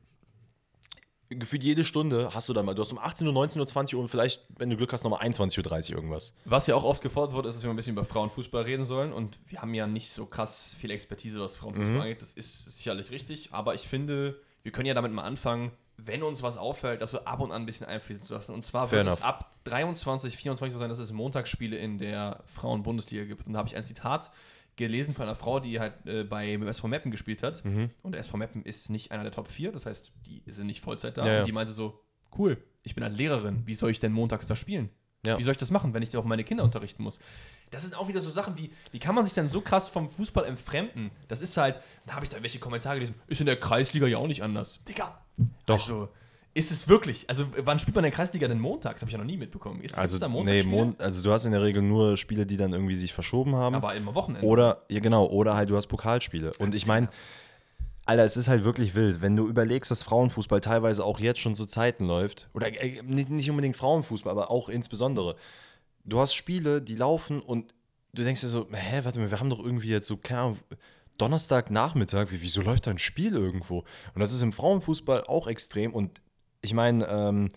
gefühlt jede Stunde hast du dann mal, du hast um 18 Uhr, 19 Uhr, 20 Uhr und vielleicht, wenn du Glück hast, nochmal 21.30 Uhr irgendwas. was ja auch oft gefordert wurde, ist, dass wir ein bisschen über Frauenfußball reden sollen. Und wir haben ja nicht so krass viel Expertise, was Frauenfußball angeht. Das ist sicherlich richtig. Aber ich finde, wir können ja damit mal anfangen, wenn uns was auffällt, das so ab und an ein bisschen einfließen zu lassen. Und zwar Fair wird es enough. ab 23, 24 so sein, dass es Montagsspiele in der Frauen-Bundesliga gibt. Und da habe ich ein Zitat gelesen von einer Frau, die halt äh, bei dem SV Meppen gespielt hat. Mhm. Und der SV Meppen ist nicht einer der Top 4, das heißt, die sind nicht Vollzeit da. Ja, ja. Und die meinte so, cool, ich bin eine Lehrerin, wie soll ich denn montags da spielen? Ja. Wie soll ich das machen, wenn ich auch meine Kinder unterrichten muss? Das sind auch wieder so Sachen wie, wie kann man sich dann so krass vom Fußball entfremden? Das ist halt, da habe ich da welche Kommentare gelesen, ist in der Kreisliga ja auch nicht anders. Digga. Doch. Also, ist es wirklich, also wann spielt man in der Kreisliga denn montags? Habe ich ja noch nie mitbekommen. Ist, Also, da nee, Montagsspiele? Mon also du hast in der Regel nur Spiele, die dann irgendwie sich verschoben haben. Aber immer Wochenende. Oder, ja genau, oder halt du hast Pokalspiele. Und ich meine, Alter, es ist halt wirklich wild, wenn du überlegst, dass Frauenfußball teilweise auch jetzt schon zu Zeiten läuft. Oder äh, nicht, nicht unbedingt Frauenfußball, aber auch insbesondere. Du hast Spiele, die laufen und du denkst dir so, hä, warte mal, wir haben doch irgendwie jetzt so, keine Ahnung, Donnerstagnachmittag, wie, wieso läuft da ein Spiel irgendwo? Und das ist im Frauenfußball auch extrem. Und ich meine, ähm,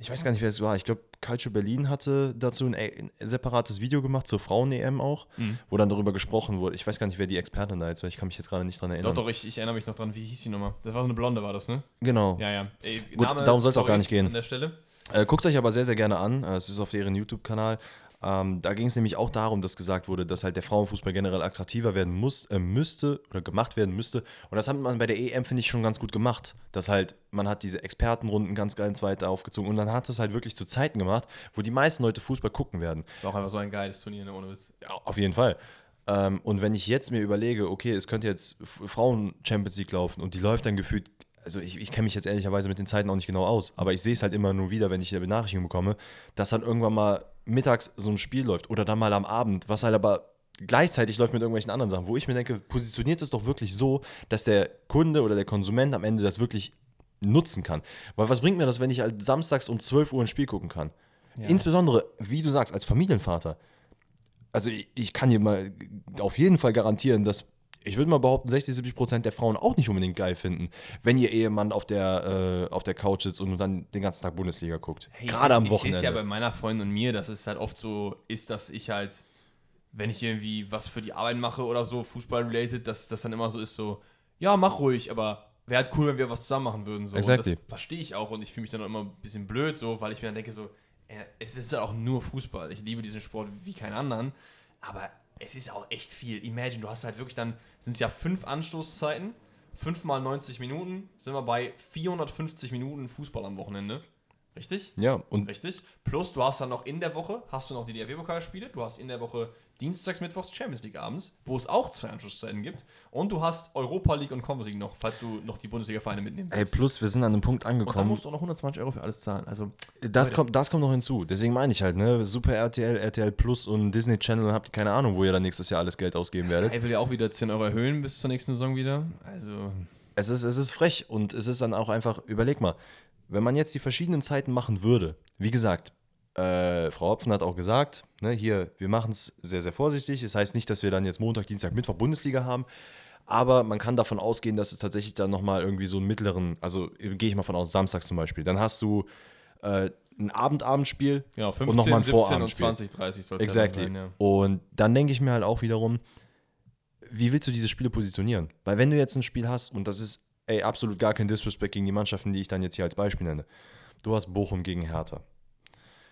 ich weiß gar nicht, wer es war. Ich glaube, Calcio Berlin hatte dazu ein, ein separates Video gemacht, zur Frauen-EM auch, Mhm. wo dann darüber gesprochen wurde. Ich weiß gar nicht, wer die Expertin da jetzt war. Ich kann mich jetzt gerade nicht dran erinnern. doch, doch, ich, ich erinnere mich noch dran, wie hieß die nochmal? Das war so eine Blonde, war das, ne? Genau. Ja, ja. Ey, Gut, darum soll's auch sorry gar nicht gehen. An der Stelle. Äh, Guckt euch aber sehr, sehr gerne an. Äh, Es ist auf deren YouTube-Kanal. Ähm, da ging es nämlich auch darum, dass gesagt wurde, dass halt der Frauenfußball generell attraktiver werden muss, äh, müsste oder gemacht werden müsste. Und das hat man bei der EM, finde ich, schon ganz gut gemacht. Dass halt, man hat diese Expertenrunden ganz ganz weit aufgezogen und dann hat es halt wirklich zu Zeiten gemacht, wo die meisten Leute Fußball gucken werden. War auch einfach so ein geiles Turnier, ne, ohne Witz. Ja, auf jeden Fall. Ähm, und wenn ich jetzt mir überlege, okay, es könnte jetzt Frauen-Champions League laufen und die läuft dann gefühlt, also ich, ich kenne mich jetzt ehrlicherweise mit den Zeiten auch nicht genau aus, aber ich sehe es halt immer nur wieder, wenn ich eine Benachrichtigung bekomme, dass dann irgendwann mal mittags so ein Spiel läuft oder dann mal am Abend, was halt aber gleichzeitig läuft mit irgendwelchen anderen Sachen, wo ich mir denke, positioniert es doch wirklich so, dass der Kunde oder der Konsument am Ende das wirklich nutzen kann. Weil was bringt mir das, wenn ich halt samstags um 12 Uhr ein Spiel gucken kann? Insbesondere, wie du sagst, als Familienvater also ich, ich kann dir mal auf jeden Fall garantieren, dass ich würde mal behaupten, 60, 70 Prozent der Frauen auch nicht unbedingt geil finden, wenn ihr Ehemann auf der, äh, auf der Couch sitzt und dann den ganzen Tag Bundesliga guckt. Hey, Gerade am Ich sehe Wochenende. es ja bei meiner Freundin und mir, dass es halt oft so ist, dass ich halt, wenn ich irgendwie was für die Arbeit mache oder so, Fußball-related, dass das dann immer so ist, so, ja, mach ruhig, aber wäre halt cool, wenn wir was zusammen machen würden. So. Exactly. das verstehe ich auch und ich fühle mich dann auch immer ein bisschen blöd, so, weil ich mir dann denke, so, es ist ja auch nur Fußball. Ich liebe diesen Sport wie keinen anderen, aber es ist auch echt viel. Imagine, du hast halt wirklich dann, sind es ja fünf Anstoßzeiten, fünf mal 90 Minuten, sind wir bei 450 Minuten Fußball am Wochenende. Richtig? ja, und Richtig. Plus, du hast dann noch in der Woche, hast du noch die DFB-Pokalspiele, du hast in der Woche Dienstags, Mittwochs, Champions League abends, wo es auch zwei Anschlusszeiten gibt. Und du hast Europa League und Conference League noch, falls du noch die Bundesliga-Vereine mitnehmen ey, willst. plus wir sind an einem Punkt und da angekommen. musst du auch noch 120 Euro für alles zahlen. Also, Das Leute. kommt, das kommt noch hinzu. Deswegen meine ich halt, ne, Super RTL, RTL Plus und Disney Channel habt ihr keine Ahnung, wo ihr dann nächstes Jahr alles Geld ausgeben werdet. Sky will ja auch wieder 10 Euro erhöhen bis zur nächsten Saison wieder. Also, Es ist, es ist frech und es ist dann auch einfach, überleg mal, wenn man jetzt die verschiedenen Zeiten machen würde, wie gesagt, äh, Frau Hopfen hat auch gesagt, ne, hier, wir machen es sehr, sehr vorsichtig. Das heißt nicht, dass wir dann jetzt Montag, Dienstag, Mittwoch Bundesliga haben. Aber man kann davon ausgehen, dass es tatsächlich dann nochmal irgendwie so einen mittleren, also äh, gehe ich mal von aus, Samstag zum Beispiel. Dann hast du äh, ein Abendabendspiel Genau, 15, und nochmal ein 17 und Vorabendspiel. 20, 30 soll es Exactly. ja sein, ja. Und dann denke ich mir halt auch wiederum, wie willst du diese Spiele positionieren? Weil wenn du jetzt ein Spiel hast, und das ist ey, absolut gar kein Disrespect gegen die Mannschaften, die ich dann jetzt hier als Beispiel nenne. Du hast Bochum gegen Hertha.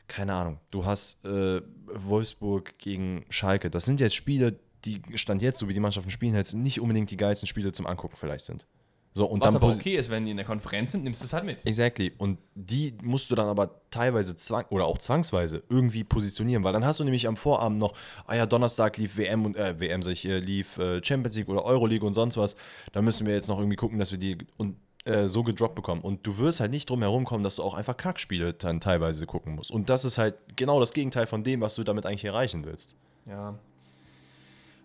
Keine Ahnung. Du hast äh, Wolfsburg gegen Schalke. Das sind jetzt Spiele, die Stand jetzt, so wie die Mannschaften spielen, jetzt nicht unbedingt die geilsten Spiele zum Angucken vielleicht sind. So, und Was dann aber okay ist, wenn die in der Konferenz sind, nimmst du es halt mit. Exactly. Und die musst du dann aber teilweise zwang oder auch zwangsweise irgendwie positionieren, weil dann hast du nämlich am Vorabend noch, ah ja, Donnerstag lief WM und äh, WM sag ich, äh, lief äh, Champions League oder Euroleague und sonst was. Da müssen wir jetzt noch irgendwie gucken, dass wir die und äh, so gedroppt bekommen. Und du wirst halt nicht drum herum kommen, dass du auch einfach Kackspiele dann teilweise gucken musst. Und das ist halt genau das Gegenteil von dem, was du damit eigentlich erreichen willst. Ja.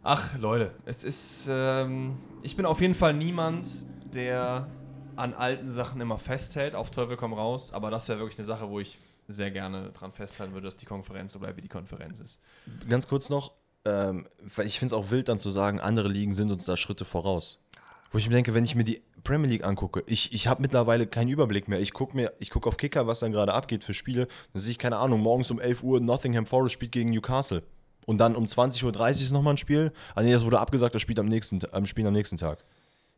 Ach, Leute, es ist. Ähm, ich bin auf jeden Fall niemand, der an alten Sachen immer festhält, auf Teufel komm raus, aber das wäre wirklich eine Sache, wo ich sehr gerne dran festhalten würde, dass die Konferenz so bleibt, wie die Konferenz ist. Ganz kurz noch, ähm, weil ich finde es auch wild dann zu sagen, andere Ligen sind uns da Schritte voraus. Wo ich mir denke, wenn ich mir die Premier League angucke, ich, ich habe mittlerweile keinen Überblick mehr. Ich gucke gucke auf Kicker, was dann gerade abgeht für Spiele. Dann sehe ich, keine Ahnung, morgens um 11 Uhr Nottingham Forest spielt gegen Newcastle. Und dann um 20.30 Uhr ist nochmal ein Spiel. Ah nee, das wurde abgesagt, das spielt am nächsten, am Spiel am nächsten Tag.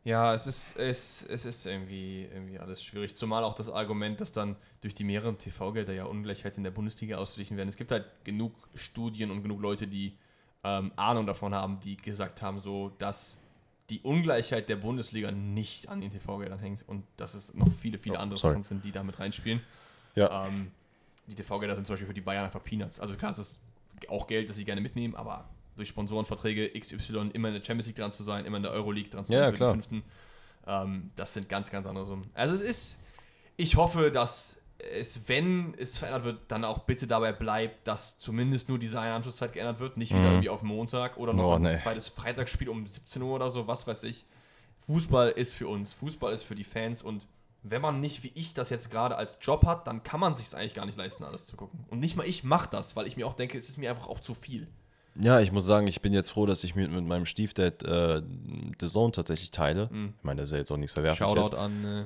Ja, es ist, es, es ist irgendwie, irgendwie alles schwierig. Zumal auch das Argument, dass dann durch die mehreren TV-Gelder ja Ungleichheit in der Bundesliga ausgeglichen werden. Es gibt halt genug Studien und genug Leute, die ähm, Ahnung davon haben, die gesagt haben, so, dass die Ungleichheit der Bundesliga nicht an den TV-Geldern hängt und dass es noch viele, viele Oh, andere sorry. Sachen sind, die damit reinspielen. Ja. Ähm, die TV-Gelder sind zum Beispiel für die Bayern einfach Peanuts. Also klar, es ist auch Geld, das sie gerne mitnehmen, aber durch Sponsorenverträge XY immer in der Champions League dran zu sein, immer in der Euroleague dran zu sein ja, für klar. den fünften, ähm, das sind ganz, ganz andere Summen. Also es ist, ich hoffe, dass es, wenn es verändert wird, dann auch bitte dabei bleibt, dass zumindest nur diese eine Anschlusszeit geändert wird, nicht wieder Mhm. irgendwie auf Montag oder noch Oh, ein nee. zweites Freitagsspiel um 17 Uhr oder so, was weiß ich. Fußball ist für uns, Fußball ist für die Fans und wenn man nicht wie ich das jetzt gerade als Job hat, dann kann man sich eigentlich gar nicht leisten, alles zu gucken. Und nicht mal ich mache das, weil ich mir auch denke, es ist mir einfach auch zu viel. Ja, ich muss sagen, ich bin jetzt froh, dass ich mit, mit meinem Stiefdad äh, The Zone tatsächlich teile. Mhm. Ich meine, das ist ja jetzt auch nichts Verwerfliches. Shoutout an. Äh,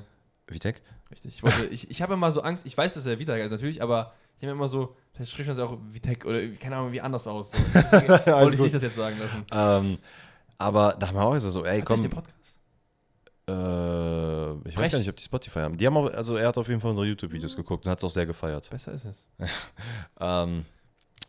Vitek? richtig. Ich, wollte, ich, ich habe immer so Angst, ich weiß, dass er wieder ist natürlich, aber ich habe immer so, vielleicht spricht man es auch Vitek oder keine Ahnung, wie anders aus. So. <laughs> Deswegen wollte ich nicht das jetzt sagen lassen. Ähm, aber da haben wir auch gesagt, so, ey, Hat komm. den Podcast? Äh, ich weiß Frech. gar nicht, ob die Spotify haben. Die haben auch, also er hat auf jeden Fall unsere YouTube-Videos geguckt und hat es auch sehr gefeiert. Besser ist es. <laughs> Ähm,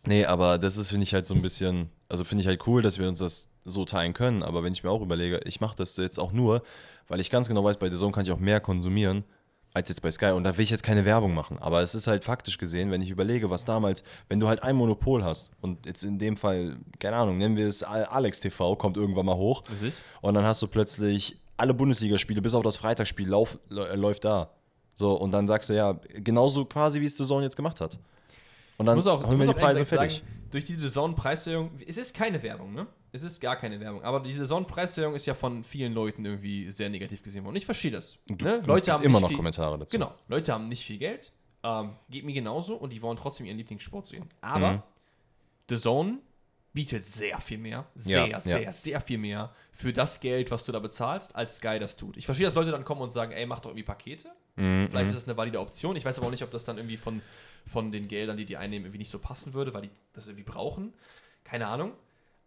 nee, aber das ist, finde ich, halt so ein bisschen, also finde ich halt cool, dass wir uns das so teilen können. Aber wenn ich mir auch überlege, ich mache das jetzt auch nur, weil ich ganz genau weiß, bei The Zone kann ich auch mehr konsumieren als jetzt bei Sky. Und da will ich jetzt keine Werbung machen. Aber es ist halt faktisch gesehen, wenn ich überlege, was damals, wenn du halt ein Monopol hast und jetzt in dem Fall, keine Ahnung, nennen wir es Alex TV, kommt irgendwann mal hoch. Richtig? Und dann hast du plötzlich alle Bundesligaspiele, bis auf das Freitagsspiel, lauf, läuft da. So, und dann sagst du ja, genauso quasi, wie es The Zone jetzt gemacht hat. Und dann muss auch, ich wir die auch Preise fertig. sagen, durch die Saison-Preiserhöhung, es ist keine Werbung, ne? Es ist gar keine Werbung. Aber die Saison-Preiserhöhung ist ja von vielen Leuten irgendwie sehr negativ gesehen worden. Ich verstehe das. Du, ne? Leute haben immer noch viel, Kommentare dazu. Genau, Leute haben nicht viel Geld. Ähm, geht mir genauso und die wollen trotzdem ihren Lieblingssport sehen. Aber Mhm. The Zone bietet sehr viel mehr, sehr, Ja, sehr, ja. sehr viel mehr für das Geld, was du da bezahlst, als Sky das tut. Ich verstehe, dass Leute dann kommen und sagen, ey, mach doch irgendwie Pakete. Mhm, Vielleicht mhm. ist es eine valide Option. Ich weiß aber auch nicht, ob das dann irgendwie von, von den Geldern, die die einnehmen, irgendwie nicht so passen würde, weil die das irgendwie brauchen. Keine Ahnung.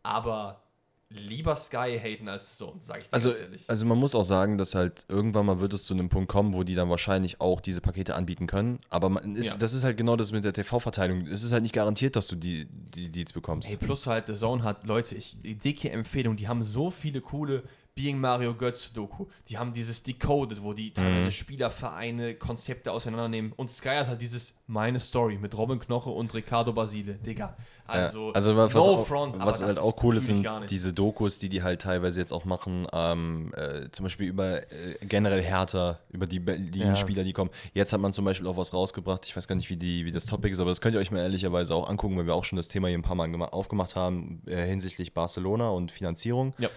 Aber lieber Sky haten als so, sage ich dir Also, ganz ehrlich. also man muss auch sagen, dass halt irgendwann mal wird es zu einem Punkt kommen, wo die dann wahrscheinlich auch diese Pakete anbieten können. Aber man ist, Ja. das ist halt genau das mit der TV-Verteilung. Es ist halt nicht garantiert, dass du die, die Deals bekommst. Hey, plus halt, The Zone hat, Leute, ich, dicke Empfehlung, die haben so viele coole Being Mario Götz Doku. Die haben dieses Decoded, wo die teilweise Spielervereine Konzepte auseinandernehmen. Und Sky hat halt dieses Meine Story mit Robin Knoche und Ricardo Basile. Digga. Also, ja, also was, no auch, front, aber was das halt auch cool ist, sind diese Dokus, die die halt teilweise jetzt auch machen, ähm, äh, zum Beispiel über äh, generell Hertha, über die Berlin-Spieler, die kommen. Jetzt hat man zum Beispiel auch was rausgebracht, ich weiß gar nicht, wie, die, wie das Topic ist, aber das könnt ihr euch mal ehrlicherweise auch angucken, weil wir auch schon das Thema hier ein paar Mal gema- aufgemacht haben äh, hinsichtlich Barcelona und Finanzierung. Ja.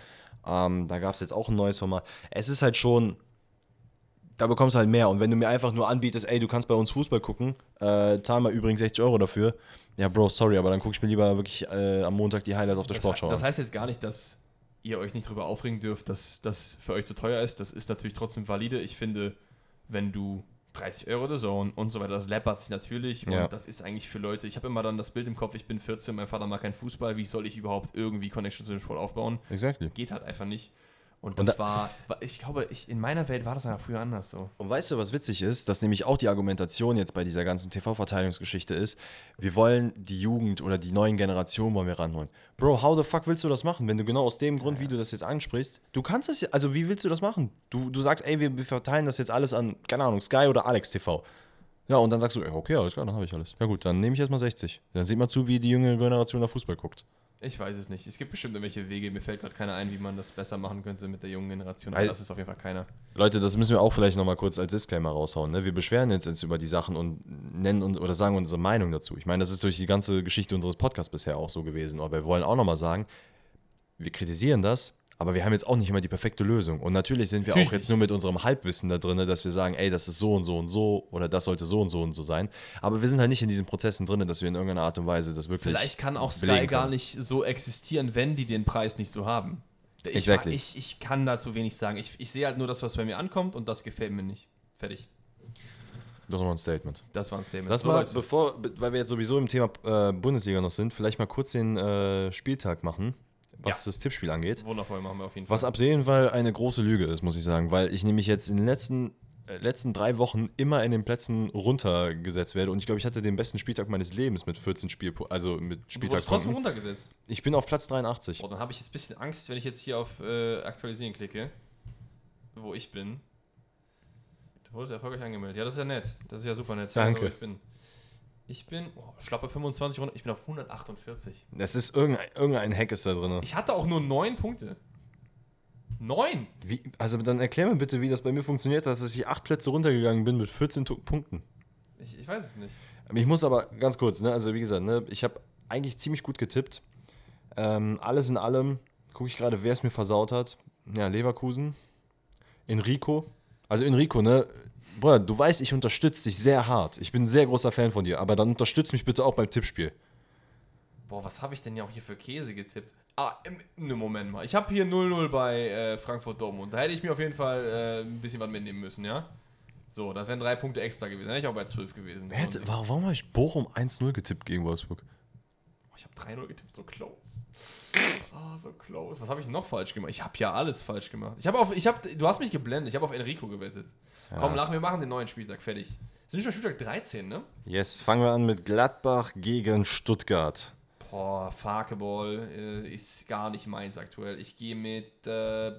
Ähm, da gab es jetzt auch ein neues Format. Es ist halt schon, da bekommst du halt mehr. Und wenn du mir einfach nur anbietest, ey, du kannst bei uns Fußball gucken, äh, zahl mal übrigens 60 Euro dafür. Ja, Bro, sorry, aber dann gucke ich mir lieber wirklich äh, am Montag die Highlights auf der Das, Sportschau das heißt jetzt gar nicht, dass ihr euch nicht darüber aufregen dürft, dass das für euch zu teuer ist. Das ist natürlich trotzdem valide. Ich finde, wenn du 30 Euro der Zone und so weiter, das läppert sich natürlich Ja. und das ist eigentlich für Leute. Ich habe immer dann das Bild im Kopf, ich bin 14, mein Vater mag keinen Fußball, wie soll ich überhaupt irgendwie Connection zu dem Sport aufbauen? Exactly. Geht halt einfach nicht. Und Und das da- war, ich glaube, ich, in meiner Welt war das ja früher anders so. Und weißt du, was witzig ist? Dass nämlich auch die Argumentation jetzt bei dieser ganzen TV-Verteilungsgeschichte ist, wir wollen die Jugend oder die neuen Generationen wollen wir ranholen. Bro, how the fuck willst du das machen, wenn du genau aus dem Grund, wie du das jetzt ansprichst, du kannst es, ja- also wie willst du das machen? Du, du sagst, ey, wir, wir verteilen das jetzt alles an, keine Ahnung, Sky oder Alex TV. Ja, und dann sagst du, ey, okay, alles klar, dann habe ich alles. Ja gut, dann nehme ich jetzt mal 60. Dann sieht man zu, wie die junge Generation da Fußball guckt. Ich weiß es nicht. Es gibt bestimmt irgendwelche Wege. Mir fällt gerade keiner ein, wie man das besser machen könnte mit der jungen Generation. Aber das ist auf jeden Fall keiner. Leute, das müssen wir auch vielleicht nochmal kurz als Disclaimer raushauen. Ne? Wir beschweren jetzt, jetzt über die Sachen und nennen und, oder sagen unsere Meinung dazu. Ich meine, das ist durch die ganze Geschichte unseres Podcasts bisher auch so gewesen. Aber wir wollen auch nochmal sagen, wir kritisieren das, aber wir haben jetzt auch nicht immer die perfekte Lösung. Und natürlich sind wir Natürlich auch jetzt nicht. nur mit unserem Halbwissen da drin, dass wir sagen, ey, das ist so und so und so oder das sollte so und so und so sein. Aber wir sind halt nicht in diesen Prozessen drin, dass wir in irgendeiner Art und Weise das wirklich. Vielleicht kann auch Sky gar nicht so existieren, wenn die den Preis nicht so haben. Ich, Exactly. ich, ich kann dazu wenig sagen. Ich, ich sehe halt nur das, was bei mir ankommt und das gefällt mir nicht. Fertig. Das mal ein Statement. Das war ein Statement. Lass So, mal, bevor, be- weil wir jetzt sowieso im Thema äh, Bundesliga noch sind, vielleicht mal kurz den äh, Spieltag machen, was Ja. das Tippspiel angeht. Wundervoll machen wir auf jeden Fall. Was ab jeden Fall eine große Lüge ist, muss ich sagen, weil ich nämlich jetzt in den letzten, äh, letzten drei Wochen immer in den Plätzen runtergesetzt werde und ich glaube, ich hatte den besten Spieltag meines Lebens mit 14 Spielpunkten, also mit du wurdest trotzdem runtergesetzt. Ich bin auf Platz 83. Boah, dann habe ich jetzt ein bisschen Angst, wenn ich jetzt hier auf äh, Aktualisieren klicke, wo ich bin. Du wurdest erfolgreich angemeldet. Ja, das ist ja nett. Das ist ja super nett. Danke. Wo Ich bin, ich bin oh, schlappe 25 runter. Ich bin auf 148. Das ist irgendein, irgendein Hack ist da drin. Ich hatte auch nur 9 Punkte. 9? Wie, also dann erklär mir bitte, wie das bei mir funktioniert, hat, dass ich acht Plätze runtergegangen bin mit 14 Tu- Punkten. Ich, ich weiß es nicht. Ich muss aber ganz kurz, ne, also wie gesagt, ne, ich habe eigentlich ziemlich gut getippt. Ähm, alles in allem gucke ich gerade, wer es mir versaut hat. Ja, Leverkusen. Enrico. Also Enrico, ne, Bruder, du weißt, ich unterstütze dich sehr hart. Ich bin ein sehr großer Fan von dir, aber dann unterstütz mich bitte auch beim Tippspiel. Boah, was habe ich denn ja auch hier für Käse getippt? Ah, im, ne Moment mal. Ich habe hier 0-0 bei äh, Frankfurt Dortmund. Da hätte ich mir auf jeden Fall äh, ein bisschen was mitnehmen müssen, ja? So, das wären drei Punkte extra gewesen. Da wäre ich auch bei 12 gewesen. Wer hätte, warum habe ich Bochum 1-0 getippt gegen Wolfsburg? Oh, ich habe 3-0 getippt, so close. Oh, so close. Was habe ich noch falsch gemacht? Ich habe ja alles falsch gemacht. Ich habe auf, ich habe, du hast mich geblendet. Ich habe auf Enrico gewettet. Komm, lach, wir machen den neuen Spieltag fertig. Sind schon Spieltag 13, ne? Yes, fangen wir an mit Gladbach gegen Stuttgart. Boah, Farkeball äh, ist gar nicht meins aktuell. Ich gehe mit äh,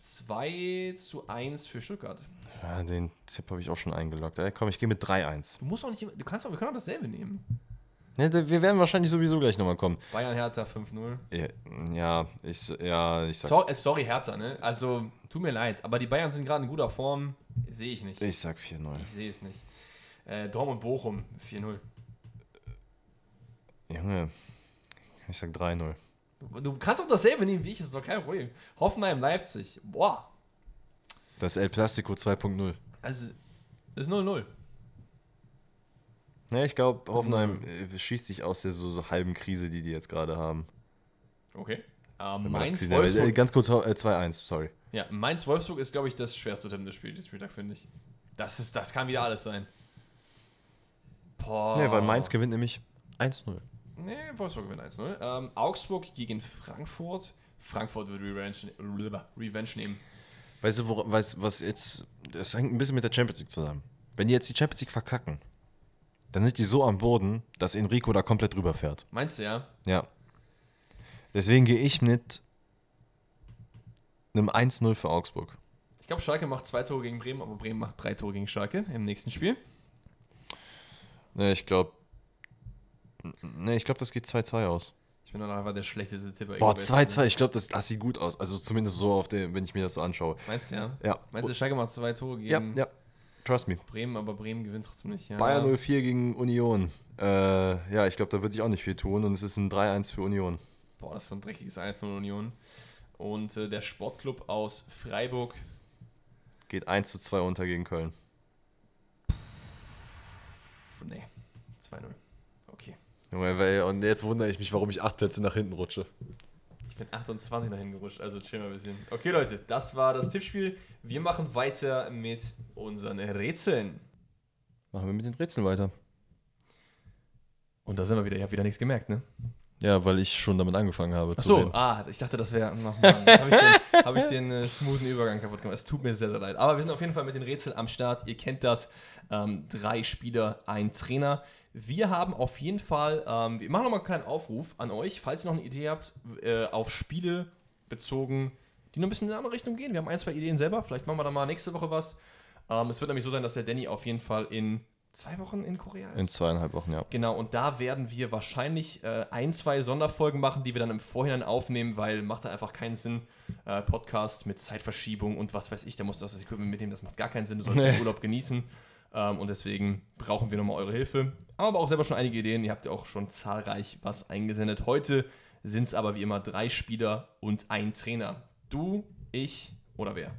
2 zu 1 für Stuttgart. Ja, den Tipp habe ich auch schon eingeloggt. Ey, komm, ich gehe mit 3-1. Du musst auch nicht, du kannst auch, wir können auch dasselbe nehmen. Ne, wir werden wahrscheinlich sowieso gleich nochmal kommen. Bayern Hertha 5-0. Ja, ich, ja, ich sag, So, äh, sorry, Hertha, ne? Also, tut mir leid, aber die Bayern sind gerade in guter Form. Sehe ich nicht. ich sag 4-0. Ich sehe es nicht. Äh, Dortmund Bochum 4-0. Junge, ich sag 3-0. Du, du kannst auch dasselbe nehmen wie ich, ist doch kein Problem. Hoffenheim Leipzig. Boah. Das El Plastico 2.0. Also, ist 0-0. Ne, ich glaube, Hoffenheim äh, schießt sich aus der so, so halben Krise, die die jetzt gerade haben. Okay. Das Mainz. Äh, Wolfsburg. Ganz kurz, äh, 2-1, sorry. Ja, Mainz-Wolfsburg ist, glaube ich, das schwerste tippende Spiel dieses Spieltag, finde ich. Das, ist, das kann wieder alles sein. Boah. Ne, weil Mainz gewinnt nämlich 1-0. Nee, Wolfsburg gewinnt 1-0. Ähm, Augsburg gegen Frankfurt. Frankfurt wird Revenge, Revenge nehmen. Weißt du, wo, weißt, was jetzt, das hängt ein bisschen mit der Champions League zusammen. Wenn die jetzt die Champions League verkacken, dann sind die so am Boden, dass Enrico da komplett drüber fährt. Meinst du, ja? Ja. Deswegen gehe ich mit einem 1-0 für Augsburg. Ich glaube, Schalke macht zwei Tore gegen Bremen, aber Bremen macht drei Tore gegen Schalke im nächsten Spiel. Ne, ich glaube. Ne, ich glaube, das geht 2-2 aus. Ich bin dann einfach der schlechteste Tipper. Boah, Egoist, 2-2, ne? ich glaube, das, das sieht gut aus. Also zumindest so, auf dem, wenn ich mir das so anschaue. Meinst du, ja? Ja. Meinst du, Schalke macht zwei Tore Ja, gegen ja. Trust me. Bremen, aber Bremen gewinnt trotzdem nicht. Ja. Bayern 04 gegen Union. Äh, ja, ich glaube, da wird sich auch nicht viel tun und es ist ein 3-1 für Union. Boah, das ist so ein dreckiges 1-0 Union. Und äh, der Sportclub aus Freiburg geht 1 zu 2 unter gegen Köln. Nee, 2-0. Okay. Und jetzt wundere ich mich, warum ich acht Plätze nach hinten rutsche. Ich bin 28 nach hinten gerutscht, also chill mal ein bisschen. Okay, Leute, das war das Tippspiel. Wir machen weiter mit unseren Rätseln. Machen wir mit den Rätseln weiter. Und da sind wir wieder. Ich habe wieder nichts gemerkt, ne? Ja, weil ich schon damit angefangen habe. Ach so, ah, ich dachte, das wäre. Oh habe ich den, hab ich den äh, smoothen Übergang kaputt gemacht. Es tut mir sehr, sehr leid. Aber wir sind auf jeden Fall mit den Rätseln am Start. Ihr kennt das. Ähm, drei Spieler, ein Trainer. Wir haben auf jeden Fall, ähm, wir machen nochmal einen kleinen Aufruf an euch, falls ihr noch eine Idee habt, äh, auf Spiele bezogen, die noch ein bisschen in eine andere Richtung gehen. Wir haben ein, zwei Ideen selber. Vielleicht machen wir da mal nächste Woche was. Ähm, es wird nämlich so sein, dass der Danny auf jeden Fall in zwei Wochen in Korea ist. In zweieinhalb Wochen, ja. Genau, und da werden wir wahrscheinlich äh, ein, zwei Sonderfolgen machen, die wir dann im Vorhinein aufnehmen, weil macht dann einfach keinen Sinn. Äh, Podcast mit Zeitverschiebung und was weiß ich, da musst du das Equipment mitnehmen, das macht gar keinen Sinn, du sollst Nee. <laughs> den Urlaub genießen. Ähm, und deswegen brauchen wir nochmal eure Hilfe. Aber auch selber schon einige Ideen, ihr habt ja auch schon zahlreich was eingesendet. Heute sind es aber wie immer drei Spieler und ein Trainer. Du, ich oder wer?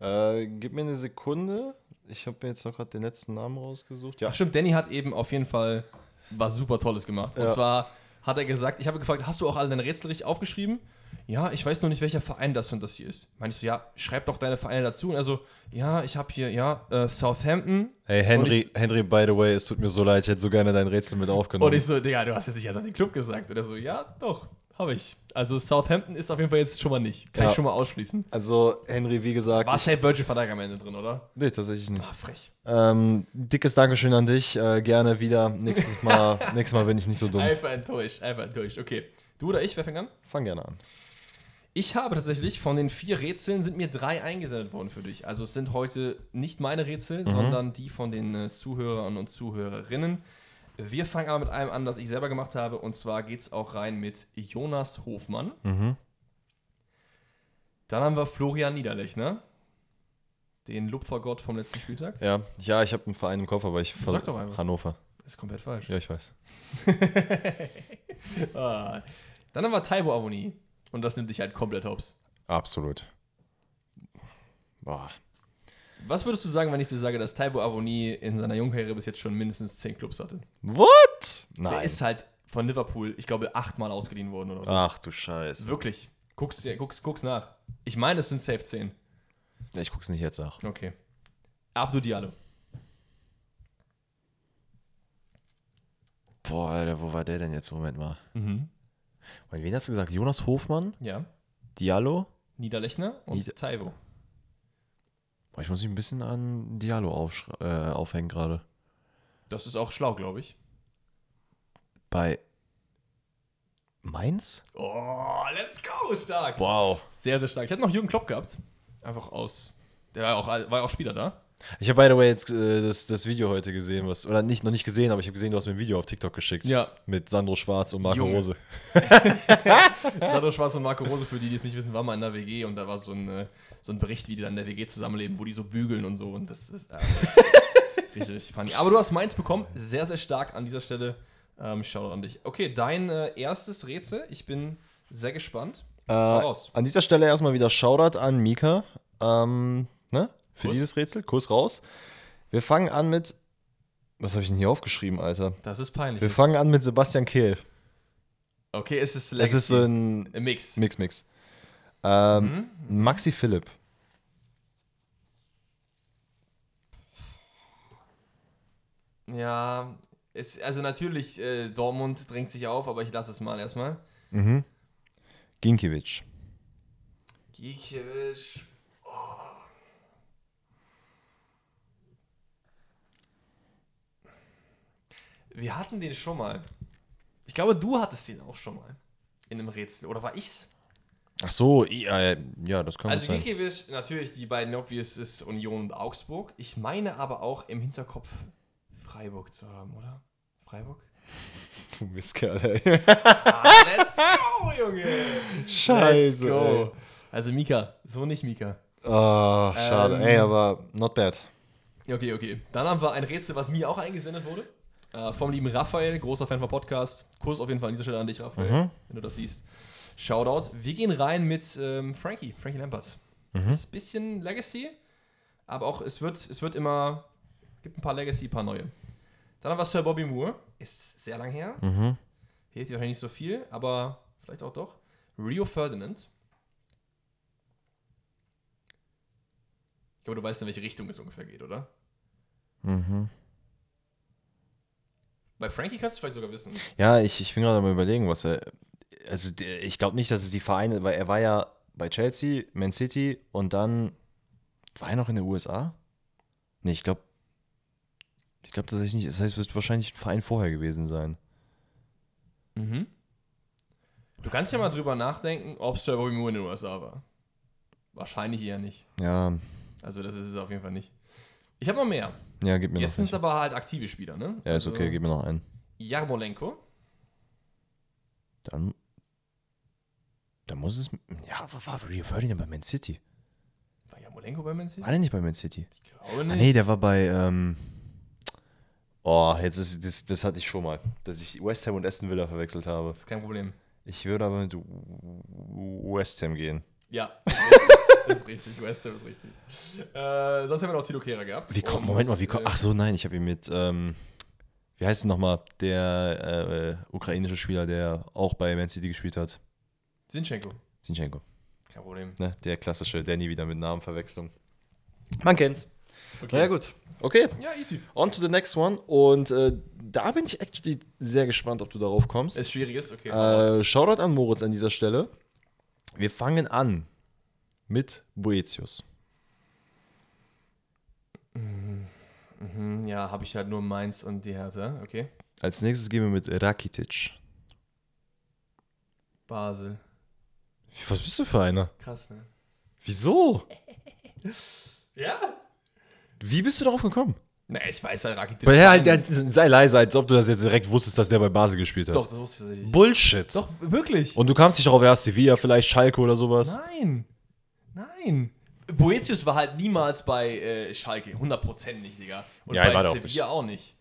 Äh, gib mir eine Sekunde. Ich habe mir jetzt noch gerade den letzten Namen rausgesucht. Ja. Ach stimmt, Danny hat eben auf jeden Fall was super Tolles gemacht. Und Ja. zwar hat er gesagt, ich habe gefragt, hast du auch alle deine Rätsel richtig aufgeschrieben? Ja, ich weiß nur nicht, welcher Verein das und das hier ist. Meinst du, ja, schreib doch deine Vereine dazu. Und er so, ja, ich habe hier, ja, äh, Southampton. Hey, Henry, ich- Henry, by the way, es tut mir so leid, ich hätte so gerne dein Rätsel mit aufgenommen. Und ich so, Digga, du hast jetzt nicht einfach den Club gesagt. Und er so, ja, doch, habe ich. Also Southampton ist auf jeden Fall jetzt schon mal nicht. Kann Ja. ich schon mal ausschließen. also, Henry, wie gesagt. War Safe Virgin Vertrag am Ende drin, oder? nee, tatsächlich nicht. Ah, frech. Ähm, dickes Dankeschön an dich. Äh, gerne wieder. Nächstes Mal, <laughs> nächstes Mal bin ich nicht so dumm. Einfach enttäuscht, einfach enttäuscht. Okay. Du oder ich, wer fängt an? Fang gerne an. Ich habe tatsächlich von den vier Rätseln sind mir drei eingesendet worden für dich. Also es sind heute nicht meine Rätsel, sondern die von den äh, Zuhörern und Zuhörerinnen. Wir fangen aber mit einem an, das ich selber gemacht habe. Und zwar geht es auch rein mit Jonas Hofmann. Mhm. Dann haben wir Florian Niederlechner, den Lupfergott vom letzten Spieltag. Ja, ja, ich habe einen Verein im Kopf, aber ich Sag doch einfach. Hannover. Das ist komplett falsch. Ja, ich weiß. <laughs> Ah. Dann haben wir Taibo Avoni. Und das nimmt dich halt komplett hops. Absolut. Boah. Was würdest du sagen, wenn ich dir sage, dass Taibo Avoni in seiner Jungkarriere bis jetzt schon mindestens zehn Clubs hatte? What? Der Nein. ist halt von Liverpool, ich glaube, achtmal ausgeliehen worden oder so. Ach du Scheiße. Wirklich. Guck's, guck's, guck's nach. Ich meine, es sind safe 10. Ich guck's nicht jetzt nach. Okay. Abdu Diallo. Boah, Alter, wo war der denn jetzt? Moment mal. Mhm. Und wen hast du gesagt? Jonas Hofmann? Ja. Diallo? Niederlechner und Nieder- Taibo. Boah, ich muss mich ein bisschen an Diallo äh, aufhängen gerade. Das ist auch schlau, glaube ich. Bei Mainz? Oh, let's go! Stark. Wow. Sehr, sehr stark. Ich hatte noch Jürgen Klopp gehabt. Einfach aus. Der war auch, war auch Spieler da. Ich habe by the way jetzt äh, das, das Video heute gesehen, was oder nicht noch nicht gesehen, aber ich habe gesehen, du hast mir ein Video auf TikTok geschickt. Ja. Mit Sandro Schwarz und Marco Junge. Rose. <laughs> Sandro Schwarz und Marco Rose, für die, die es nicht wissen, waren mal in der WG und da war so ein, äh, so ein Bericht, wie die dann in der WG zusammenleben, wo die so bügeln und so und das ist äh, <laughs> richtig funny. Aber du hast meins bekommen, sehr, sehr stark an dieser Stelle. Ähm, Shoutout an dich. Okay, dein äh, erstes Rätsel, ich bin sehr gespannt. Äh, an dieser Stelle erstmal wieder Shoutout an Mika. Ähm, ne? Für Kuss. dieses Rätsel. Kuss raus. Wir fangen an mit. Was habe ich denn hier aufgeschrieben, Alter? Das ist peinlich. Wir fangen an mit Sebastian Kehl. okay, es ist Es ist so ein Mix. Mix, Mix. Ähm, Mhm. Maxi Philipp. Ja, es, also natürlich, äh, Dortmund drängt sich auf, aber ich lasse es mal erstmal. Mhm. Ginkiewicz. Gikiewicz. Wir hatten den schon mal. Ich glaube, du hattest den auch schon mal. In einem Rätsel. Oder war ich's? Ach so, ja, ja das kann Also sein. Gikiewicz, natürlich die beiden Obvious ist Union und Augsburg. Ich meine aber auch im Hinterkopf Freiburg zu haben, oder? Freiburg? Du Mistkerl, ey. Ah, let's go, Junge! Scheiße, go. Also Mika, so nicht Mika. Oh, schade. Ähm, ey, aber not bad. Okay, okay. Dann haben wir ein Rätsel, was mir auch eingesendet wurde. Äh, vom lieben Raphael, großer Fan vom Podcast. Kurs auf jeden Fall an dieser Stelle an dich, Raphael, Mhm. wenn du das siehst. Shoutout. Wir gehen rein mit ähm, Frankie, Frankie Lampard. Mhm. Das ist ein bisschen Legacy. aber auch es wird, es wird immer, gibt ein paar Legacy, ein paar neue. Dann haben wir Sir Bobby Moore, ist sehr lang her, Mhm. hilft dir wahrscheinlich nicht so viel, aber vielleicht auch doch. Rio Ferdinand. Ich glaube, du weißt, in welche Richtung es ungefähr geht, oder? Mhm. Bei Frankie kannst du vielleicht sogar wissen. Ja, ich, ich bin gerade am überlegen, was er. Also ich glaube nicht, dass es die Vereine, weil er war ja bei Chelsea, Man City und dann war er noch in den USA? Nee, ich glaube. Ich glaube tatsächlich nicht. Das heißt, es wird wahrscheinlich ein Verein vorher gewesen sein. Mhm. Du kannst ja mal drüber nachdenken, ob Bobby Moore in den USA war. Wahrscheinlich eher nicht. Ja, Also das ist es auf jeden Fall nicht. Ich habe noch mehr. ja, gib mir Jetzt sind es aber halt aktive Spieler, ne? Ja, ist Also okay, gib mir noch einen. Jarmolenko. Dann. Dann muss es. Ja, war Rio Ferdinand bei Man City? War Jarmolenko bei Man City? War der nicht bei Man City? Ich glaube Ah, nicht. nee, der war bei. Ähm, oh, jetzt ist das, das hatte ich schon mal, dass ich West Ham und Aston Villa verwechselt habe. Das ist kein Problem. Ich würde aber mit West Ham gehen. Ja. <laughs> das ist richtig. West Ham ist richtig. Äh, sonst haben wir noch Tilo Kehrer gehabt. Wie kommt, Moment mal, wie kommt. äh, Ach so, nein, ich habe ihn mit. Ähm, wie heißt denn nochmal der äh, ukrainische Spieler, der auch bei Man City gespielt hat? Zinchenko. Zinchenko. Kein Problem. Ne? Der klassische, der nie wieder mit Namenverwechslung. Man kennt's. Okay. Na ja, gut. Okay, Ja, easy. on to the next one. Und äh, da bin ich actually sehr gespannt, ob du darauf kommst. Es schwierig ist, okay. Äh, Shoutout an Moritz an dieser Stelle. Wir fangen an mit Boetius. Mhm, ja, habe ich halt nur Mainz und die Hertha. Okay. Als nächstes gehen wir mit Rakitic. Basel. Was bist du für einer? Krass, ne? Wieso? <laughs> Ja? Wie bist du darauf gekommen? Ne, ich weiß halt, Rakitic. Weil, Nein. der, sei leise, als ob du das jetzt direkt wusstest, dass der bei Basel gespielt hat. Doch, das wusste ich tatsächlich. Bullshit. Doch, wirklich. Und du kamst nicht darauf, erst Sevilla, vielleicht Schalke oder sowas. Nein. Nein. Boetius war halt niemals bei äh, Schalke. 100% nicht, Digga. Und Ja, er bei war da auch Sevilla auch nicht.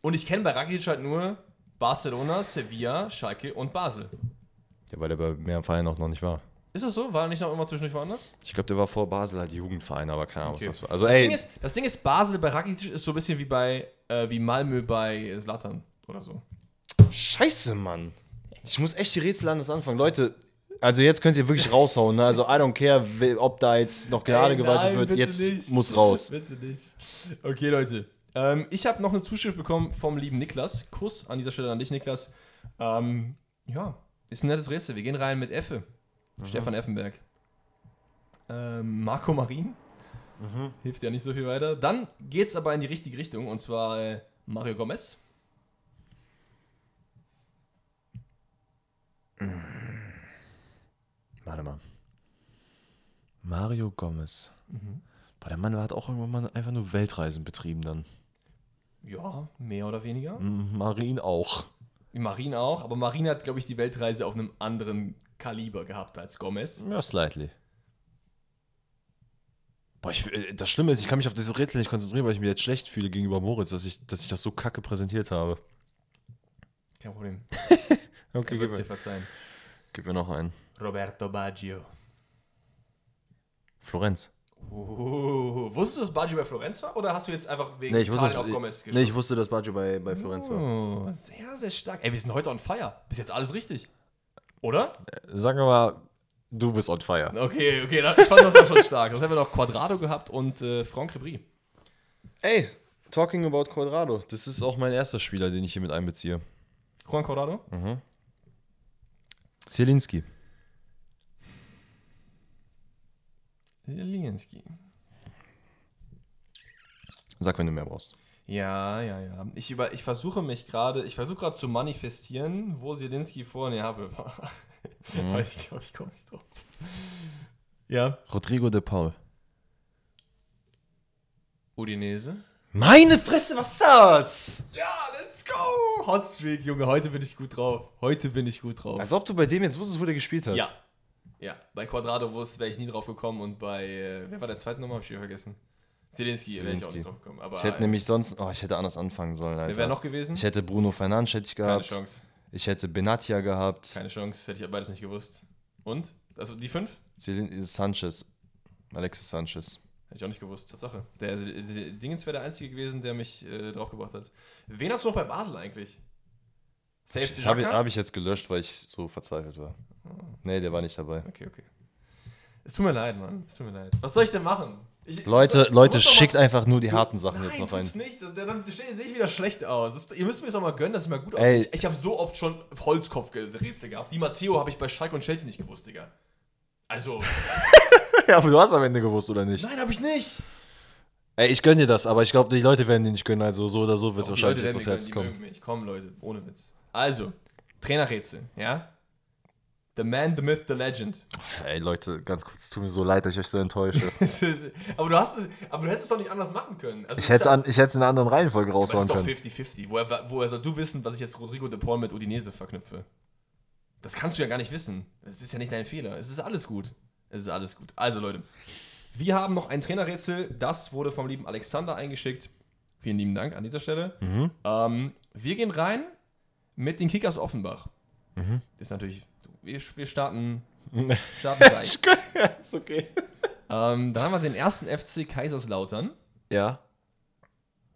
Und ich kenne bei Rakitic halt nur Barcelona, Sevilla, Schalke und Basel. Ja, weil der bei mehr Vereinen auch noch nicht war. Ist das so? War er nicht noch immer zwischendurch woanders? Ich glaube, der war vor Basel halt Jugendverein, aber keine Ahnung, Okay. was das war. Also, Das, Ding ey, ist, das Ding ist, Basel bei Rakitic ist so ein bisschen wie bei äh, wie Malmö bei Slatan oder so. scheiße, Mann. Ich muss echt die Rätsel anders anfangen. Leute, also jetzt könnt ihr wirklich raushauen. Ne? Also, I don't care, ob da jetzt noch Gnade gewaltet wird. Jetzt muss raus. <laughs> Bitte nicht. Okay, Leute. Ähm, ich habe noch eine Zuschrift bekommen vom lieben Niklas. Kuss an dieser Stelle an dich, Niklas. Ähm, ja, ist ein nettes Rätsel. Wir gehen rein mit Effe. Stefan Effenberg. Ähm, Marco Marin. Hilft ja nicht so viel weiter. Dann geht's aber in die richtige Richtung und zwar äh, Mario Gomez. Warte mal. Mario Gomez. Mhm. Boah, der Mann hat auch irgendwann mal einfach nur Weltreisen betrieben dann. Ja, mehr oder weniger. Marin auch. Marin auch, aber Marin hat, glaube ich, die Weltreise auf einem anderen Kaliber gehabt als Gomez. Ja, slightly. Boah, ich, äh, das Schlimme ist, ich kann mich auf dieses Rätsel nicht konzentrieren, weil ich mich jetzt schlecht fühle gegenüber Moritz, dass ich, dass ich das so kacke präsentiert habe. Kein Problem. <laughs> Okay, gib dir mir, verzeihen. gib mir noch einen. Roberto Baggio. Florenz. Uh, wusstest du, dass Baggio bei Florenz war? Oder hast du jetzt einfach wegen Nee, ich wusste, auf Gomez nee, ich wusste, dass Baggio bei, bei Florenz war. Oh, sehr, sehr stark. Ey, wir sind heute on fire. Bis jetzt alles richtig. Oder? Sagen wir mal, du bist on fire. Okay, okay, ich fand das war schon stark. Das haben wir noch Quadrado gehabt und äh, Franck Ribéry. Ey, talking about Quadrado. Das ist auch mein erster Spieler, den ich hier mit einbeziehe. Juan Quadrado? Zielinski. Zielinski. Sag, wenn du mehr brauchst. Ja, ja, ja. Ich, über, ich versuche mich gerade, ich versuche gerade zu manifestieren, wo Zielinski vor Neapel war. <laughs> Aber ich glaube, ich komme nicht drauf. Ja. Rodrigo de Paul. Udinese. Meine Fresse, was ist das? Ja, let's go! Hotstreak, Junge, heute bin ich gut drauf. Heute bin ich gut drauf. Als ob du bei dem jetzt wusstest, wo der gespielt hat. ja. Ja, bei Quadrado wäre ich nie drauf gekommen und bei, äh, wer war der zweite Nummer? Hab ich wieder vergessen. Zielinski wäre ich auch nicht drauf gekommen. Aber Ich hätte äh, nämlich sonst, oh, ich hätte anders anfangen sollen, wer Alter. wäre noch gewesen? Ich hätte Bruno Fernandes hätte ich Keine gehabt. Chance. Ich hätte Benatia gehabt. Keine Chance. Hätte ich beides nicht gewusst. Und? Also die fünf? Zelin- Sanchez. Alexis Sanchez. Hätte ich auch nicht gewusst, Tatsache. Der, der, der Dingens wäre der Einzige gewesen, der mich äh, draufgebracht hat. Wen hast du noch bei Basel eigentlich? Safe Ich habe hab ich jetzt gelöscht, weil ich so verzweifelt war. Nee, der war nicht dabei. Okay, okay. Es tut mir leid, Mann. Es tut mir leid. Was soll ich denn machen? Ich, Leute, ich- Leute, doch mal- schickt einfach nur die harten Sachen Nein, jetzt noch rein. tut's nicht. Das- Dann sehe ich wieder schlecht aus. Das ihr müsst mir das auch mal gönnen, dass ich mal gut aussehe. Ich, ich habe so oft schon Holzkopf-Rätsel gehabt. Die Matteo habe ich bei Schalke und Chelsea nicht gewusst, Digga. Also, <laughs> Ja, aber du hast am Ende gewusst, oder nicht? nein, habe ich nicht. Ey, ich gönne dir das, aber ich glaube, die Leute werden dir nicht gönnen, also so oder so wird es wahrscheinlich werden Herz kommen. mich. Komm, Leute, ohne Witz. Also, Trainerrätsel, ja? The Man, the Myth, the Legend. Ey, Leute, ganz kurz, es tut mir so leid, dass ich euch so enttäusche. <laughs> Aber, du hast es, aber du hättest es doch nicht anders machen können. Also, ich hätte ja- an, ich hätte es in einer anderen Reihenfolge aber es raushauen ist doch können. 50-50. Woher, woher soll du wissen, was ich jetzt Rodrigo de Paul mit Udinese verknüpfe? Das kannst du ja gar nicht wissen. Das ist ja nicht dein Fehler. Es ist alles gut. Es ist alles gut. Also, Leute, wir haben noch ein Trainerrätsel. Das wurde vom lieben Alexander eingeschickt. Vielen lieben Dank an dieser Stelle. Mhm. Ähm, wir gehen rein mit den Kickers Offenbach. Mhm. Ist natürlich, wir, wir starten, <laughs> starten gleich. <laughs> ist okay. ähm, dann haben wir den ersten FC Kaiserslautern. Ja.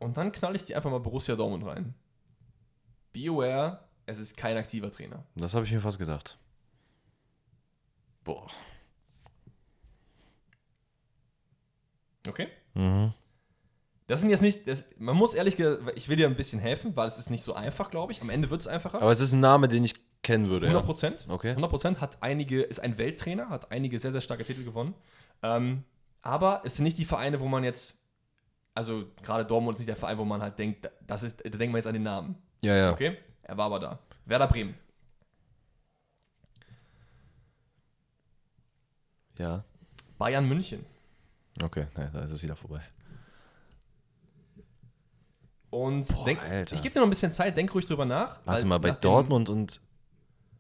Und dann knall ich die einfach mal Borussia Dortmund rein. Be aware, es ist kein aktiver Trainer. Das habe ich mir fast gedacht. Boah. Okay? Mhm. Das sind jetzt nicht, das, man muss ehrlich gesagt, ich will dir ein bisschen helfen, weil es ist nicht so einfach, glaube ich. Am Ende wird es einfacher. Aber es ist ein Name, den ich kennen würde. 100 Ja. Prozent. Okay. 100 Prozent hat einige, ist ein Welttrainer, hat einige sehr, sehr starke Titel gewonnen. Ähm, aber es sind nicht die Vereine, wo man jetzt, also gerade Dortmund ist nicht der Verein, wo man halt denkt, das ist, da denkt man jetzt an den Namen. Ja, ja. Okay? Er war aber da. Werder Bremen. Ja. Bayern München. Okay, ja, da ist es wieder vorbei. Und Boah, denk, ich gebe dir noch ein bisschen Zeit, denk ruhig drüber nach. Warte mal, bei Dortmund und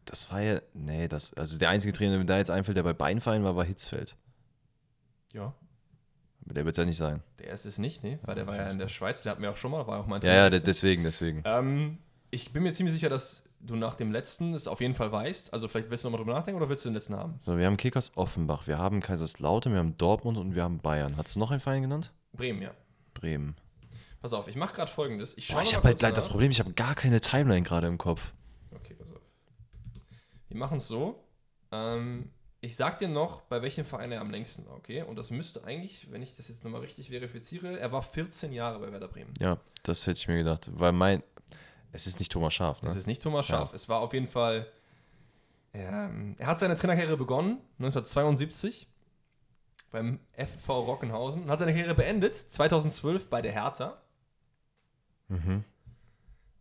das war ja, nee, das, also der einzige Trainer, der mir da jetzt einfällt, der bei beiden Vereinen war, war Hitzfeld. Ja, Aber der wird es ja nicht sein. der ist es nicht, nee, weil der war ja in der Schweiz, der hatten wir auch schon mal, war auch mal ein Ja, ja, deswegen, deswegen. Ähm, ich bin mir ziemlich sicher, dass du nach dem letzten es auf jeden Fall weißt. Also vielleicht willst du nochmal drüber nachdenken oder willst du den letzten haben? So, wir haben Kickers Offenbach, wir haben Kaiserslautern, wir haben Dortmund und wir haben Bayern. Hast du noch einen Verein genannt? Bremen, ja. Bremen. Pass auf, ich mache gerade folgendes. Ich Boah, ich habe halt das. Problem, ich habe gar keine Timeline gerade im Kopf. Okay, pass auf. Wir machen es so. Ähm, ich sag dir noch, bei welchem Verein er am längsten war, okay? Und das müsste eigentlich, wenn ich das jetzt nochmal richtig verifiziere, er war 14 Jahre bei Werder Bremen. Ja, das hätte ich mir gedacht, weil mein, es ist nicht Thomas Schaf, Es ne? ist nicht Thomas Ja. Schaaf. Es war auf jeden Fall. Ähm, er hat seine Trainerkarriere begonnen 1972 beim FV Rockenhausen und hat seine Karriere beendet 2012 bei der Hertha Mhm.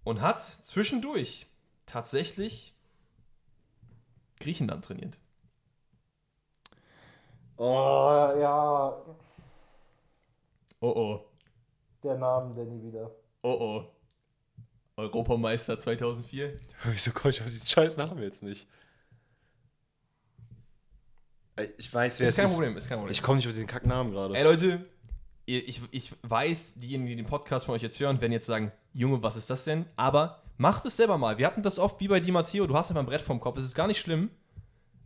und hat zwischendurch tatsächlich Griechenland trainiert. Oh, ja, Oh oh, der Name, der nie wieder. oh oh. Europameister 2004. Wieso komme ich auf diesen scheiß Namen jetzt nicht? Ich weiß, wer Ist es kein ist. Problem, ist kein Problem. Ich komme nicht auf den Kacknamen gerade. Ey Leute, ich, ich weiß, diejenigen, die den Podcast von euch jetzt hören, werden jetzt sagen, Junge, was ist das denn? Aber macht es selber mal. Wir hatten das oft wie bei Di Matteo, du hast einfach ein Brett vorm Kopf, es ist gar nicht schlimm.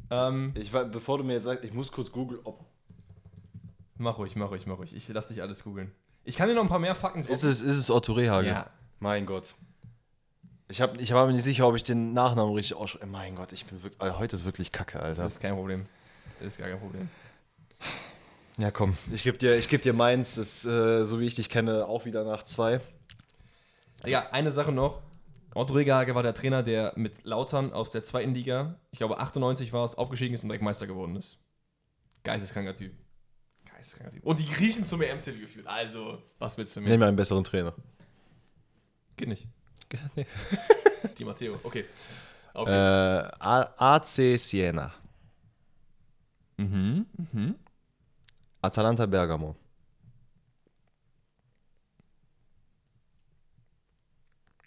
Ähm, Ich, bevor du mir jetzt sagst, ich muss kurz googeln, ob. mach ruhig, mach ruhig, mach ruhig. Ich lass dich alles googeln. Ich kann dir noch ein paar mehr Fakten Ist es, ist es Otto Rehagel? Ja. Mein Gott. Ich, hab, ich war mir nicht sicher, ob ich den Nachnamen richtig ausspreche. Mein Gott, ich bin wirklich. Alter, heute ist wirklich kacke, Alter. Das ist kein Problem. Das ist gar kein Problem. Ja, komm. Ich geb dir, ich geb dir meins. Das, äh, so wie ich dich kenne, auch wieder nach zwei. Ja, eine Sache noch. Otto Rehagel war der Trainer, der mit Lautern aus der zweiten Liga, ich glaube 98 war es, aufgestiegen ist und direkt Meister geworden ist. Geisteskranker Typ. Geisteskranker Typ. Und die Griechen zum EM-Titel geführt. Also, was willst du mehr? Nehmen wir einen besseren Trainer. Geht nicht. Nee. <laughs> Die Matteo. Okay. Auf Äh, geht's. A- AC Siena. mhm. Mhm. Atalanta Bergamo.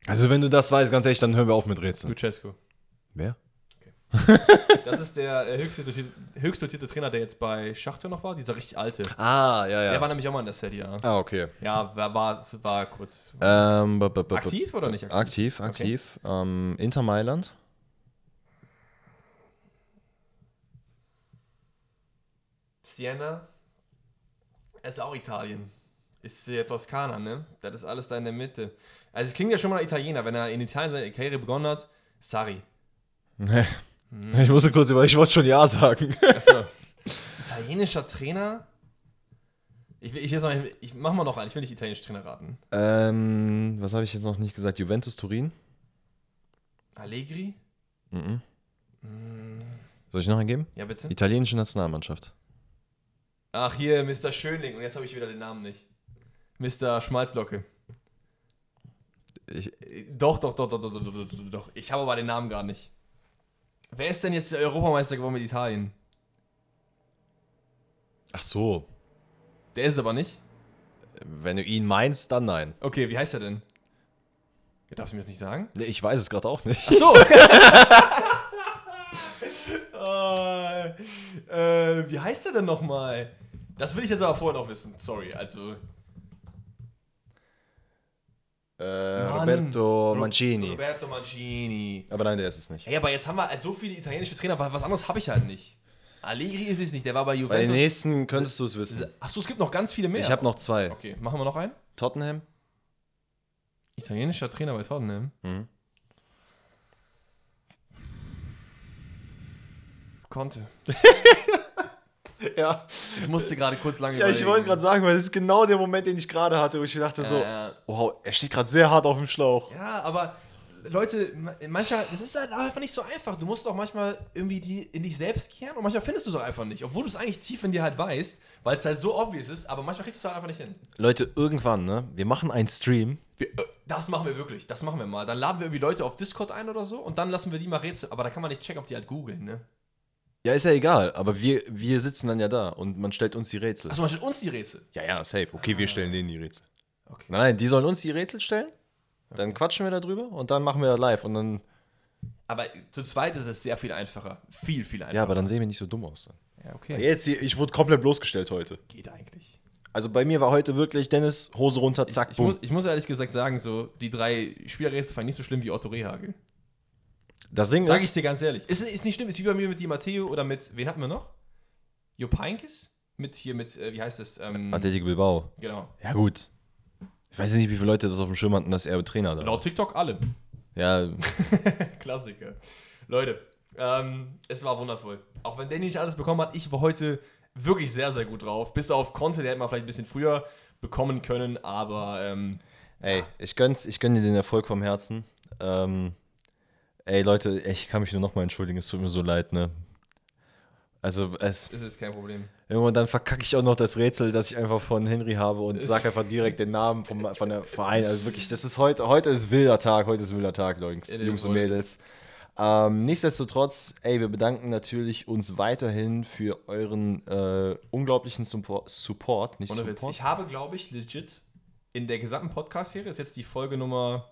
Also, wenn du das weißt, ganz ehrlich, dann hören wir auf mit Rätseln. Lucescu. Wer? <laughs> Das ist der äh, höchst dotierte, höchst dotierte Trainer, der jetzt bei Schachter noch war. Dieser richtig alte. Ah, ja, ja. Der war nämlich auch mal in der Serie A. ah, okay. Ja, war, war, war kurz. Ähm, b- b- b- Aktiv oder nicht aktiv? Aktiv, aktiv. Ähm, Inter Mailand. Siena. Es ist auch Italien. Ist äh, Toskana, ne? Das ist alles da in der Mitte. Also es klingt ja schon mal Italiener, wenn er in Italien seine Karriere begonnen hat. Sari. Nee. Ich musste kurz über, ich wollte schon Ja sagen. Achso. <laughs> Italienischer Trainer? Ich, ich, jetzt noch, ich mach mal noch einen, ich will nicht italienischen Trainer raten. ähm, was habe ich jetzt noch nicht gesagt? Juventus Turin? Allegri? Mhm. Soll ich noch einen geben? Ja, bitte. Italienische Nationalmannschaft. Ach, hier, Mr. Schönling. Und jetzt habe ich wieder den Namen nicht. Mr. Schmalzlocke. Ich, Doch, doch, doch, doch, doch, doch, doch, doch. Ich habe aber den Namen gar nicht. Wer ist denn jetzt der Europameister geworden mit Italien? ach so. Der ist es aber nicht. Wenn du ihn meinst, dann nein. Okay, wie heißt er denn? Ja, darfst du mir das nicht sagen? Nee, ich weiß es gerade auch nicht. Ach so. <laughs> <laughs> äh, äh, wie heißt er denn nochmal? Das will ich jetzt aber vorher noch wissen. Sorry, also. Äh. Roberto Ro- Mancini. Roberto Mancini. Aber nein, der ist es nicht. Hey, aber jetzt haben wir halt so viele italienische Trainer, was anderes habe ich halt nicht. Allegri ist es nicht, der war bei Bei den Juventus. nächsten könntest du es wissen. Achso, es gibt noch ganz viele mehr. Ich habe noch zwei. Okay, machen wir noch einen? Tottenham. Italienischer Trainer bei Tottenham. Mhm. Konnte. <laughs> Ja. Ich musste gerade kurz lange Ja, ich wollte gerade sagen, weil das ist genau der Moment, den ich gerade hatte, wo ich mir dachte so, Äh, wow, er steht gerade sehr hart auf dem Schlauch. Ja, aber Leute, ma- manchmal, das ist halt einfach nicht so einfach. Du musst auch manchmal irgendwie die in dich selbst kehren und manchmal findest du es auch einfach nicht. Obwohl du es eigentlich tief in dir halt weißt, weil es halt so obvious ist, aber manchmal kriegst du es halt einfach nicht hin. Leute, irgendwann, ne? Wir machen einen Stream. Wir, äh, das machen wir wirklich, das machen wir mal. Dann laden wir irgendwie Leute auf Discord ein oder so und dann lassen wir die mal rätseln. Aber da kann man nicht checken, ob die halt googeln, ne? Ja, ist ja egal, aber wir, wir sitzen dann ja da und man stellt uns die Rätsel. Achso, man stellt uns die Rätsel. Ja, ja, safe. Okay, wir stellen denen die Rätsel. Okay. Nein, nein, die sollen uns die Rätsel stellen. Dann quatschen wir darüber und dann machen wir live und dann. Aber zu zweit ist es sehr viel einfacher. Viel, viel einfacher. Ja, aber dann sehen wir nicht so dumm aus. Dann. Ja, okay. Jetzt, hier- ich wurde komplett bloßgestellt heute. Geht eigentlich. Also bei mir war heute wirklich Dennis, Hose runter, zack, ich, bumm. muss, ich muss ehrlich gesagt sagen, so die drei Spielerrätsel fand ich nicht so schlimm wie Otto Rehagel. Das Ding Sag ich ist, dir ganz ehrlich. Ist, ist nicht schlimm, ist wie bei mir mit Di Matteo oder mit, wen hatten wir noch? Jupp Heynckes? Mit hier, mit, äh, wie heißt das? Ähm, Atletico Bilbao. genau. Ja, gut. Ich weiß nicht, wie viele Leute das auf dem Schirm hatten, dass er Trainer da. Laut TikTok alle. Ja, <laughs> Klassiker. Leute, ähm, es war wundervoll. Auch wenn Danny nicht alles bekommen hat, ich war heute wirklich sehr, sehr gut drauf. Bis auf Conte, der hätte man vielleicht ein bisschen früher bekommen können, aber ähm, ey, ich gönn's, ich gönn dir den Erfolg vom Herzen. Ähm, ey, Leute, ich kann mich nur nochmal entschuldigen, es tut mir so leid, ne? Also, es, ist es kein Problem. irgendwann dann verkacke ich auch noch das Rätsel, das ich einfach von Henry habe und sag einfach direkt den Namen vom, von der Verein. Also wirklich, das ist heute, heute ist wilder Tag, heute ist wilder Tag, Jungs, Jungs und Mädels. Ähm, nichtsdestotrotz, ey, wir bedanken natürlich uns weiterhin für euren äh, unglaublichen Support, Support nicht Ohne Witz. Support. Ich habe, glaube ich, legit in der gesamten Podcast-Serie, ist jetzt die Folge Nummer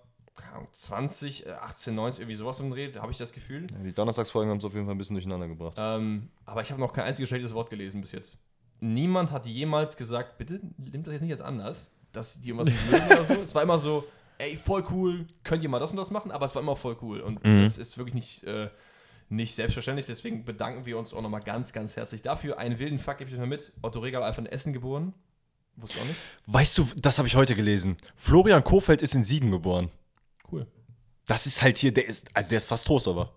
Ahnung, 20, äh, 18, 19, irgendwie sowas im Dreh, habe ich das Gefühl. Die Donnerstagsfolgen haben es auf jeden Fall ein bisschen durcheinander gebracht. Ähm, aber ich habe noch kein einziges schlechtes Wort gelesen bis jetzt. Niemand hat jemals gesagt, bitte nimmt das jetzt nicht als anders, dass die irgendwas mögen oder so. <laughs> Es war immer so, ey, voll cool, könnt ihr mal das und das machen, aber es war immer voll cool. Und Mhm. das ist wirklich nicht, äh, nicht selbstverständlich. Deswegen bedanken wir uns auch nochmal ganz, ganz herzlich dafür. Einen wilden Fakt gebe ich euch mal mit. Otto Regal einfach in Essen geboren. Wusste auch nicht. Weißt du, das habe ich heute gelesen. Florian Kofeld ist in Siegen geboren. Das ist halt hier, der ist, also der ist fast Trost, aber.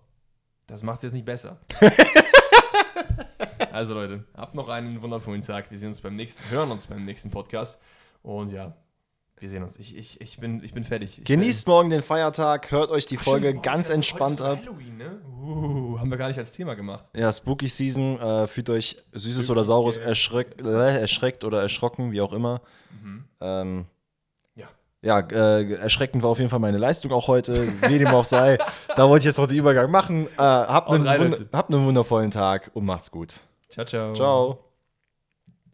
Das macht es jetzt nicht besser. <laughs> also Leute, habt noch einen wundervollen Tag. Wir sehen uns beim nächsten, hören uns beim nächsten Podcast. Und ja, wir sehen uns. Ich, ich, ich, bin, ich bin fertig. Ich Genießt morgen den Feiertag, hört euch die bin, Folge Ach, stimmt, ganz entspannt ab. Halloween, ne? Uh, haben wir gar nicht als Thema gemacht. Ja, Spooky Season, äh, fühlt euch Süßes Spooky oder Saures Scare. erschreckt, äh, erschreckt oder erschrocken, wie auch immer. Ähm, Ja. äh, erschreckend war auf jeden Fall meine Leistung auch heute, wie dem auch sei. Da wollte ich jetzt noch den Übergang machen. Äh, habt, einen, wund habt einen wundervollen Tag und macht's gut. Ciao, ciao. Ciao.